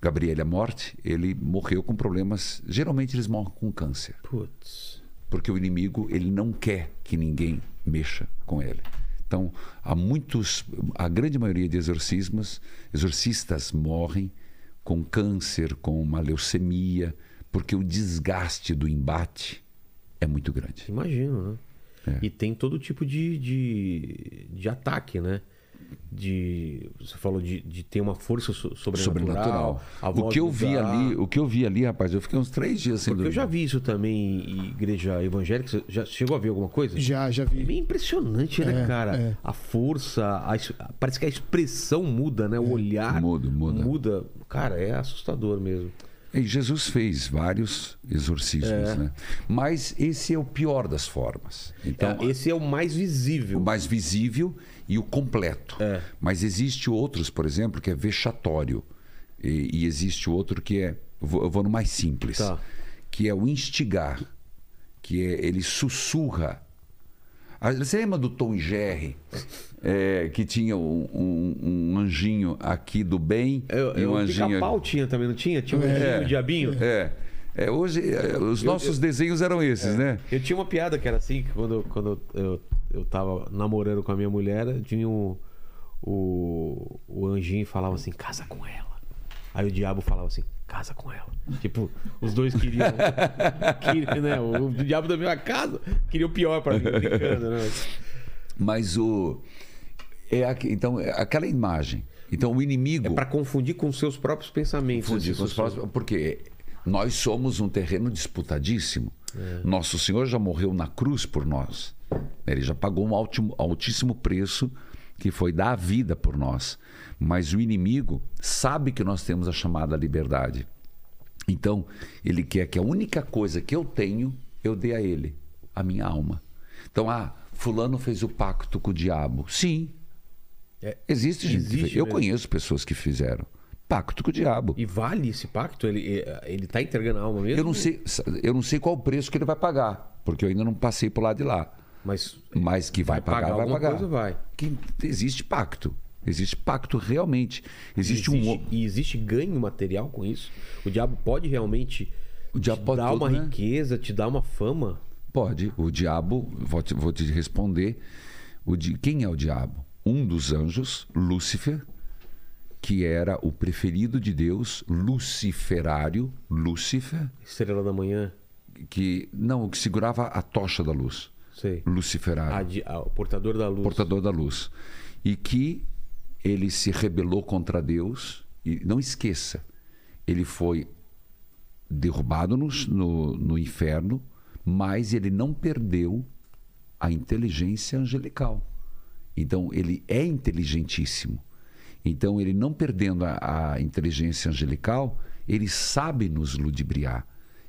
Gabriele a morte, ele morreu com problemas. Geralmente eles morrem com câncer, Putz. porque o inimigo ele não quer que ninguém mexa com ele. Então, há muitos, a grande maioria de exorcismos, exorcistas morrem com câncer, com uma leucemia, porque o desgaste do embate é muito grande. Imagino, né? É. E tem todo tipo de, de, de ataque, né? De, você falou de, de ter uma força so- sobrenatural. Sobrenatural. O que eu vi ali, o que eu vi ali, rapaz, eu fiquei uns três dias sem Porque eu já vi isso também em igreja evangélica. Você já chegou a ver alguma coisa? Já, já É vi. bem impressionante, né, É, cara? é. A força, a parece que a expressão muda, né? O olhar Muda, muda. muda. Cara, é assustador mesmo. E Jesus fez vários exorcismos, É. né? Mas esse é o pior das formas. Então, É, esse é o mais visível. o mais visível e o completo. É. Mas existe outros, por exemplo, que é vexatório. E, e existe outro que é. Eu vou, eu vou no mais simples. Tá. Que é o instigar. Que é ele sussurra. Ah, Você lembra do Tom e Jerry? É, que tinha um, um- um anjinho aqui do bem Eu, e eu, um o anjinho. pica-pau tinha também, não tinha? Tinha um anjinho, um diabinho. É. É, hoje, é, os nossos desenhos eram esses, né? Eu tinha uma piada que era assim, que quando, quando eu, eu tava namorando com a minha mulher, tinha um, o, o anjinho falava assim, casa com ela. Aí o diabo falava assim, casa com ela. Tipo, os dois queriam. queriam né? o, o diabo da minha casa queria o pior pra mim, brincando, né? Mas o. É aqui- então, é aquela imagem. Então, o inimigo. É pra confundir com os seus próprios pensamentos. confundir com os próximos- Porque nós somos um terreno disputadíssimo. Nosso Senhor já morreu na cruz por nós. Ele já pagou um altíssimo, altíssimo preço que foi dar a vida por nós. Mas o inimigo sabe que nós temos a chamada liberdade. Então, ele quer que a única coisa que eu tenho, eu dê a ele, a minha alma. Então, ah, fulano fez o pacto com o diabo. Sim. É, existe gente. existe eu conheço pessoas que fizeram pacto com o diabo. E vale esse pacto? Ele, ele tá entregando a alma mesmo? Eu não sei, eu não sei qual o preço que ele vai pagar, porque eu ainda não passei por lá de lá. Mas Mas que vai, pagar, pagar vai pagar. coisa, vai. Que existe pacto. Existe pacto realmente. Existe, um existe, e existe ganho material com isso? O diabo pode realmente O diabo te pode dar tudo, uma né? riqueza, te dar uma fama? Pode. O diabo, vou te, vou te responder. O di- quem é o diabo? Um dos anjos, Lúcifer, que era o preferido de Deus, luciferário, Lúcifer, Estrela da manhã? que não, que segurava a tocha da luz. Sei. Luciferário. A di- a- o portador da luz. portador da luz. E que ele se rebelou contra Deus. E não esqueça, ele foi derrubado no, no, no inferno, mas ele não perdeu a inteligência angelical. Então, ele é inteligentíssimo. Então, ele não perdendo a, a inteligência angelical, ele sabe nos ludibriar,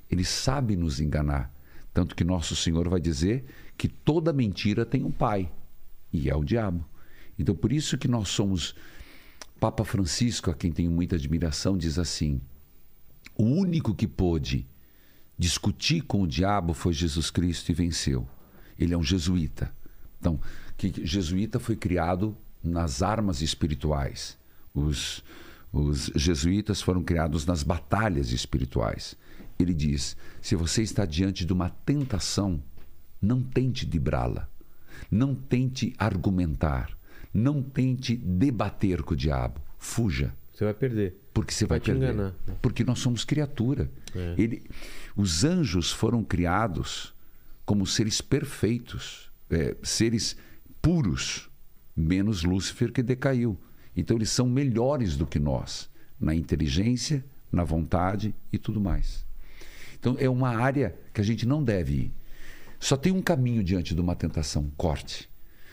ele sabe nos enganar. Tanto que nosso Senhor vai dizer que toda mentira tem um pai, e é o diabo. Então, por isso que nós somos. Papa Francisco, a quem tenho muita admiração, diz assim: o único que pôde discutir com o diabo foi Jesus Cristo e venceu. Ele é um jesuíta. Então, que jesuíta foi criado nas armas espirituais. Os, os jesuítas foram criados nas batalhas espirituais. Ele diz: se você está diante de uma tentação, não tente librá-la. Não tente argumentar. Não tente debater com o diabo. Fuja. Você vai perder. Porque você vai, Vai perder. enganar. Porque nós somos criatura. É. Ele, os anjos foram criados como seres perfeitos, é, seres puros, menos Lúcifer que decaiu. Então eles são melhores do que nós na inteligência, na vontade e tudo mais. Então é uma área que a gente não deve ir. Só tem um caminho diante de uma tentação, corte.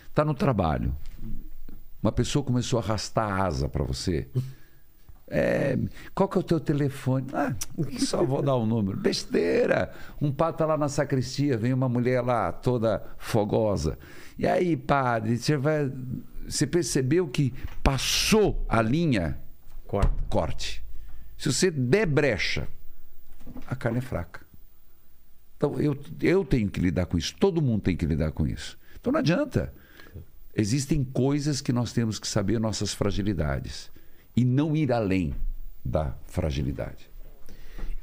Está no trabalho. Uma pessoa começou a arrastar a asa para você. É, qual que é o teu telefone? Ah, só vou dar o número. Besteira! Um padre tá lá na sacristia, vem uma mulher lá toda fogosa. E aí, padre, você vai. você percebeu que passou a linha, Corta. corte. Se você der brecha, a carne é fraca. Então eu, eu tenho que lidar com isso, todo mundo tem que lidar com isso. Então não adianta. Existem coisas que nós temos que saber nossas fragilidades e não ir além da fragilidade.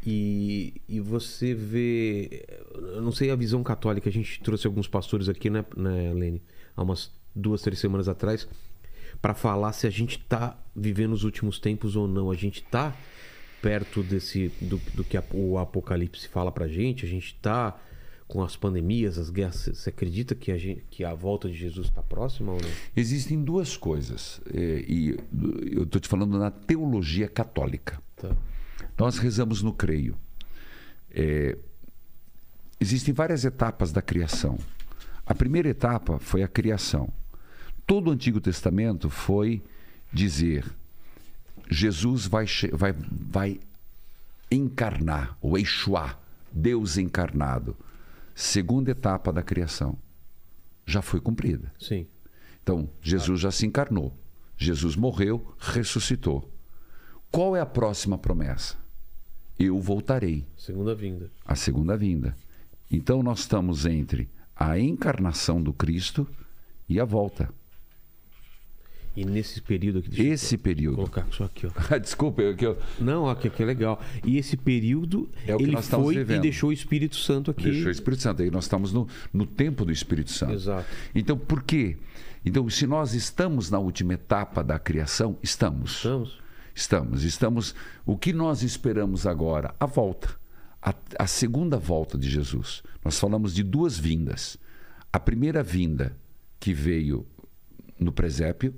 E, e você vê. Eu não sei a visão católica, a gente trouxe alguns pastores aqui, né, né Lene? Há umas duas, três semanas atrás, para falar se a gente está vivendo os últimos tempos ou não. A gente está perto desse do, do que a- o Apocalipse fala pra gente, a gente está com as pandemias, as guerras. Você- acredita que a, gente, que a volta de Jesus está próxima ou não? Existem duas coisas, eh, e eu estou te falando na teologia católica. Tá. Nós rezamos no creio. É, existem várias etapas da criação. A primeira etapa foi a criação. Todo o Antigo Testamento foi dizer: Jesus vai, vai, vai encarnar, o Eixuá, Deus encarnado. Segunda etapa da criação. Já foi cumprida. Sim. Então, Jesus já se encarnou. Jesus morreu, ressuscitou. Qual é a próxima promessa? Eu voltarei, Segunda vinda. a segunda vinda. Então, nós estamos entre a encarnação do Cristo e a volta. E nesse período aqui. deixa eu Esse período. colocar só aqui, ó. Desculpa, eu, Não, aqui, aqui é legal. E esse período, É o que ele nós estamos foi e vivendo. deixou o Espírito Santo aqui. deixou o Espírito Santo. Aí nós estamos no, no tempo do Espírito Santo. Exato. Então, por quê? Então, se nós estamos na última etapa da criação, estamos. Estamos? Estamos, estamos. O que nós esperamos agora? A volta. A, a segunda volta de Jesus. Nós falamos de duas vindas. A primeira vinda que veio no presépio,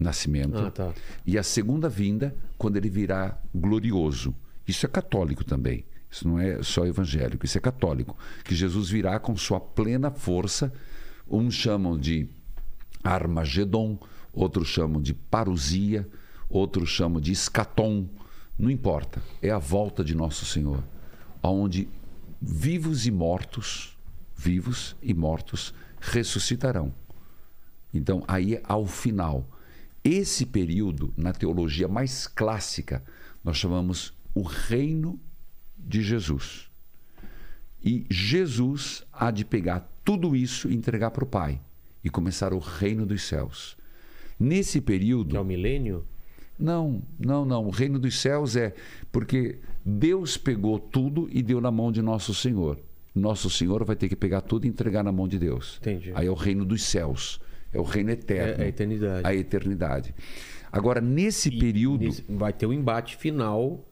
nascimento, Ah, tá. e a segunda vinda quando ele virá glorioso. Isso é católico também. Isso não é só evangélico, isso é católico. Que Jesus virá com sua plena força. Uns chamam de Armagedon, outros chamam de parousia, outros chamam de escatom. Não importa. É a volta de nosso Senhor, aonde vivos e mortos, vivos e mortos ressuscitarão. Então, aí ao final. Esse período, na teologia mais clássica, nós chamamos o reino de Jesus. E Jesus há de pegar tudo isso e entregar para o Pai e começar o reino dos céus. Nesse período. Que é o milênio? Não, não, não. O reino dos céus é porque Deus pegou tudo e deu na mão de nosso Senhor. Nosso Senhor vai ter que pegar tudo e entregar na mão de Deus. Entendi. Aí é o reino dos céus. É o reino eterno. É a eternidade. A eternidade. Agora, nesse período. Nesse- vai ter o embate final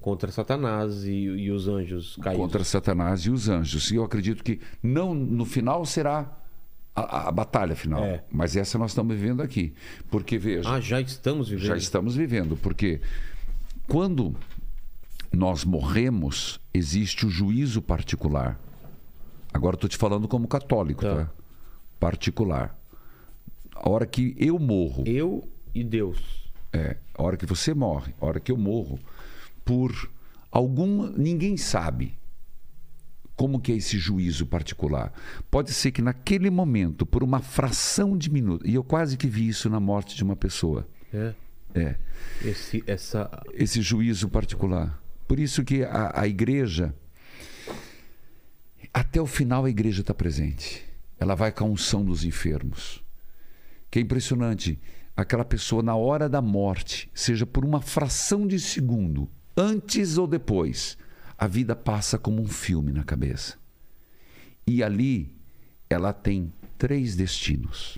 contra Satanás e, e os anjos caídos. contra Satanás e os anjos. E eu acredito que não no final será a, a- a batalha final. É. Mas essa nós estamos vivendo aqui. Porque, veja. Ah, já estamos vivendo. Já estamos vivendo, porque quando nós morremos, existe o juízo particular. Agora estou te falando como católico, Tá. tá? Particular. A hora que eu morro, Eu e Deus. é, a hora que você morre, a hora que eu morro, por algum. Ninguém sabe como que é esse juízo particular. Pode ser que naquele momento, por uma fração de minuto, e eu quase que vi isso na morte de uma pessoa. É. É. Esse, essa. esse juízo particular. Por isso que a, a igreja, até o final a igreja está presente. Ela vai com a unção dos enfermos. Que é impressionante. Aquela pessoa, na hora da morte, seja por uma fração de segundo, antes ou depois, a vida passa como um filme na cabeça. E ali ela tem três destinos: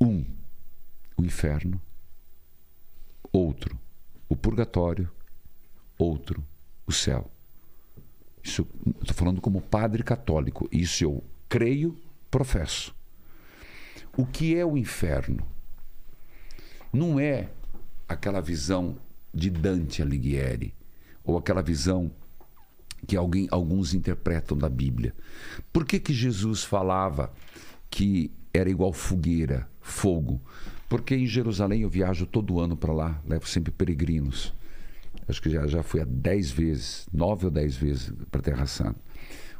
um, o inferno outro o purgatório, outro o céu. Estou falando como padre católico. Isso eu creio, professo. O que é o inferno? Não é aquela visão de Dante Alighieri ou aquela visão que alguém, alguns interpretam da Bíblia. Por que, que Jesus falava que era igual fogueira, fogo? Porque em Jerusalém eu viajo todo ano para lá, levo sempre peregrinos. Acho que já, já fui há dez vezes, nove ou dez vezes para a Terra Santa.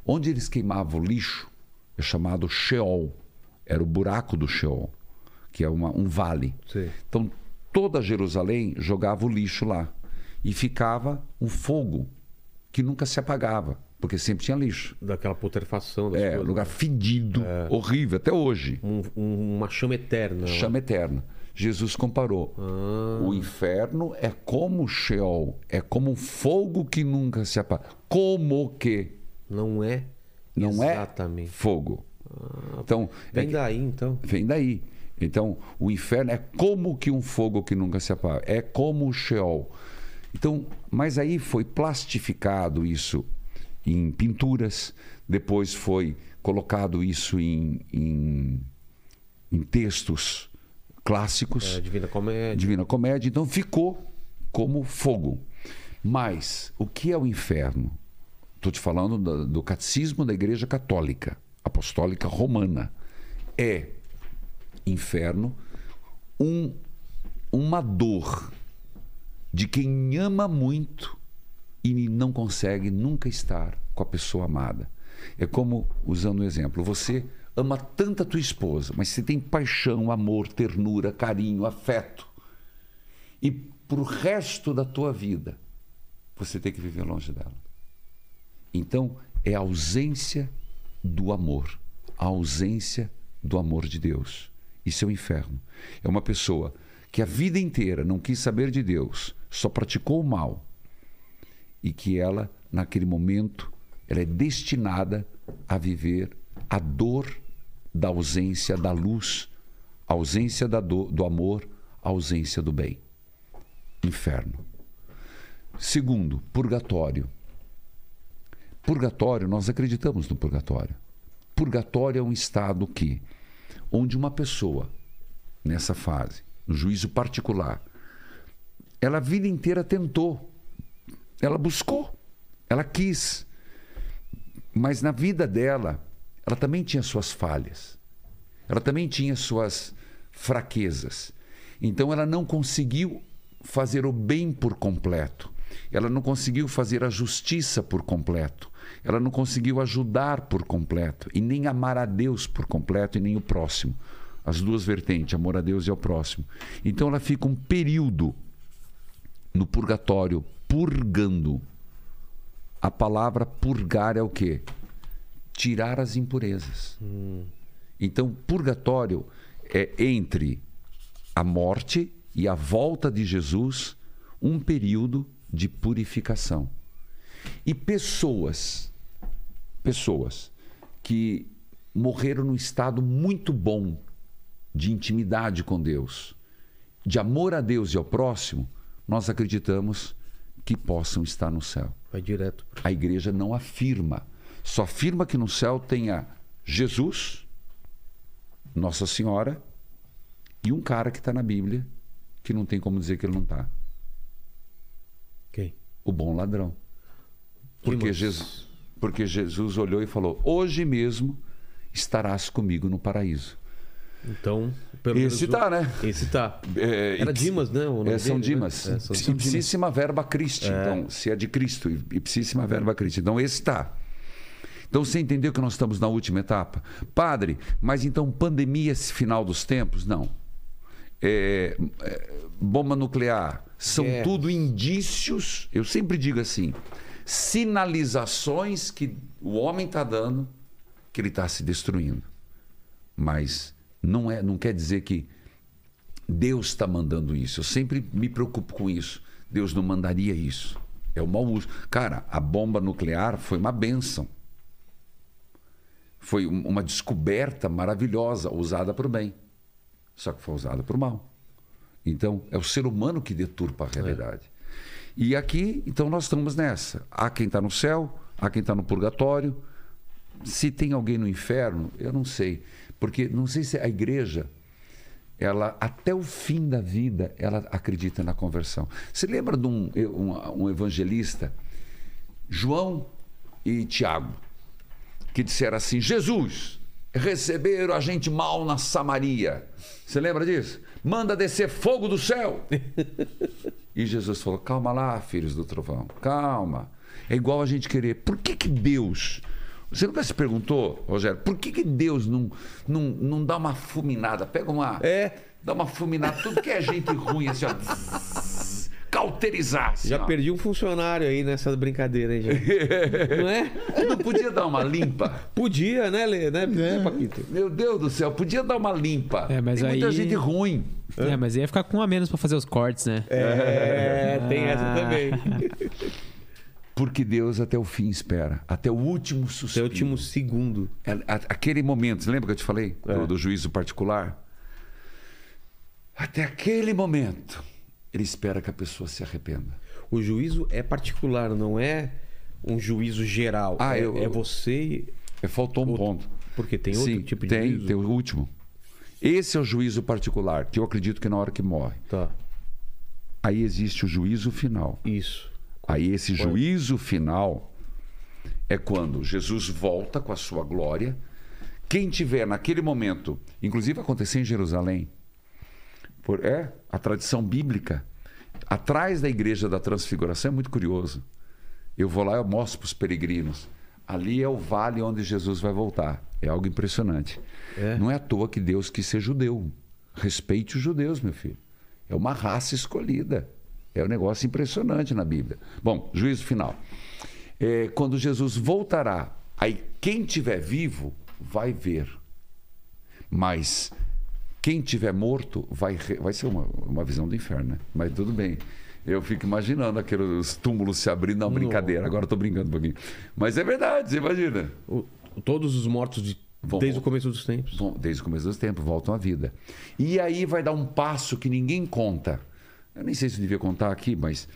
Onde eles queimavam lixo é chamado Sheol, era o buraco do Sheol. que é uma- um vale. Sim. Então, toda Jerusalém jogava o lixo lá. E ficava um fogo que nunca se apagava, porque sempre tinha lixo. Daquela putrefação das É, coisas. lugar fedido, horrível, até hoje. Um- um- uma chama eterna. Chama eterna. Jesus comparou. Ah. O inferno é como o Sheol, é como um fogo que nunca se apaga. Como que Não é? não Exatamente. é fogo. Então, é Vem que- daí, então. vem daí. Então, o inferno é como que um fogo que nunca se apaga. É como o Sheol. Então, mas aí foi plastificado isso em pinturas, depois foi colocado isso em, em, em textos clássicos. É, Divina Comédia. Divina Comédia, então ficou como fogo. Mas o que é o inferno? Estou te falando do, do catecismo da Igreja Católica, Apostólica Romana. É inferno um, uma dor de quem ama muito e não consegue nunca estar com a pessoa amada. É como, usando o exemplo, você ama tanto a tua esposa, mas você tem paixão, amor, ternura, carinho, afeto. E pro resto da tua vida, você tem que viver longe dela. Então, é ausência do amor, a ausência do amor de Deus. Isso é o inferno. É uma pessoa que a vida inteira não quis saber de Deus, só praticou o mal e que ela, naquele momento, ela é destinada a viver a dor da ausência da luz, a ausência da do, do amor, a ausência do bem. Inferno. Segundo, purgatório. Purgatório, nós acreditamos no purgatório. Purgatório é um estado que, onde uma pessoa, nessa fase, no juízo particular, ela a vida inteira tentou, ela buscou, ela quis, mas na vida dela, ela também tinha suas falhas, ela também tinha suas fraquezas. Então ela não conseguiu fazer o bem por completo. Ela não conseguiu fazer a justiça por completo. Ela não conseguiu ajudar por completo e nem amar a Deus por completo e nem o próximo. As duas vertentes, amor a Deus e ao próximo. Então ela fica um período no purgatório purgando. A palavra purgar é o quê? Tirar as impurezas. Então, purgatório é entre a morte e a volta de Jesus, um período de purificação. E pessoas, pessoas que morreram num estado muito bom de intimidade com Deus, de amor a Deus e ao próximo, nós acreditamos que possam estar no céu. Vai direto. A igreja não afirma, só afirma que no céu tenha Jesus, Nossa Senhora e um cara que está na Bíblia que não tem como dizer que ele não está. Quem? O bom ladrão. Porque. Jesus, porque Jesus olhou e falou: Hoje mesmo estarás comigo no paraíso. Então, pelo Esse menos tá, né? Esse tá. É, Era Dimas, né? O É, São dele, né? Dimas. É, São Ipsi- Dimas. Ipsíssima verba Christi. Então, se é de Cristo, ipsíssima verba Christi. Então, esse está. Então, você entendeu que nós estamos na última etapa? Padre, mas então pandemia esse final dos tempos? Não. É, é, bomba nuclear. São tudo indícios, eu sempre digo assim, sinalizações que o homem está dando que ele está se destruindo. Mas não, é, não quer dizer que Deus está mandando isso. Eu sempre me preocupo com isso. Deus não mandaria isso. É o mau uso. Cara, a bomba nuclear foi uma benção. Foi um- uma descoberta maravilhosa, usada para o bem. Só que foi usada para o mal. Então, é o ser humano que deturpa a realidade. E aqui, então, nós estamos nessa. Há quem está no céu, há quem está no purgatório. Se tem alguém no inferno, eu não sei. Porque não sei se a igreja, ela até o fim da vida, ela acredita na conversão. Você lembra de um, um, um evangelista, João e Tiago, que disseram assim: Jesus, receberam a gente mal na Samaria. Você lembra disso? Manda descer fogo do céu. E Jesus falou: calma lá, filhos do trovão, calma. É igual a gente querer. Por que, que Deus, Você nunca se perguntou, Rogério, por que, que Deus não, não, não dá uma fulminada? Pega uma. É. Dá uma fulminada, tudo que é gente ruim, assim, ó. Zzz, cauterizar. Assim, Já ó. perdi um funcionário aí nessa brincadeira, hein, gente? Não é? Não podia dar uma limpa? Podia, né, Lê? Né, É. Paquito? Meu Deus do céu, podia dar uma limpa. É, mas Tem muita aí- gente ruim. É, mas ia ficar com um a menos pra fazer os cortes, né? É, tem essa também. Porque Deus até o fim espera, até o último Esse é o suspiro. último segundo. É, Aquele momento, você lembra que eu te falei do, É. do juízo particular? Até aquele momento, ele espera que a pessoa se arrependa. O juízo é particular, não é um juízo geral. Ah, é, eu- é você. É, Faltou um ponto. Porque tem outro Sim, tipo de tem, juízo. tem o último. Esse é o juízo particular, que eu acredito que na hora que morre. Tá, Aí existe o juízo final. isso. Aí esse juízo final é quando Jesus volta com a sua glória. Quem tiver naquele momento, inclusive aconteceu em Jerusalém, por, é a tradição bíblica, atrás da igreja da Transfiguração é muito curioso. Eu vou lá e eu mostro para os peregrinos. Ali é o vale onde Jesus vai voltar. É algo impressionante. É. Não é à toa que Deus quis ser judeu. Respeite os judeus, meu filho. É uma raça escolhida. É um negócio impressionante na Bíblia. Bom, juízo final. É, quando Jesus voltará, aí quem tiver vivo vai ver. Mas quem tiver morto vai, vai ser uma, uma visão do inferno, né? Mas tudo bem. Eu fico imaginando aqueles túmulos se abrindo, não, brincadeira. Agora eu tô brincando um pouquinho. Mas é verdade, você imagina. O- todos os mortos de- Vão- desde o começo dos tempos. Bom, desde o começo dos tempos, voltam à vida. E aí vai dar um passo que ninguém conta. Eu nem sei se eu devia contar aqui, mas.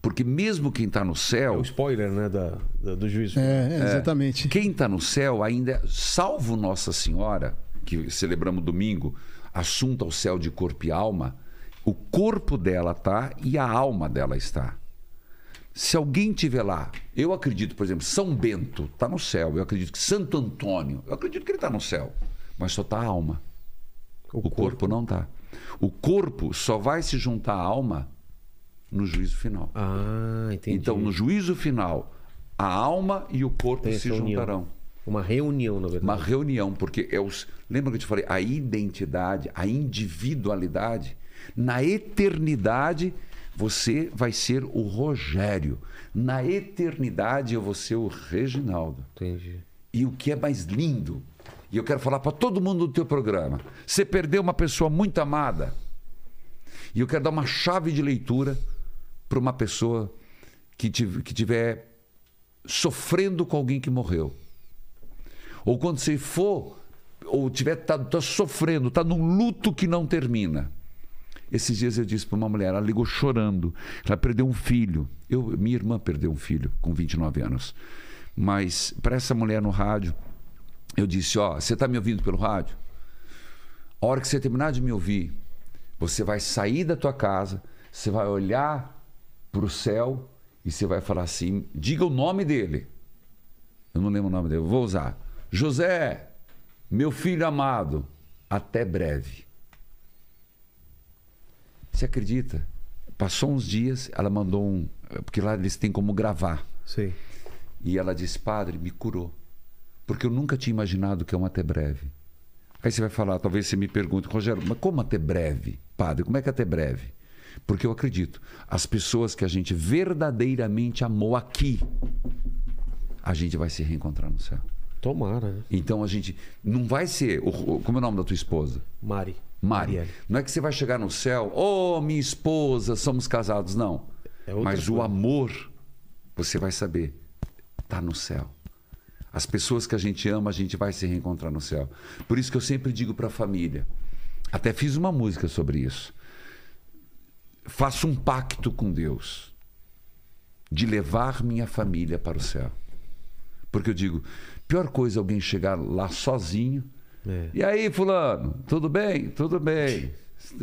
Porque mesmo quem está no É céu, o spoiler, né, da, da- do juízo. É, é, exatamente. quem está no céu ainda, é- salvo Nossa Senhora, que celebramos domingo, assunto ao céu de corpo e alma, o corpo dela tá e a alma dela está. Se alguém tiver lá, eu acredito, por exemplo, São Bento está no céu, eu acredito que Santo Antônio, eu acredito que ele está no céu, mas só está a alma. O, corpo. não está. O corpo só vai se juntar à alma no juízo final. Ah, entendi. Então, no juízo final, a alma e o corpo Tem se essa união. Uma reunião, na verdade. Uma reunião, porque é os. Lembra que eu te falei? A identidade, a individualidade. Na eternidade, você vai ser o Rogério. Na eternidade, eu vou ser o Reginaldo. Entendi. E o que é mais lindo, e eu quero falar para todo mundo do teu programa: você perdeu uma pessoa muito amada. E eu quero dar uma chave de leitura para uma pessoa que tiv- que tiver sofrendo com alguém que morreu. Ou quando você for, ou tiver tá, tá sofrendo, está num luto que não termina. Esses dias eu disse para uma mulher, ela ligou chorando, ela perdeu um filho. Eu, minha irmã perdeu um filho com 29 anos. Mas para essa mulher no rádio, eu disse: Ó, você está me ouvindo pelo rádio? A hora que você terminar de me ouvir, você vai sair da tua casa, você vai olhar para o céu e você vai falar assim: diga o nome dele. Eu não lembro o nome dele, eu vou usar. José, meu filho amado, até breve. Você acredita? Passou uns dias, ela mandou um. Porque lá eles têm como gravar. Sei. E ela disse: Padre, me curou. Porque eu nunca tinha imaginado que é um até breve. Aí você vai falar, talvez você me pergunte, Rogério, mas como até breve? Padre, como é que é até breve? Porque eu acredito, as pessoas que a gente verdadeiramente amou aqui, a gente vai se reencontrar no céu. Tomara, né? Então a gente não vai ser. o- o- Como é o nome da tua esposa? Mari. Mari. Marielle. Não é que você vai chegar no céu, oh, minha esposa, somos casados. Não. É Mas o coisa. amor, você vai saber, está no céu. As pessoas que a gente ama, a gente vai se reencontrar no céu. Por isso que eu sempre digo para a família. Até fiz uma música sobre isso. Faço um pacto com Deus de levar minha família para o céu. Porque eu digo, pior coisa é alguém chegar lá sozinho. É. E aí, fulano, tudo bem? Tudo bem.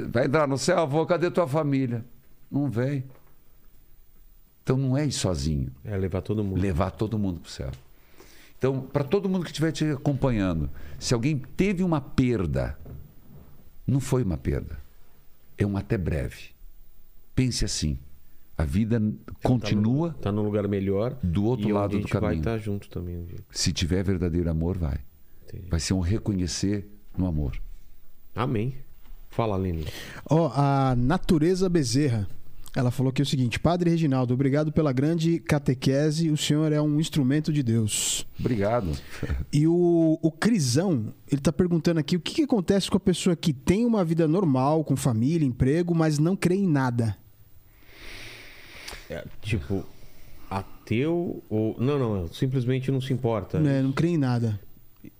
Vai entrar no céu? Vou, cadê tua família? Não vem. Então não é ir sozinho, É levar todo mundo. levar todo mundo para o céu. Então, para todo mundo que estiver te acompanhando, se alguém teve uma perda, não foi uma perda. É um até breve. Pense assim: A vida continua. Tá no lugar melhor. Do outro e lado onde do a gente vai caminho. estar junto também um dia. Se tiver verdadeiro amor, vai. Entendi. Vai ser um reconhecer no amor. Amém. Fala, Lene. Ó, a Natureza Bezerra. Ela falou que é o seguinte: Padre Reginaldo, obrigado pela grande catequese. O senhor é um instrumento de Deus. Obrigado. E o, o Crisão, ele tá perguntando aqui o que, que acontece com a pessoa que tem uma vida normal, com família, emprego, mas não crê em nada. É, tipo, ateu ou. Não, não, simplesmente não se importa. Né? Não crê em nada.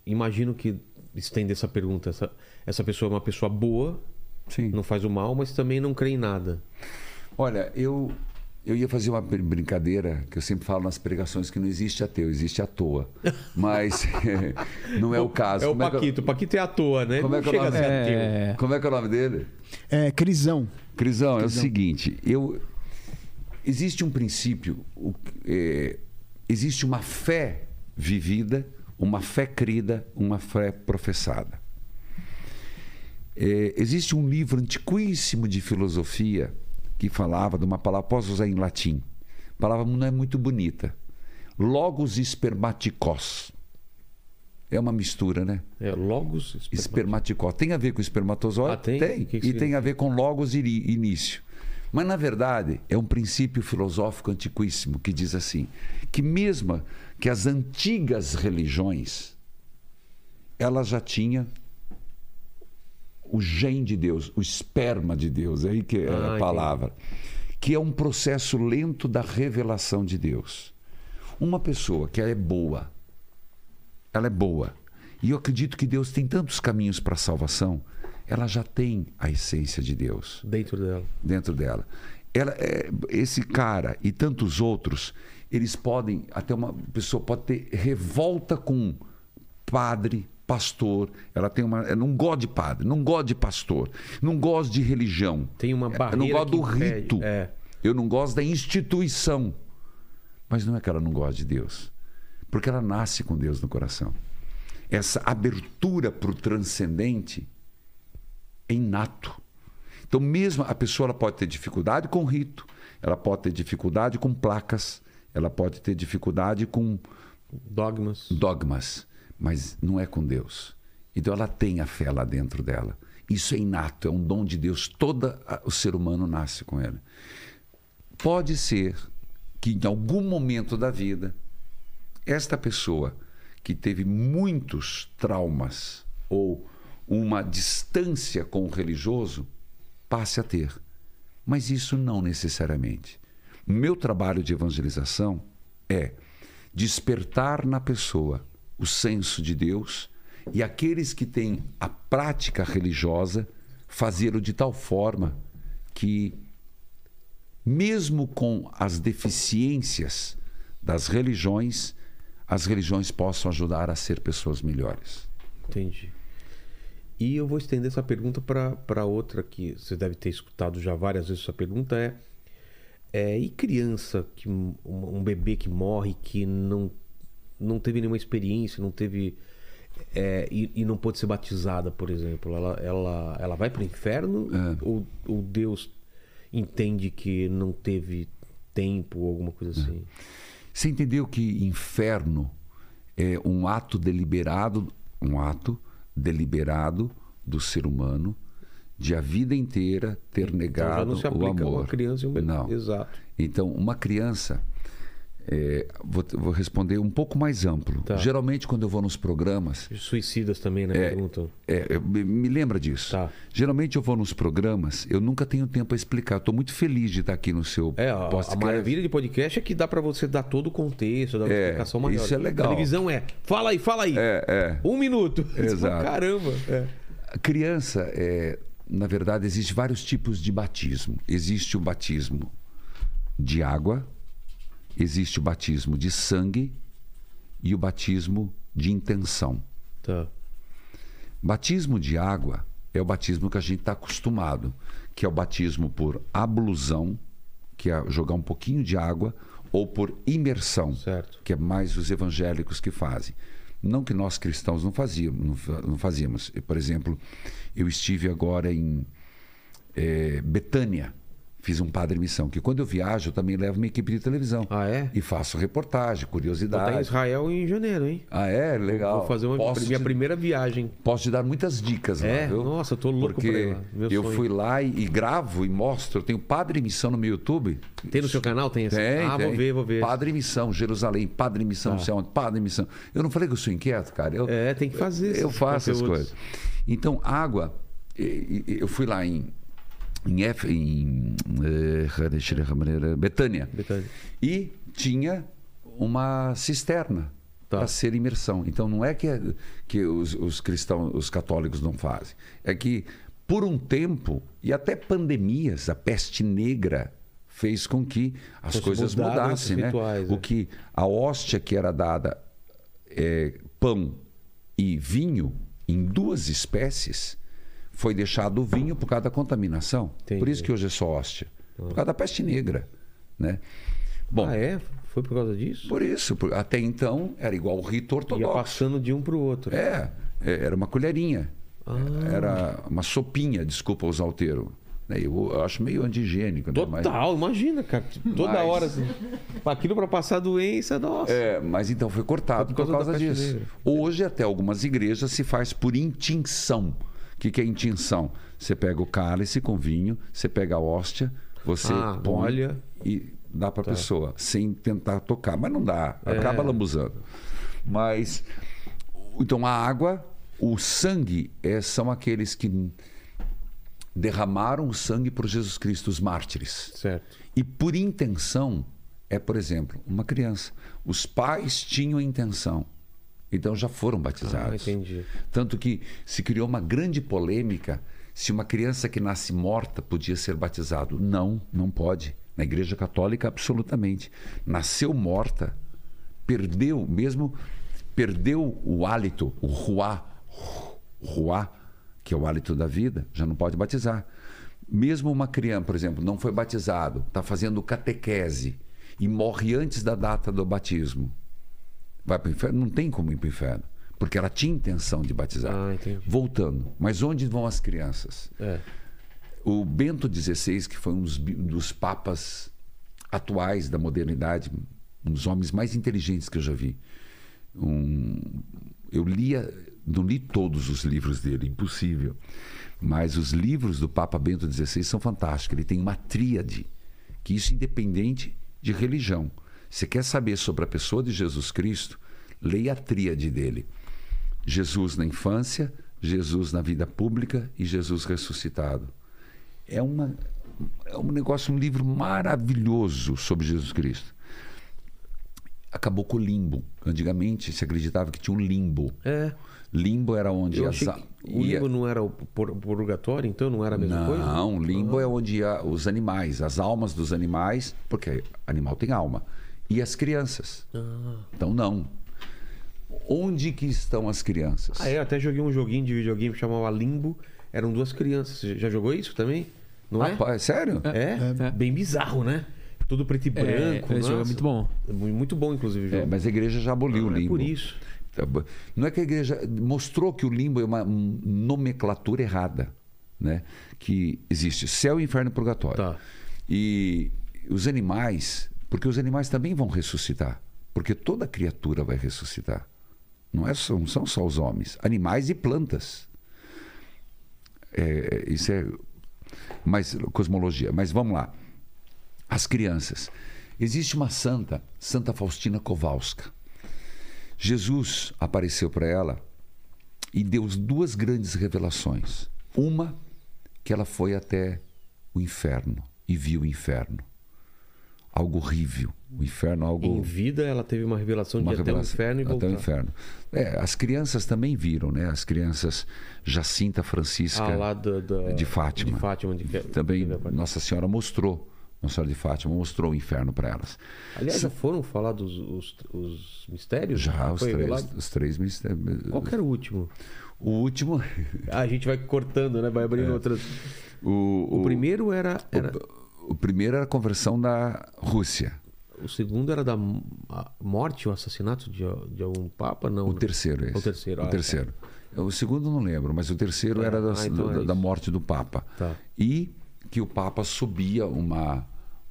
Imagino que estende essa pergunta. Essa, essa pessoa é uma pessoa boa, Sim. não faz o mal, mas também não crê em nada. Olha, eu, eu ia fazer uma brin- brincadeira que eu sempre falo nas pregações que não existe ateu, existe à toa. Mas não é o caso. É o Como eu- Paquito. O Paquito é à toa, né? Como é que é o chega a nome? É, Como é que é o nome dele? É, Crisão. Crisão, é o Crisão. seguinte, eu existe um princípio, é, existe uma fé vivida, uma fé crida, uma fé professada. É, existe um livro antiquíssimo de filosofia que falava de uma palavra, posso usar em latim, a palavra não é muito bonita. Logos espermaticos. É uma mistura, né? É, logos. esperma- Espermaticó. Tem a ver com espermatozoide? Ah, tem? O que que e tem a ver com logos início. Mas, na verdade, é um princípio filosófico antiquíssimo que diz assim: que mesmo que as antigas religiões elas já tinham o gen de Deus, o esperma de Deus, é aí que é Ah, a entendi. palavra, que é um processo lento da revelação de Deus. Uma pessoa que ela é boa, ela é boa. E eu acredito que Deus tem tantos caminhos para a salvação, ela já tem a essência de Deus Dentro dela. dentro dela. Ela, é, esse cara e tantos outros, eles podem, até uma pessoa pode ter revolta com padre, pastor. Ela tem uma. ela Não gosta de padre, não gosta de pastor, não gosta de religião. Tem uma Eu não barreira gosto do impede, rito. é. Eu não gosto da instituição. Mas não é que ela não gosta de Deus. Porque ela nasce com Deus no coração. Essa abertura para o transcendente é inato. Então, mesmo a pessoa pode ter dificuldade com rito, ela pode ter dificuldade com placas, ela pode ter dificuldade com Dogmas. dogmas, mas não é com Deus. Então ela tem a fé lá dentro dela. Isso é inato, é um dom de Deus. Todo o ser humano nasce com ele. Pode ser que em algum momento da vida, esta pessoa que teve muitos traumas ou uma distância com o religioso passe a ter. Mas isso não necessariamente. Meu trabalho de evangelização é despertar na pessoa o senso de Deus e aqueles que têm a prática religiosa fazê-lo de tal forma que mesmo com as deficiências das religiões, as religiões possam ajudar a ser pessoas melhores. Entendi. E eu vou estender essa pergunta para outra que você deve ter escutado já várias vezes essa pergunta é, é e criança que um, um bebê que morre que não não teve nenhuma experiência, não teve é, e, e não pôde ser batizada, por exemplo, ela ela, ela vai para o inferno É. ou, ou Deus entende que não teve tempo ou alguma coisa assim? Você entendeu que inferno é um ato deliberado, um ato deliberado do ser humano de a vida inteira ter Então já negado não se o aplica a amor. uma criança e um bebê. Não. Exato. Então, uma criança, é, vou, vou responder um pouco mais amplo. Tá. Geralmente, quando eu vou nos programas, Suicidas também, né? É. Perguntam. é, eu- me lembra disso. Tá. Geralmente eu vou nos programas, eu nunca tenho tempo para explicar. Estou muito feliz de estar aqui no seu É, a, a podcast. maravilha de podcast é que dá pra você dar todo o contexto, dar uma É, explicação maior. isso é legal. Televisão é, fala aí, fala aí. É, é. Um minuto. Exato. Caramba. É. A criança, é, na verdade, existe vários tipos de batismo. Existe o batismo de água, existe o batismo de sangue e o batismo de intenção. Tá. Batismo de água é o batismo que a gente está acostumado, que é o batismo por ablusão, que é jogar um pouquinho de água, ou por imersão, Certo. que é mais os evangélicos que fazem. Não que nós cristãos não fazíamos, não fa- não fazíamos. Por exemplo, eu estive agora em eh, Betânia, Fiz um padre missão, que quando eu viajo eu também levo minha equipe de televisão. Ah, é? E faço reportagem, Vou estar em curiosidade. Israel em janeiro, hein? Ah, é? Legal. Vou fazer uma Posso minha te- primeira viagem. Posso te dar muitas dicas É? lá, viu? Nossa, eu tô louco Porque eu sonho. fui lá e, e gravo e mostro. Eu tenho Padre Missão no meu YouTube. Tem no seu canal? Tem essa? Tem, ah, tem. vou ver, vou ver. Padre Missão, Jerusalém, Padre Missão, Tá. não sei onde, Padre Missão. Eu não falei que eu sou inquieto, cara. Eu, É, tem que fazer Eu esses faço as conteúdos. coisas. Então, água, eu fui lá em em, F, em ver, Betânia Betânia. e tinha uma cisterna Tá. para ser imersão. Então não é que, que os, os cristãos, os católicos não fazem. É que por um tempo e até pandemias, a peste negra fez com que as Fosse coisas mudassem, né? rituais, o é. que a hóstia que era dada é, pão e vinho em duas espécies foi deixado o vinho por causa da contaminação. Entendi. Por isso que hoje é só hóstia. Por causa da peste negra, né? Bom, Ah, é? Foi por causa disso? por isso, por- até então era igual o rito Ia ortodoxo. passando de um pro outro. É, é, era uma colherinha. Ah. Era uma sopinha, desculpa usar o termo. né? Eu, eu acho meio antigênico. né? Mas- Total, imagina, cara. Toda Mas- hora. Assim, aquilo pra passar doença, nossa. É, mas então foi cortado Por por causa causa, da peste disso. Hoje, até algumas igrejas se faz por intinção. O que, que é intinção? Você pega o cálice com vinho, você pega a hóstia, você Ah, põe molha. e dá para a Tá. pessoa, sem tentar tocar. Mas não dá, É. acaba lambuzando. Mas, então a água, o sangue, é, são aqueles que derramaram o sangue por Jesus Cristo, os mártires. Certo. E por intenção, é, por exemplo, uma criança. Os pais tinham intenção, então já foram Ah, batizados. entendi. Tanto que se criou uma grande polêmica se uma criança que nasce morta podia ser batizado. Não, não pode. Na Igreja Católica, absolutamente. Nasceu morta, perdeu, mesmo perdeu o hálito, o ruá, ruá, que é o hálito da vida, já não pode batizar. Mesmo uma criança, por exemplo, não foi batizado, está fazendo catequese e morre antes da data do batismo. Vai para o inferno? Não tem como ir para o inferno. Porque ela tinha intenção de batizar. Ah. Voltando. Mas onde vão as crianças? É. O Bento XVI, que foi um dos, dos papas atuais da modernidade, um dos homens mais inteligentes que eu já vi. Um- eu lia, não li todos os livros dele, impossível. Mas os livros do Papa Bento XVI são fantásticos. Ele tem uma tríade, que isso independente de religião. Você quer saber sobre a pessoa de Jesus Cristo? Leia a tríade dele. Jesus na infância, Jesus na vida pública e Jesus ressuscitado. É, uma, é um negócio, um livro maravilhoso sobre Jesus Cristo. Acabou com o limbo. Antigamente se acreditava que tinha um limbo. É. Limbo era onde as o ia- limbo não era o pur- purgatório, então não era a mesma coisa? não, limbo é onde ia os animais, as almas dos animais, porque animal tem alma, e as crianças. Ah. Então não. Onde que estão as crianças? Ah, é, eu até joguei um joguinho de videogame que chamava Limbo. Eram duas crianças. Você já jogou isso também? Não é? Sério? É? É. Bem bizarro, né? Tudo preto e É, branco. esse jogo é muito bom. É mu- Muito bom, inclusive, o É, mas a igreja já aboliu o Ah, é limbo. por isso. Tá. Não é que a igreja mostrou que o limbo é uma nomenclatura errada, né? Que existe céu, inferno e purgatório. Tá. E os animais, porque os animais também vão ressuscitar, porque toda criatura vai ressuscitar. Não é só, não são só os homens, animais e plantas. É, isso é mais cosmologia. Mas vamos lá. As crianças. Existe uma santa, Santa Faustina Kowalska. Jesus apareceu para ela e deu duas grandes revelações. Uma, que ela foi até o inferno e viu o inferno. Algo horrível. O inferno, algo. Em vida, ela teve uma revelação uma de ir até o revelação- inferno e até voltar. o inferno. É, as crianças também viram, né? As crianças Jacinta Francisca Ah, lá do, do- de Fátima. De Fátima. De, também Nossa Senhora mostrou, Nossa Senhora de Fátima mostrou o inferno para elas. Aliás, já foram falar dos os, os mistérios? Já os três, os três mistérios. Qual era o último? O último, Ah, a gente vai cortando, né? Vai abrindo outras. o, O, primeiro era. era o primeiro era a conversão da Rússia. o segundo era da morte, o assassinato de, de algum papa? Não. O terceiro, esse. O terceiro, O ah, terceiro. O segundo não lembro, mas o terceiro É, era da, ah, então é da- da isso. morte do Papa. Tá. E que o Papa subia uma,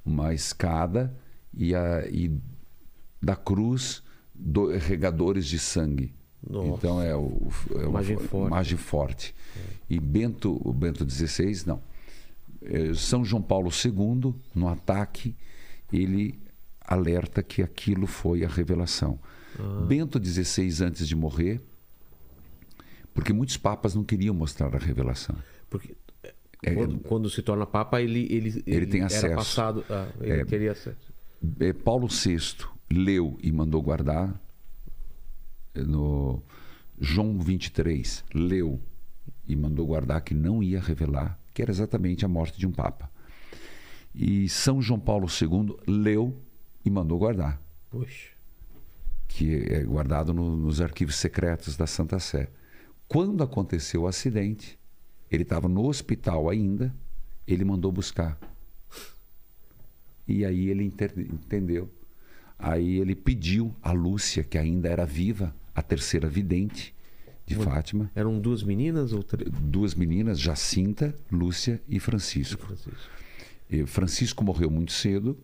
uma escada e, a, e da cruz do, regadores de sangue. Nossa. Então é, o, é uma Imagem fo- forte. forte. E Bento, o Bento XVI, não. É, São João Paulo II, no ataque, ele alerta que aquilo foi a revelação. Ah. Bento XVI, antes de morrer, porque muitos papas não queriam mostrar a revelação. Porque É, quando, quando se torna papa, ele, ele, Ele tem acesso. passado. ah, ele É. teria acesso. É, Paulo VI leu e mandou guardar é, no João 23 leu e mandou guardar que não ia revelar que era exatamente a morte de um papa. E São João Paulo II leu e mandou guardar, Puxa. que é guardado no- nos arquivos secretos da Santa Sé. Quando aconteceu o acidente, ele estava no hospital ainda, ele mandou buscar. E aí ele entendeu. Aí ele pediu a Lúcia, que ainda era viva, a terceira vidente de Fátima, Eram duas meninas ou três? duas meninas, Jacinta, Lúcia e Francisco. Francisco. E Francisco morreu muito cedo,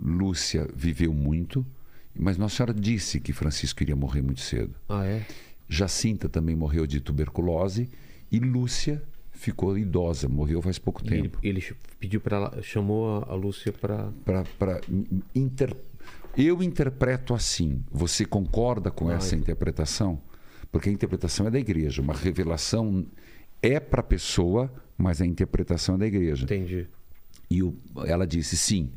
Lúcia viveu muito, mas Nossa Senhora disse que Francisco iria morrer muito cedo. Ah, é? Jacinta também morreu de tuberculose e Lúcia ficou idosa, morreu faz pouco E ele, tempo. ele ch- pediu para ela, chamou a, Lúcia para. Pra inter... Eu interpreto assim. Você concorda com essa interpretação? Porque a interpretação é da igreja. Uma revelação é para a pessoa, mas a interpretação é da igreja. Entendi. E o- ela disse: sim,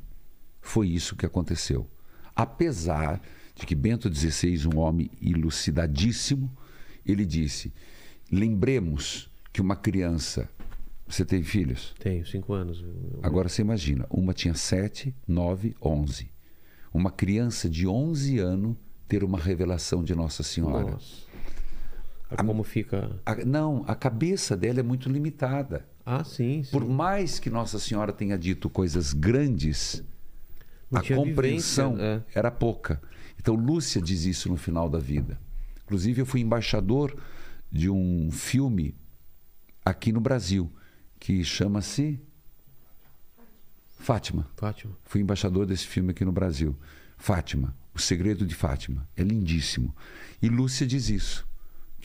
foi isso que aconteceu. Apesar de que Bento XVI, um homem elucidadíssimo, ele disse: lembremos que uma criança. Você tem filhos? Tenho cinco anos. Agora você imagina: uma tinha 7, 9, 11. Uma criança de 11 anos ter uma revelação de Nossa Senhora. Nossa. Ah, Como fica. A- não, a cabeça dela é muito limitada. Ah, sim. sim. Por mais que Nossa Senhora tenha dito coisas grandes, Não a compreensão vivência, é. era pouca. Então Lúcia diz isso no final da vida. Inclusive eu fui embaixador de um filme aqui no Brasil que chama-se Fátima. Fátima. Fui embaixador desse filme aqui no Brasil. Fátima, O Segredo de Fátima. É lindíssimo. E Lúcia diz isso,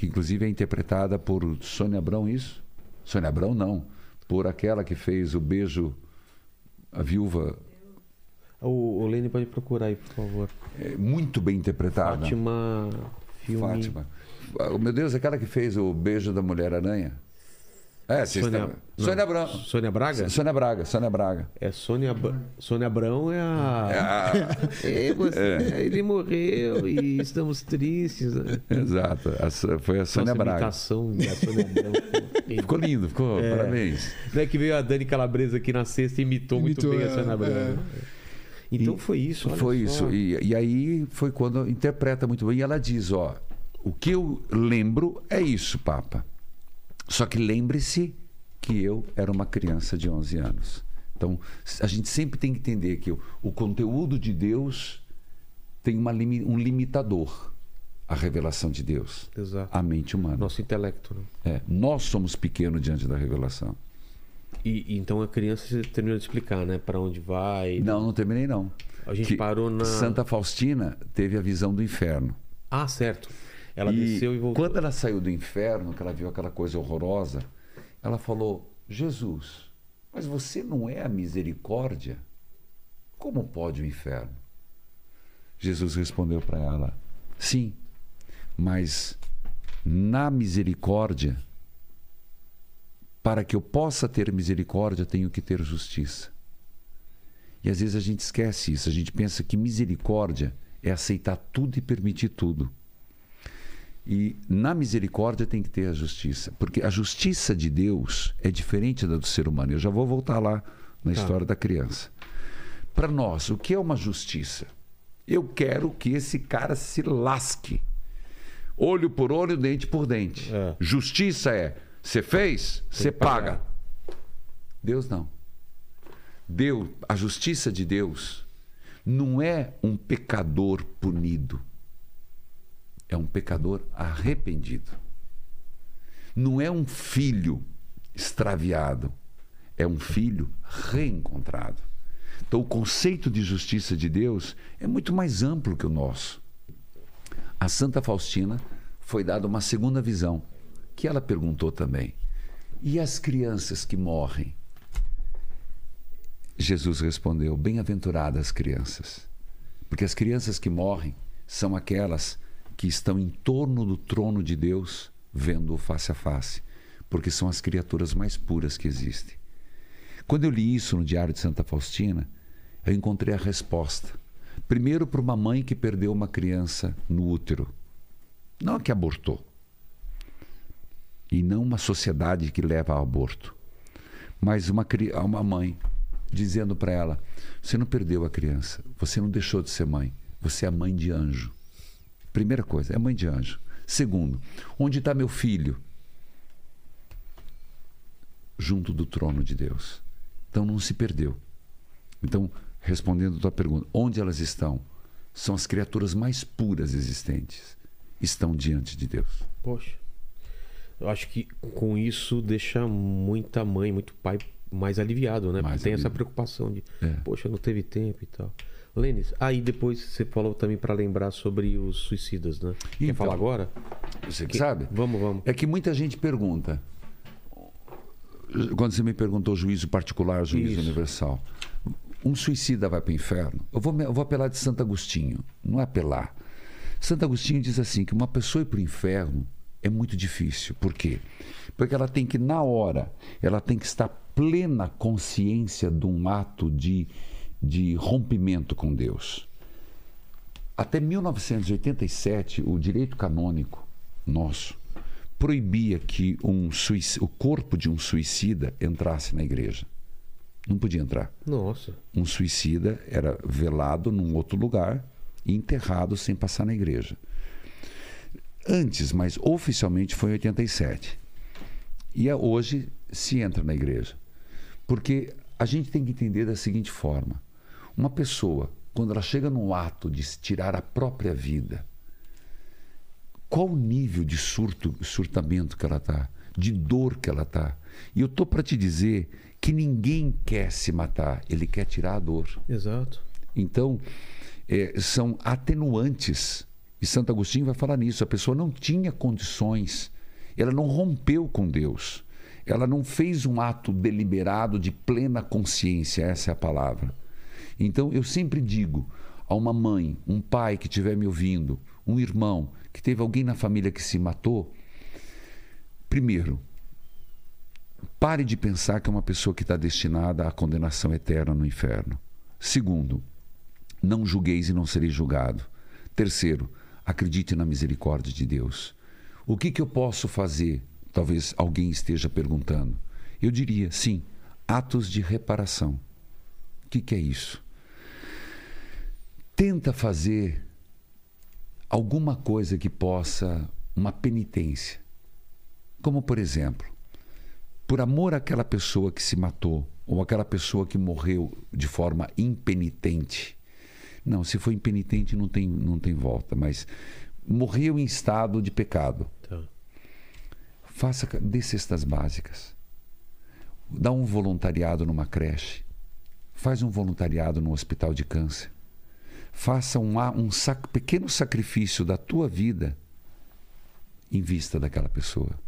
que inclusive é interpretada por Sônia Abrão, isso? Sônia Abrão não, por aquela que fez o beijo a viúva, O, o Lene pode procurar aí, por favor. é, muito bem interpretada. Fátima. Filme. Fátima. Ah, meu Deus, aquela que fez o beijo da Mulher Aranha. É, Sônia, não, Sônia Abrão. Sônia Braga? Sônia Braga, Sônia Braga. É Sônia, Sônia Abrão é a. É, você- Ele morreu e estamos tristes. né? Exato, a foi a Sônia Nossa, Braga. imitação da Sônia Abrão. Ficou lindo, ficou, É. parabéns. Não é que veio a Dani Calabresa aqui na sexta e imitou, Imitou, muito bem a é, Sônia Abrão. é. né? Então E foi isso. olha Foi só. isso. E, e aí foi quando interpreta muito bem. E ela diz: ó, o que eu lembro é isso, Papa. Só que lembre-se que eu era uma criança de 11 anos. Então, a gente sempre tem que entender que o, o conteúdo de Deus tem uma um limitador a revelação de Deus, Exato. a mente humana. Nosso intelecto. Né? É, nós somos pequenos diante da revelação. E, e então a criança você terminou de explicar, né? Para onde vai. Não, não terminei não. A gente Que parou na. Santa Faustina teve a visão do inferno. Ah, certo. Ela e desceu e voltou. quando ela saiu do inferno, que ela viu aquela coisa horrorosa, ela falou: Jesus, mas você não é a misericórdia? Como pode o inferno? Jesus respondeu para ela: Sim, mas na misericórdia, para que eu possa ter misericórdia, tenho que ter justiça. E às vezes a gente esquece isso, a gente pensa que misericórdia é aceitar tudo e permitir tudo. E na misericórdia tem que ter a justiça, porque a justiça de Deus é diferente da do ser humano. Eu já vou voltar lá na Tá. história da criança. Para nós, o que é uma justiça? Eu quero que esse cara se lasque. Olho por olho, dente por dente. É. Justiça é: você fez, você que pagar. paga. Deus não. Deus, a justiça de Deus não é um pecador punido. É um pecador arrependido. Não é um filho extraviado. é um filho reencontrado. Então, o conceito de justiça de Deus é muito mais amplo que o nosso. A Santa Faustina foi dada uma segunda visão, que ela perguntou também: e as crianças que morrem? Jesus respondeu: Bem-aventuradas crianças, porque as crianças que morrem são aquelas que estão em torno do trono de Deus, vendo-o face a face, porque são as criaturas mais puras que existem. Quando eu li isso no Diário de Santa Faustina, eu encontrei a resposta. Primeiro, para uma mãe que perdeu uma criança no útero, não a que abortou, e não uma sociedade que leva ao aborto, mas uma, uma mãe dizendo para ela: Você não perdeu a criança, você não deixou de ser mãe, você é mãe de anjo. Primeira coisa, é mãe de anjo. Segundo, onde está meu filho? Junto do trono de Deus. Então não se perdeu. Então, respondendo a tua pergunta, onde elas estão? São as criaturas mais puras existentes. Estão diante de Deus. Poxa. Eu acho que com isso deixa muita mãe, muito pai mais aliviado, né? Mais tem essa preocupação de, é. poxa, não teve tempo e tal. Lênis, aí depois você falou também para lembrar sobre os suicidas, né? Então, Quer falar agora? Você que sabe? Vamos, vamos. É que muita gente pergunta. Quando você me perguntou juízo particular, juízo Isso. universal. Um suicida vai para o inferno? Eu vou, eu vou apelar de Santo Agostinho. Não é apelar. Santo Agostinho diz assim: que uma pessoa ir para o inferno é muito difícil. Por quê? Porque ela tem que, na hora, ela tem que estar plena consciência de um ato de, de rompimento com Deus. Até 1987, o direito canônico nosso proibia que um o corpo de um suicida entrasse na igreja. Não podia entrar. Nossa. Um suicida era velado num outro lugar e enterrado sem passar na igreja. Antes, mas oficialmente foi em 87. E é hoje se entra na igreja. Porque a gente tem que entender da seguinte forma: uma pessoa, quando ela chega no ato de tirar a própria vida, qual o nível de surto, surtamento que ela está, de dor que ela está. E eu estou para te dizer que ninguém quer se matar, ele quer tirar a dor. Exato. Então, é, são atenuantes. E Santo Agostinho vai falar nisso. A pessoa não tinha condições, ela não rompeu com Deus, ela não fez um ato deliberado de plena consciência, essa é a palavra. Então, eu sempre digo a uma mãe, um pai que estiver me ouvindo, um irmão, que teve alguém na família que se matou, primeiro, pare de pensar que é uma pessoa que está destinada à condenação eterna no inferno. Segundo, não julgueis e não sereis julgado. Terceiro, acredite na misericórdia de Deus. O que, que eu posso fazer? Talvez alguém esteja perguntando. Eu diria, sim, atos de reparação. O que, que é isso? Tenta fazer alguma coisa que possa, uma penitência. Como, por exemplo, por amor àquela pessoa que se matou, ou aquela pessoa que morreu de forma impenitente. Não, se for impenitente não tem, não tem volta, mas morreu em estado de pecado. Tá. Faça dê cestas básicas. Dá um voluntariado numa creche. Faz um voluntariado no hospital de câncer faça um, um sac, pequeno sacrifício da tua vida em vista daquela pessoa.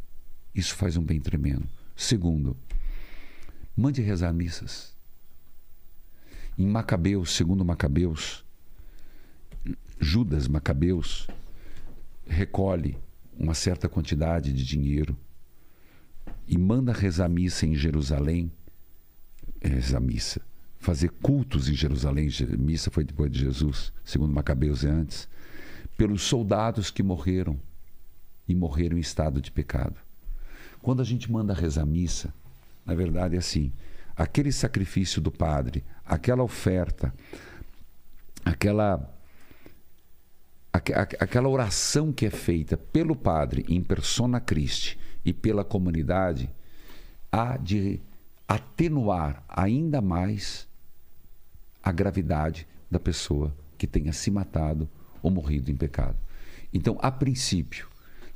Isso faz um bem tremendo. Segundo, mande rezar missas. Em Macabeus, segundo Macabeus, Judas Macabeus recolhe uma certa quantidade de dinheiro e manda rezar missa em Jerusalém, rezar missa fazer cultos em Jerusalém, missa foi depois de Jesus, segundo Macabeus é antes, pelos soldados que morreram e morreram em estado de pecado. Quando a gente manda rezar missa, na verdade é assim, aquele sacrifício do padre, aquela oferta, aquela aquela oração que é feita pelo padre em persona Christi e pela comunidade há de atenuar ainda mais a gravidade da pessoa que tenha se matado ou morrido em pecado. Então, a princípio,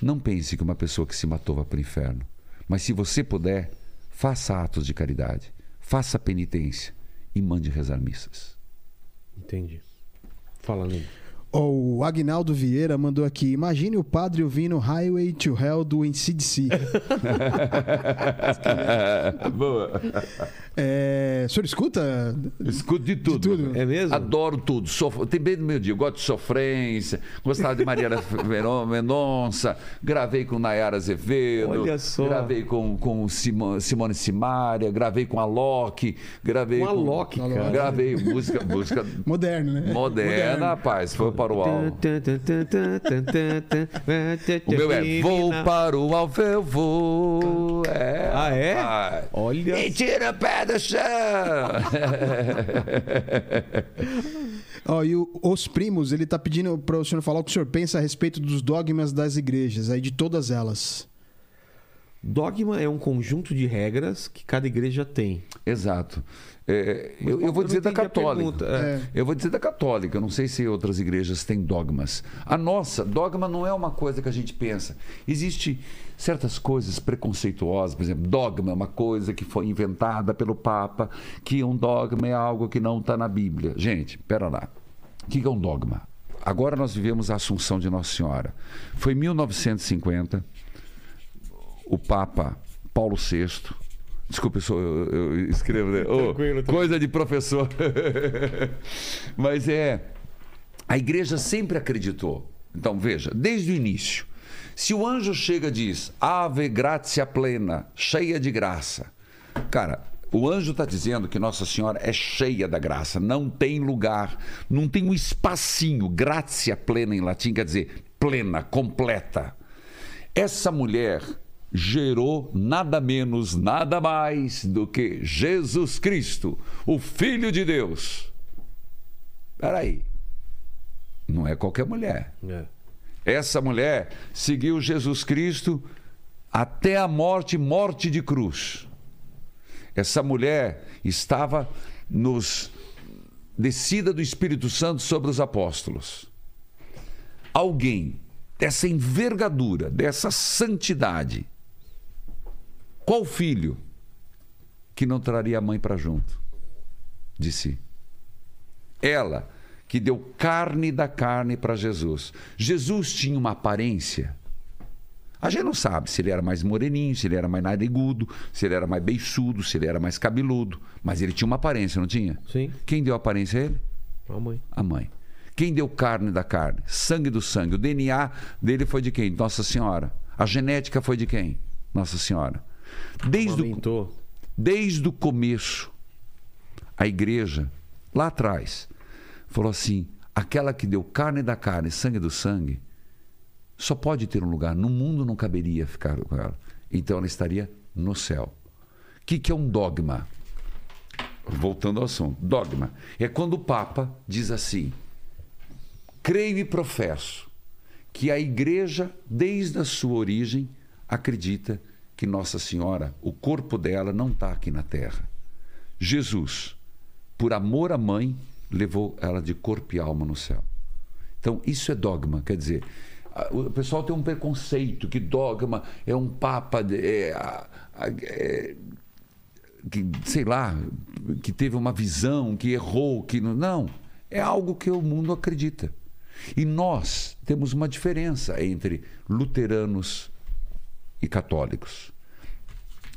não pense que uma pessoa que se matou vai para o inferno. Mas se você puder, faça atos de caridade. faça penitência e mande rezar missas. Entendi. Fala, Lene. Ó, O Agnaldo Vieira mandou aqui. Imagine o padre ouvindo Highway to Hell do NCDC. Boa. é, o senhor escuta? Escuto de tudo. tudo. É mesmo? Adoro tudo. Sof... Tem bem no meu dia. Eu gosto de sofrência. Gostava de Maria Mendonça. Gravei com Nayara Azevedo. Olha só. Gravei com, com Simo- Simone Simaria. Gravei com a Loki. Gravei Com a com... Loki, cara. Gravei música, música Moderno, né? moderna, rapaz. Foi para o alvo. O meu é Vou para o alvo, eu vou. É, Ah, é? Olha. E tira o pé do chão. Ó, e o- os primos, ele tá pedindo para o senhor falar o que o senhor pensa a respeito dos dogmas das igrejas, aí de todas elas. Dogma é um conjunto de regras que cada igreja tem. Exato. É, eu, eu vou dizer da católica. pergunta, é. Eu vou dizer da católica. Eu não sei se outras igrejas têm dogmas. A nossa, dogma não é uma coisa que a gente pensa. Existe certas coisas preconceituosas. Por exemplo, dogma é uma coisa que foi inventada pelo Papa, que um dogma é algo que não está na Bíblia. Gente, pera lá. O que é um dogma? Agora nós vivemos a Assunção de Nossa Senhora. Foi em 1950 o Papa Paulo VI. Desculpa, eu, sou, eu, eu escrevo. Né? Ô, Tranquilo, tranquilo. coisa de professor. Mas é. A igreja sempre acreditou. Então, veja, desde o início. Se o anjo chega e diz, Ave gratia plena, cheia de graça. Cara, o anjo está dizendo que Nossa Senhora é cheia da graça, não tem lugar, não tem um espacinho. Gratia plena em latim quer dizer plena, completa. Essa mulher gerou nada menos, nada mais do que Jesus Cristo, o Filho de Deus. Peraí. Não é qualquer mulher. É. Essa mulher seguiu Jesus Cristo até a morte morte de cruz. Essa mulher estava nos descida do Espírito Santo sobre os apóstolos. Alguém dessa envergadura, dessa santidade, qual filho que não traria a mãe para junto de si? Ela que deu carne da carne para Jesus. Jesus tinha uma aparência. A gente não sabe se ele era mais moreninho, se ele era mais narigudo, se ele era mais beiçudo, se ele era mais cabeludo. Mas ele tinha uma aparência, não tinha? Sim. Quem deu a aparência a ele? A mãe. A mãe. Quem deu carne da carne? Sangue do sangue. O DNA dele foi de quem? Nossa Senhora. A genética foi de quem? Nossa Senhora. Desde o, desde o começo, a igreja, lá atrás, falou assim: aquela que deu carne da carne, sangue do sangue, só pode ter um lugar. No mundo não caberia ficar com ela. Então ela estaria no céu. O que, que é um dogma? Voltando ao assunto. Dogma é quando o Papa diz assim: creio e professo que a igreja, desde a sua origem, acredita que Nossa Senhora, o corpo dela, não está aqui na terra. Jesus, por amor à mãe, levou ela de corpo e alma no céu. Então, isso é dogma, quer dizer, o pessoal tem um preconceito que dogma é um papa, é, é, que, sei lá, que teve uma visão, que errou, que não. Não, é algo que o mundo acredita. E nós temos uma diferença entre luteranos e católicos.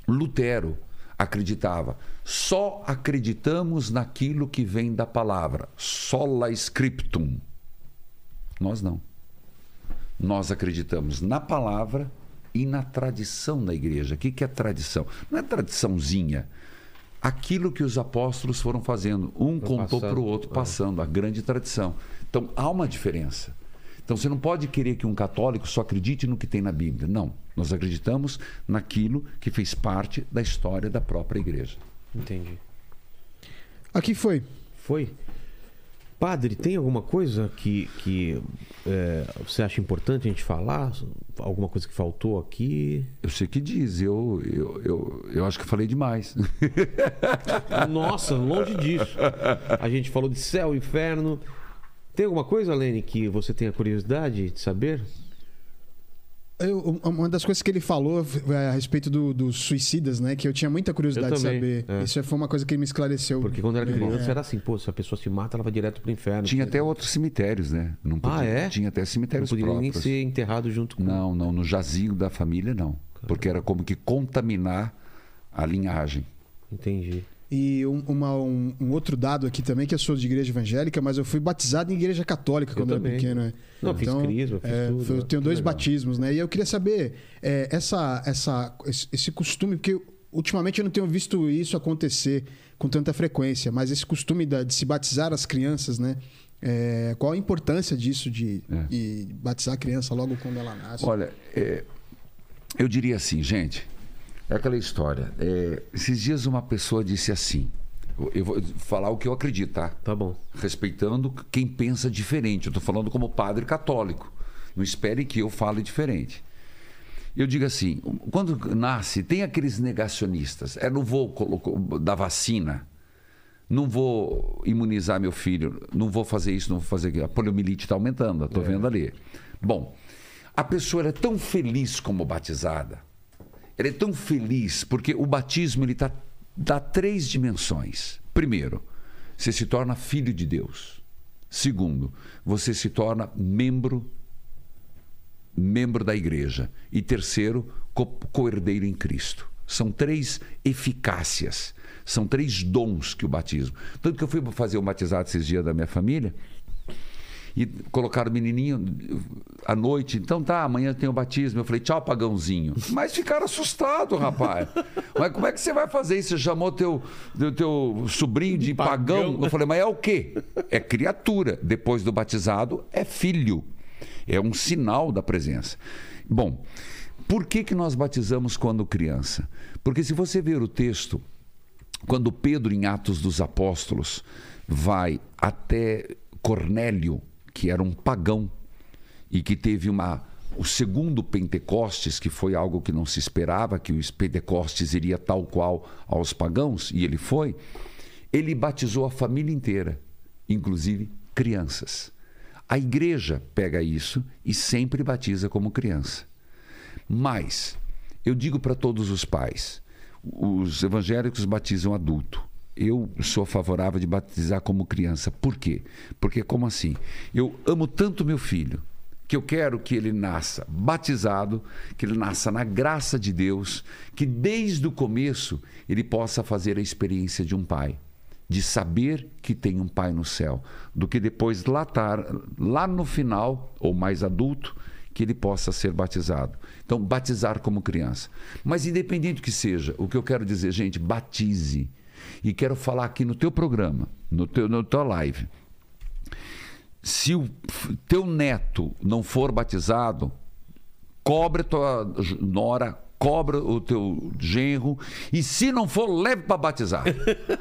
Lutero acreditava, só acreditamos naquilo que vem da palavra, sola scriptum. Nós não. Nós acreditamos na palavra e na tradição da igreja. O que que é tradição? Não é tradiçãozinha. Aquilo que os apóstolos foram fazendo. Um Foi contou para o outro, é. passando, a grande tradição. Então há uma diferença. Então você não pode querer que um católico só acredite no que tem na Bíblia. Não. Nós acreditamos naquilo que fez parte da história da própria igreja. Entendi. Aqui foi. Foi. Padre, tem alguma coisa que, que é, você acha importante a gente falar? Alguma coisa que faltou aqui? Eu sei que diz, eu, eu, eu, eu acho que falei demais. Nossa, longe disso. A gente falou de céu, inferno. Tem alguma coisa, Lene, que você tenha curiosidade de saber? Eu- uma das coisas que ele falou é a respeito do- dos suicidas, né? Que eu tinha muita curiosidade de saber. é. Isso foi uma coisa que ele me esclareceu. Porque quando era É. criança era assim, pô, se a pessoa se mata, ela vai direto pro inferno. Tinha até outros cemitérios, né? Não Ah, é? Tinha até Não cemitérios poderia nem próprios. ser enterrado junto com. Não, não, no jazigo da família não. Porque era como que contaminar a linhagem. Entendi. E um, uma- um- um outro dado aqui também, que eu sou de igreja evangélica, mas eu fui batizado em igreja católica quando eu era pequeno. né? Não, fiz crisma, fiz é, tudo, foi- eu né? tenho dois legal. batismos, né? E eu queria saber é, essa, essa, esse, esse costume, porque ultimamente eu não tenho visto isso acontecer com tanta frequência, mas esse costume da- de se batizar as crianças, né? É, qual a importância disso de, É. de batizar a criança logo quando ela nasce? Olha, é, eu diria assim, gente, é aquela história. é, esses dias uma pessoa disse assim, eu- vou falar o que eu acredito, tá? Tá bom. respeitando quem pensa diferente. Eu estou falando como padre católico. Não espere que eu fale diferente. Eu digo assim: quando nasce, tem aqueles negacionistas. É, não vou da vacina, não vou imunizar meu filho, não vou fazer isso, não vou fazer aquilo. A poliomielite está aumentando, estou vendo ali. Bom, a pessoa é tão feliz como batizada, ela é tão feliz porque o batismo ele tá, dá três dimensões. Primeiro, você se torna filho de Deus. Segundo, você se torna membro membro da igreja. E terceiro, co- co-herdeiro em Cristo. São três eficácias, são três dons que o batismo. Tanto que eu fui fazer o batizado esses dias da minha família e colocaram o menininho à noite. Então tá, amanhã tem o batismo. Eu falei, tchau, pagãozinho. Mas ficaram assustados, rapaz. Mas como é que você vai fazer isso? Você chamou teu, teu, teu sobrinho de pagão. Pagão. Eu falei, mas é o quê? É criatura. Depois do batizado, é filho. É um sinal da presença. Bom, por que, que nós batizamos quando criança? Porque se você ver o texto, quando Pedro, em Atos dos Apóstolos, vai até Cornélio, que era um pagão, e que teve uma. O segundo Pentecostes, que foi algo que não se esperava, que o Pentecostes iria tal qual aos pagãos, e ele foi, ele batizou a família inteira, inclusive crianças. A igreja pega isso e sempre batiza como criança. Mas, eu digo para todos os pais: os evangélicos batizam adulto. Eu sou favorável de batizar como criança. Por quê? Porque, como assim? Eu amo tanto meu filho que eu quero que ele nasça batizado, que ele nasça na graça de Deus, que desde o começo ele possa fazer a experiência de um pai de saber que tem um pai no céu, do que depois lá, tar, lá no final, ou mais adulto, que ele possa ser batizado. Então, batizar como criança. Mas independente que seja, o que eu quero dizer, gente, batize. E quero falar aqui no teu programa, no teu, no tua live. Se o teu neto não for batizado, cobre a tua nora, cobra o teu genro e se não for, leve para batizar.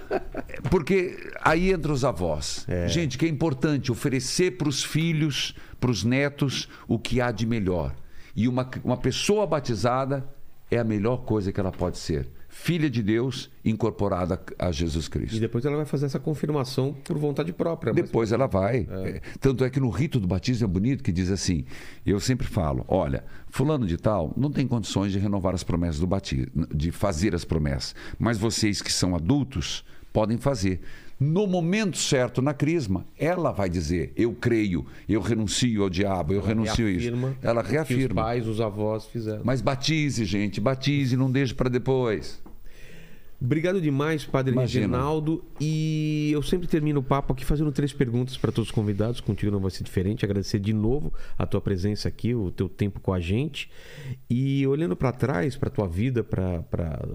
Porque aí entra os avós. Gente, que é importante oferecer para os filhos, para os netos, o que há de melhor. E uma, uma pessoa batizada é a melhor coisa que ela pode ser. Filha de Deus incorporada a Jesus Cristo. E depois ela vai fazer essa confirmação por vontade própria. mas- Depois ela vai. É, Tanto é que no rito do batismo é bonito que diz assim: eu sempre falo, olha, fulano de tal não tem condições de renovar as promessas do batismo, de fazer as promessas. Mas vocês que são adultos podem fazer. No momento certo, na crisma, ela vai dizer: eu creio, eu renuncio ao diabo, eu renuncio a isso. reafirma Ela Que os reafirma. pais, os avós fizeram. Mas batize, gente, batize, não deixe para depois. Obrigado demais, Padre Imagina. Reginaldo. E eu sempre termino o papo aqui fazendo três perguntas para todos os convidados. Contigo não vai ser diferente. Agradecer de novo a tua presença aqui, o teu tempo com a gente. E olhando para trás, para tua vida, para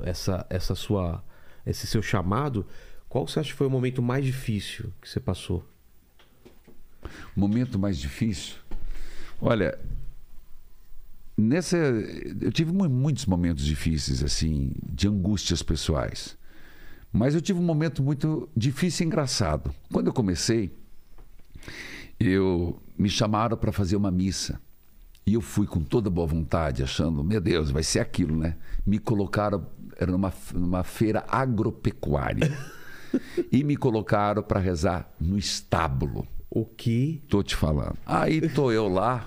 essa, essa sua, esse seu chamado, qual você acha que foi o momento mais difícil que você passou? Momento mais difícil? Olha, nessa eu tive mu- muitos momentos difíceis assim, de angústias pessoais. Mas eu tive um momento muito difícil e engraçado. Quando eu comecei, eu me chamaram para fazer uma missa. E eu fui com toda boa vontade, achando, meu Deus, vai ser aquilo, né? Me colocaram, era numa, numa feira agropecuária. e me colocaram para rezar no estábulo. O que? Tô te falando. Aí tô eu lá,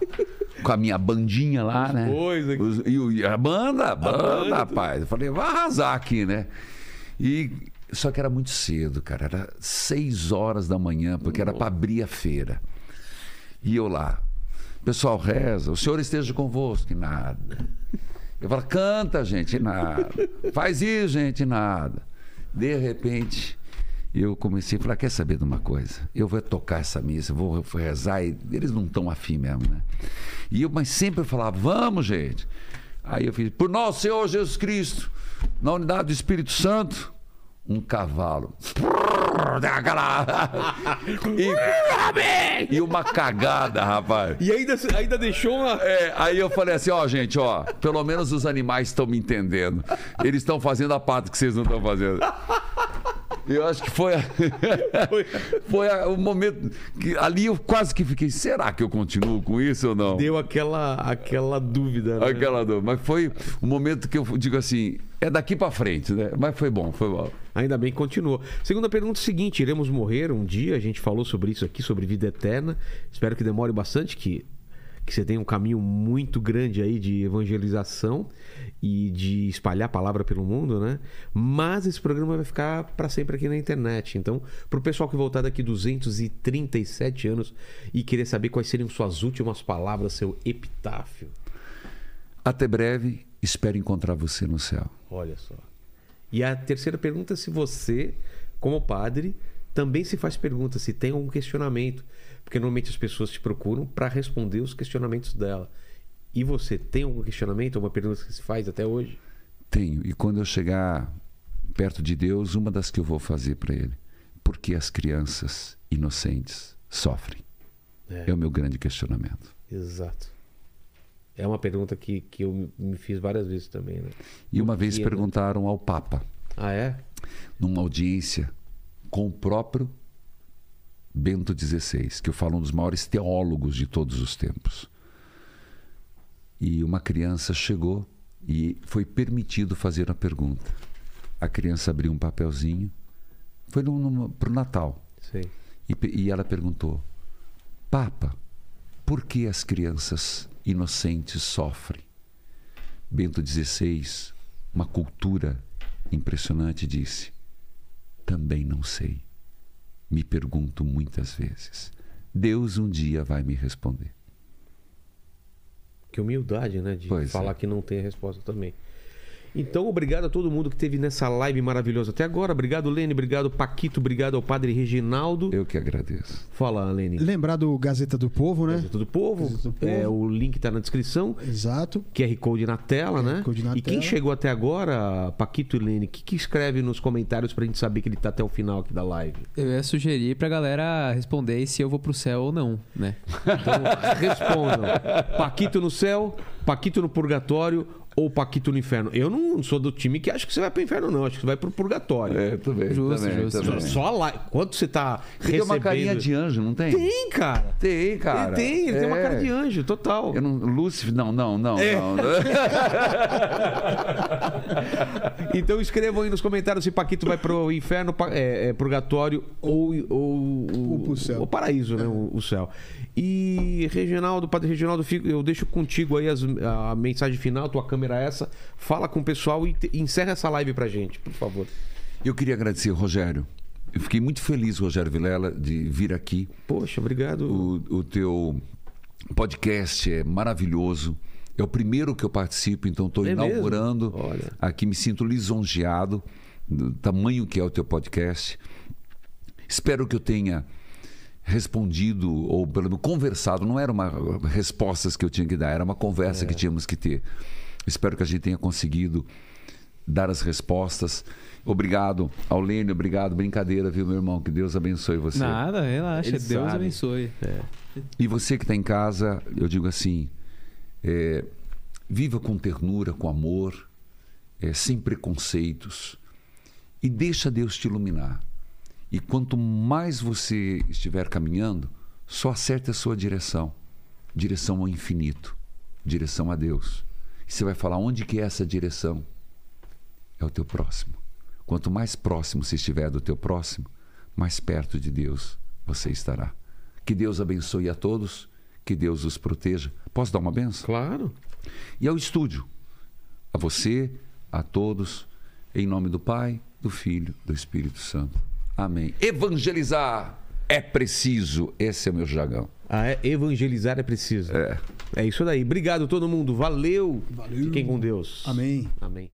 com a minha bandinha lá, né? Coisa que- Os- e, o- a banda, a banda, banda, rapaz. Eu falei, vai arrasar aqui, né? E só que era muito cedo, cara. Era seis horas da manhã, porque era para abrir a feira. E eu lá, pessoal, reza, o Senhor esteja convosco, e nada. Eu falo, canta, gente, e nada. Faz isso, gente, e nada. De repente, eu comecei a falar, quer saber de uma coisa? Eu vou tocar essa missa, vou rezar, e eles não estão afim mesmo, né? E eu, mas sempre eu falava, vamos, gente. Aí eu fiz, por nosso Senhor Jesus Cristo, na unidade do Espírito Santo, um cavalo. E, e uma cagada, rapaz. E ainda, ainda deixou uma. É, aí eu falei assim, ó, gente, ó, pelo menos os animais estão me entendendo. Eles estão fazendo a parte que vocês não estão fazendo. Eu acho que foi, a- foi a- o momento que ali eu quase que fiquei, será que eu continuo com isso ou não? Deu aquela, aquela dúvida. Né? Aquela dor. Mas foi o momento que eu digo assim, é daqui pra frente, né? Mas foi bom, foi bom. Ainda bem que continuou. Segunda pergunta é a seguinte: iremos morrer um dia? A gente falou sobre isso aqui, sobre vida eterna. Espero que demore bastante, que, que você tenha um caminho muito grande aí de evangelização e de espalhar a palavra pelo mundo, né? Mas esse programa vai ficar para sempre aqui na internet. Então, pro pessoal que voltar daqui 237 anos e querer saber quais seriam suas últimas palavras, seu epitáfio. Até breve, espero encontrar você no céu. Olha só. E a terceira pergunta é se você, como padre, também se faz pergunta, se tem algum questionamento. Porque normalmente as pessoas te procuram para responder os questionamentos dela. E você tem algum questionamento, alguma pergunta que se faz até hoje? Tenho. E quando eu chegar perto de Deus, uma das que eu vou fazer para Ele. Por que as crianças inocentes sofrem? É, o meu grande questionamento. Exato. É uma pergunta que, que eu me fiz várias vezes também, né? E uma vez né? perguntaram ao Papa, Ah, é? numa audiência com o próprio Bento XVI, que eu falo um dos maiores teólogos de todos os tempos. E uma criança chegou e foi permitido fazer a pergunta. A criança abriu um papelzinho, foi para o Natal, e, e ela perguntou: Papa, por que as crianças inocentes sofrem? Bento XVI, uma cultura impressionante, disse: Também não sei. Me pergunto muitas vezes. Deus um dia vai me responder. Que humildade, né? De Pois falar é. que não tem a resposta também. Então, obrigado a todo mundo que esteve nessa live maravilhosa até agora. Obrigado, Lene. Obrigado, Paquito. Obrigado ao Padre Reginaldo. Eu que agradeço. Fala, Lene. Lembrar do Gazeta do Povo, né? Gazeta do Povo. Gazeta do Povo. É, o link tá na descrição. Exato. QR Code na tela, né? Code na e quem tela. chegou até agora, Paquito e Lene, o que, que escreve nos comentários pra gente saber que ele tá até o final aqui da live? Eu ia sugerir pra galera responder se eu vou pro céu ou não, né? Então, respondam. Paquito no céu, Paquito no purgatório ou Paquito no inferno? Eu não sou do time que acha que você vai pro inferno, não. Acho que você vai pro purgatório. É, também. Justo, também, justo. também. Só, lá. Quando você tá Ele tem recebendo... uma carinha de anjo, não tem? Tem, cara. Tem, cara. Ele tem, ele tem uma É. cara de anjo, total. Eu não, Lúcifer, não, não, não, É. não. Então escrevam aí nos comentários se Paquito vai pro inferno, é, é, purgatório ou, ou, Ou pro céu. o paraíso, né? O, o céu. E Reginaldo, Padre Reginaldo, eu deixo contigo aí as- a mensagem final, tua câmera é essa. Fala com o pessoal e, te- encerra essa live pra gente, por favor. Eu queria agradecer, Rogério. Eu fiquei muito feliz, Rogério Vilela, de vir aqui. Poxa, obrigado. O, o teu podcast é maravilhoso. É o primeiro que eu participo, então estou É inaugurando. Aqui me sinto lisonjeado do tamanho que é o teu podcast. Espero que eu tenha respondido ou pelo menos conversado. Não era uma respostas que eu tinha que dar, era uma conversa que tínhamos que ter. Espero que a gente tenha conseguido dar as respostas. Obrigado ao Lênio, obrigado. Brincadeira, viu, meu irmão? Que Deus abençoe você. Nada, relaxa. Ele Deus sabe. abençoe. E você que está em casa, eu digo assim: é, viva com ternura, com amor, é, sem preconceitos e deixa Deus te iluminar. E quanto mais você estiver caminhando, só acerte a sua direção direção ao infinito, direção a Deus. E você vai falar: onde que é essa direção? É o teu próximo. Quanto mais próximo você estiver do teu próximo, mais perto de Deus você estará. Que Deus abençoe a todos, que Que Deus os proteja. Posso dar uma benção? Claro. E ao estúdio, a você, a todos, em nome do Pai, do Filho, do Espírito Santo. Amém. Evangelizar é preciso. Esse é o meu jargão. Ah, é? Evangelizar é preciso. É. É isso daí. Obrigado todo mundo. Valeu. Valeu. Fiquem com Deus. Amém. Amém.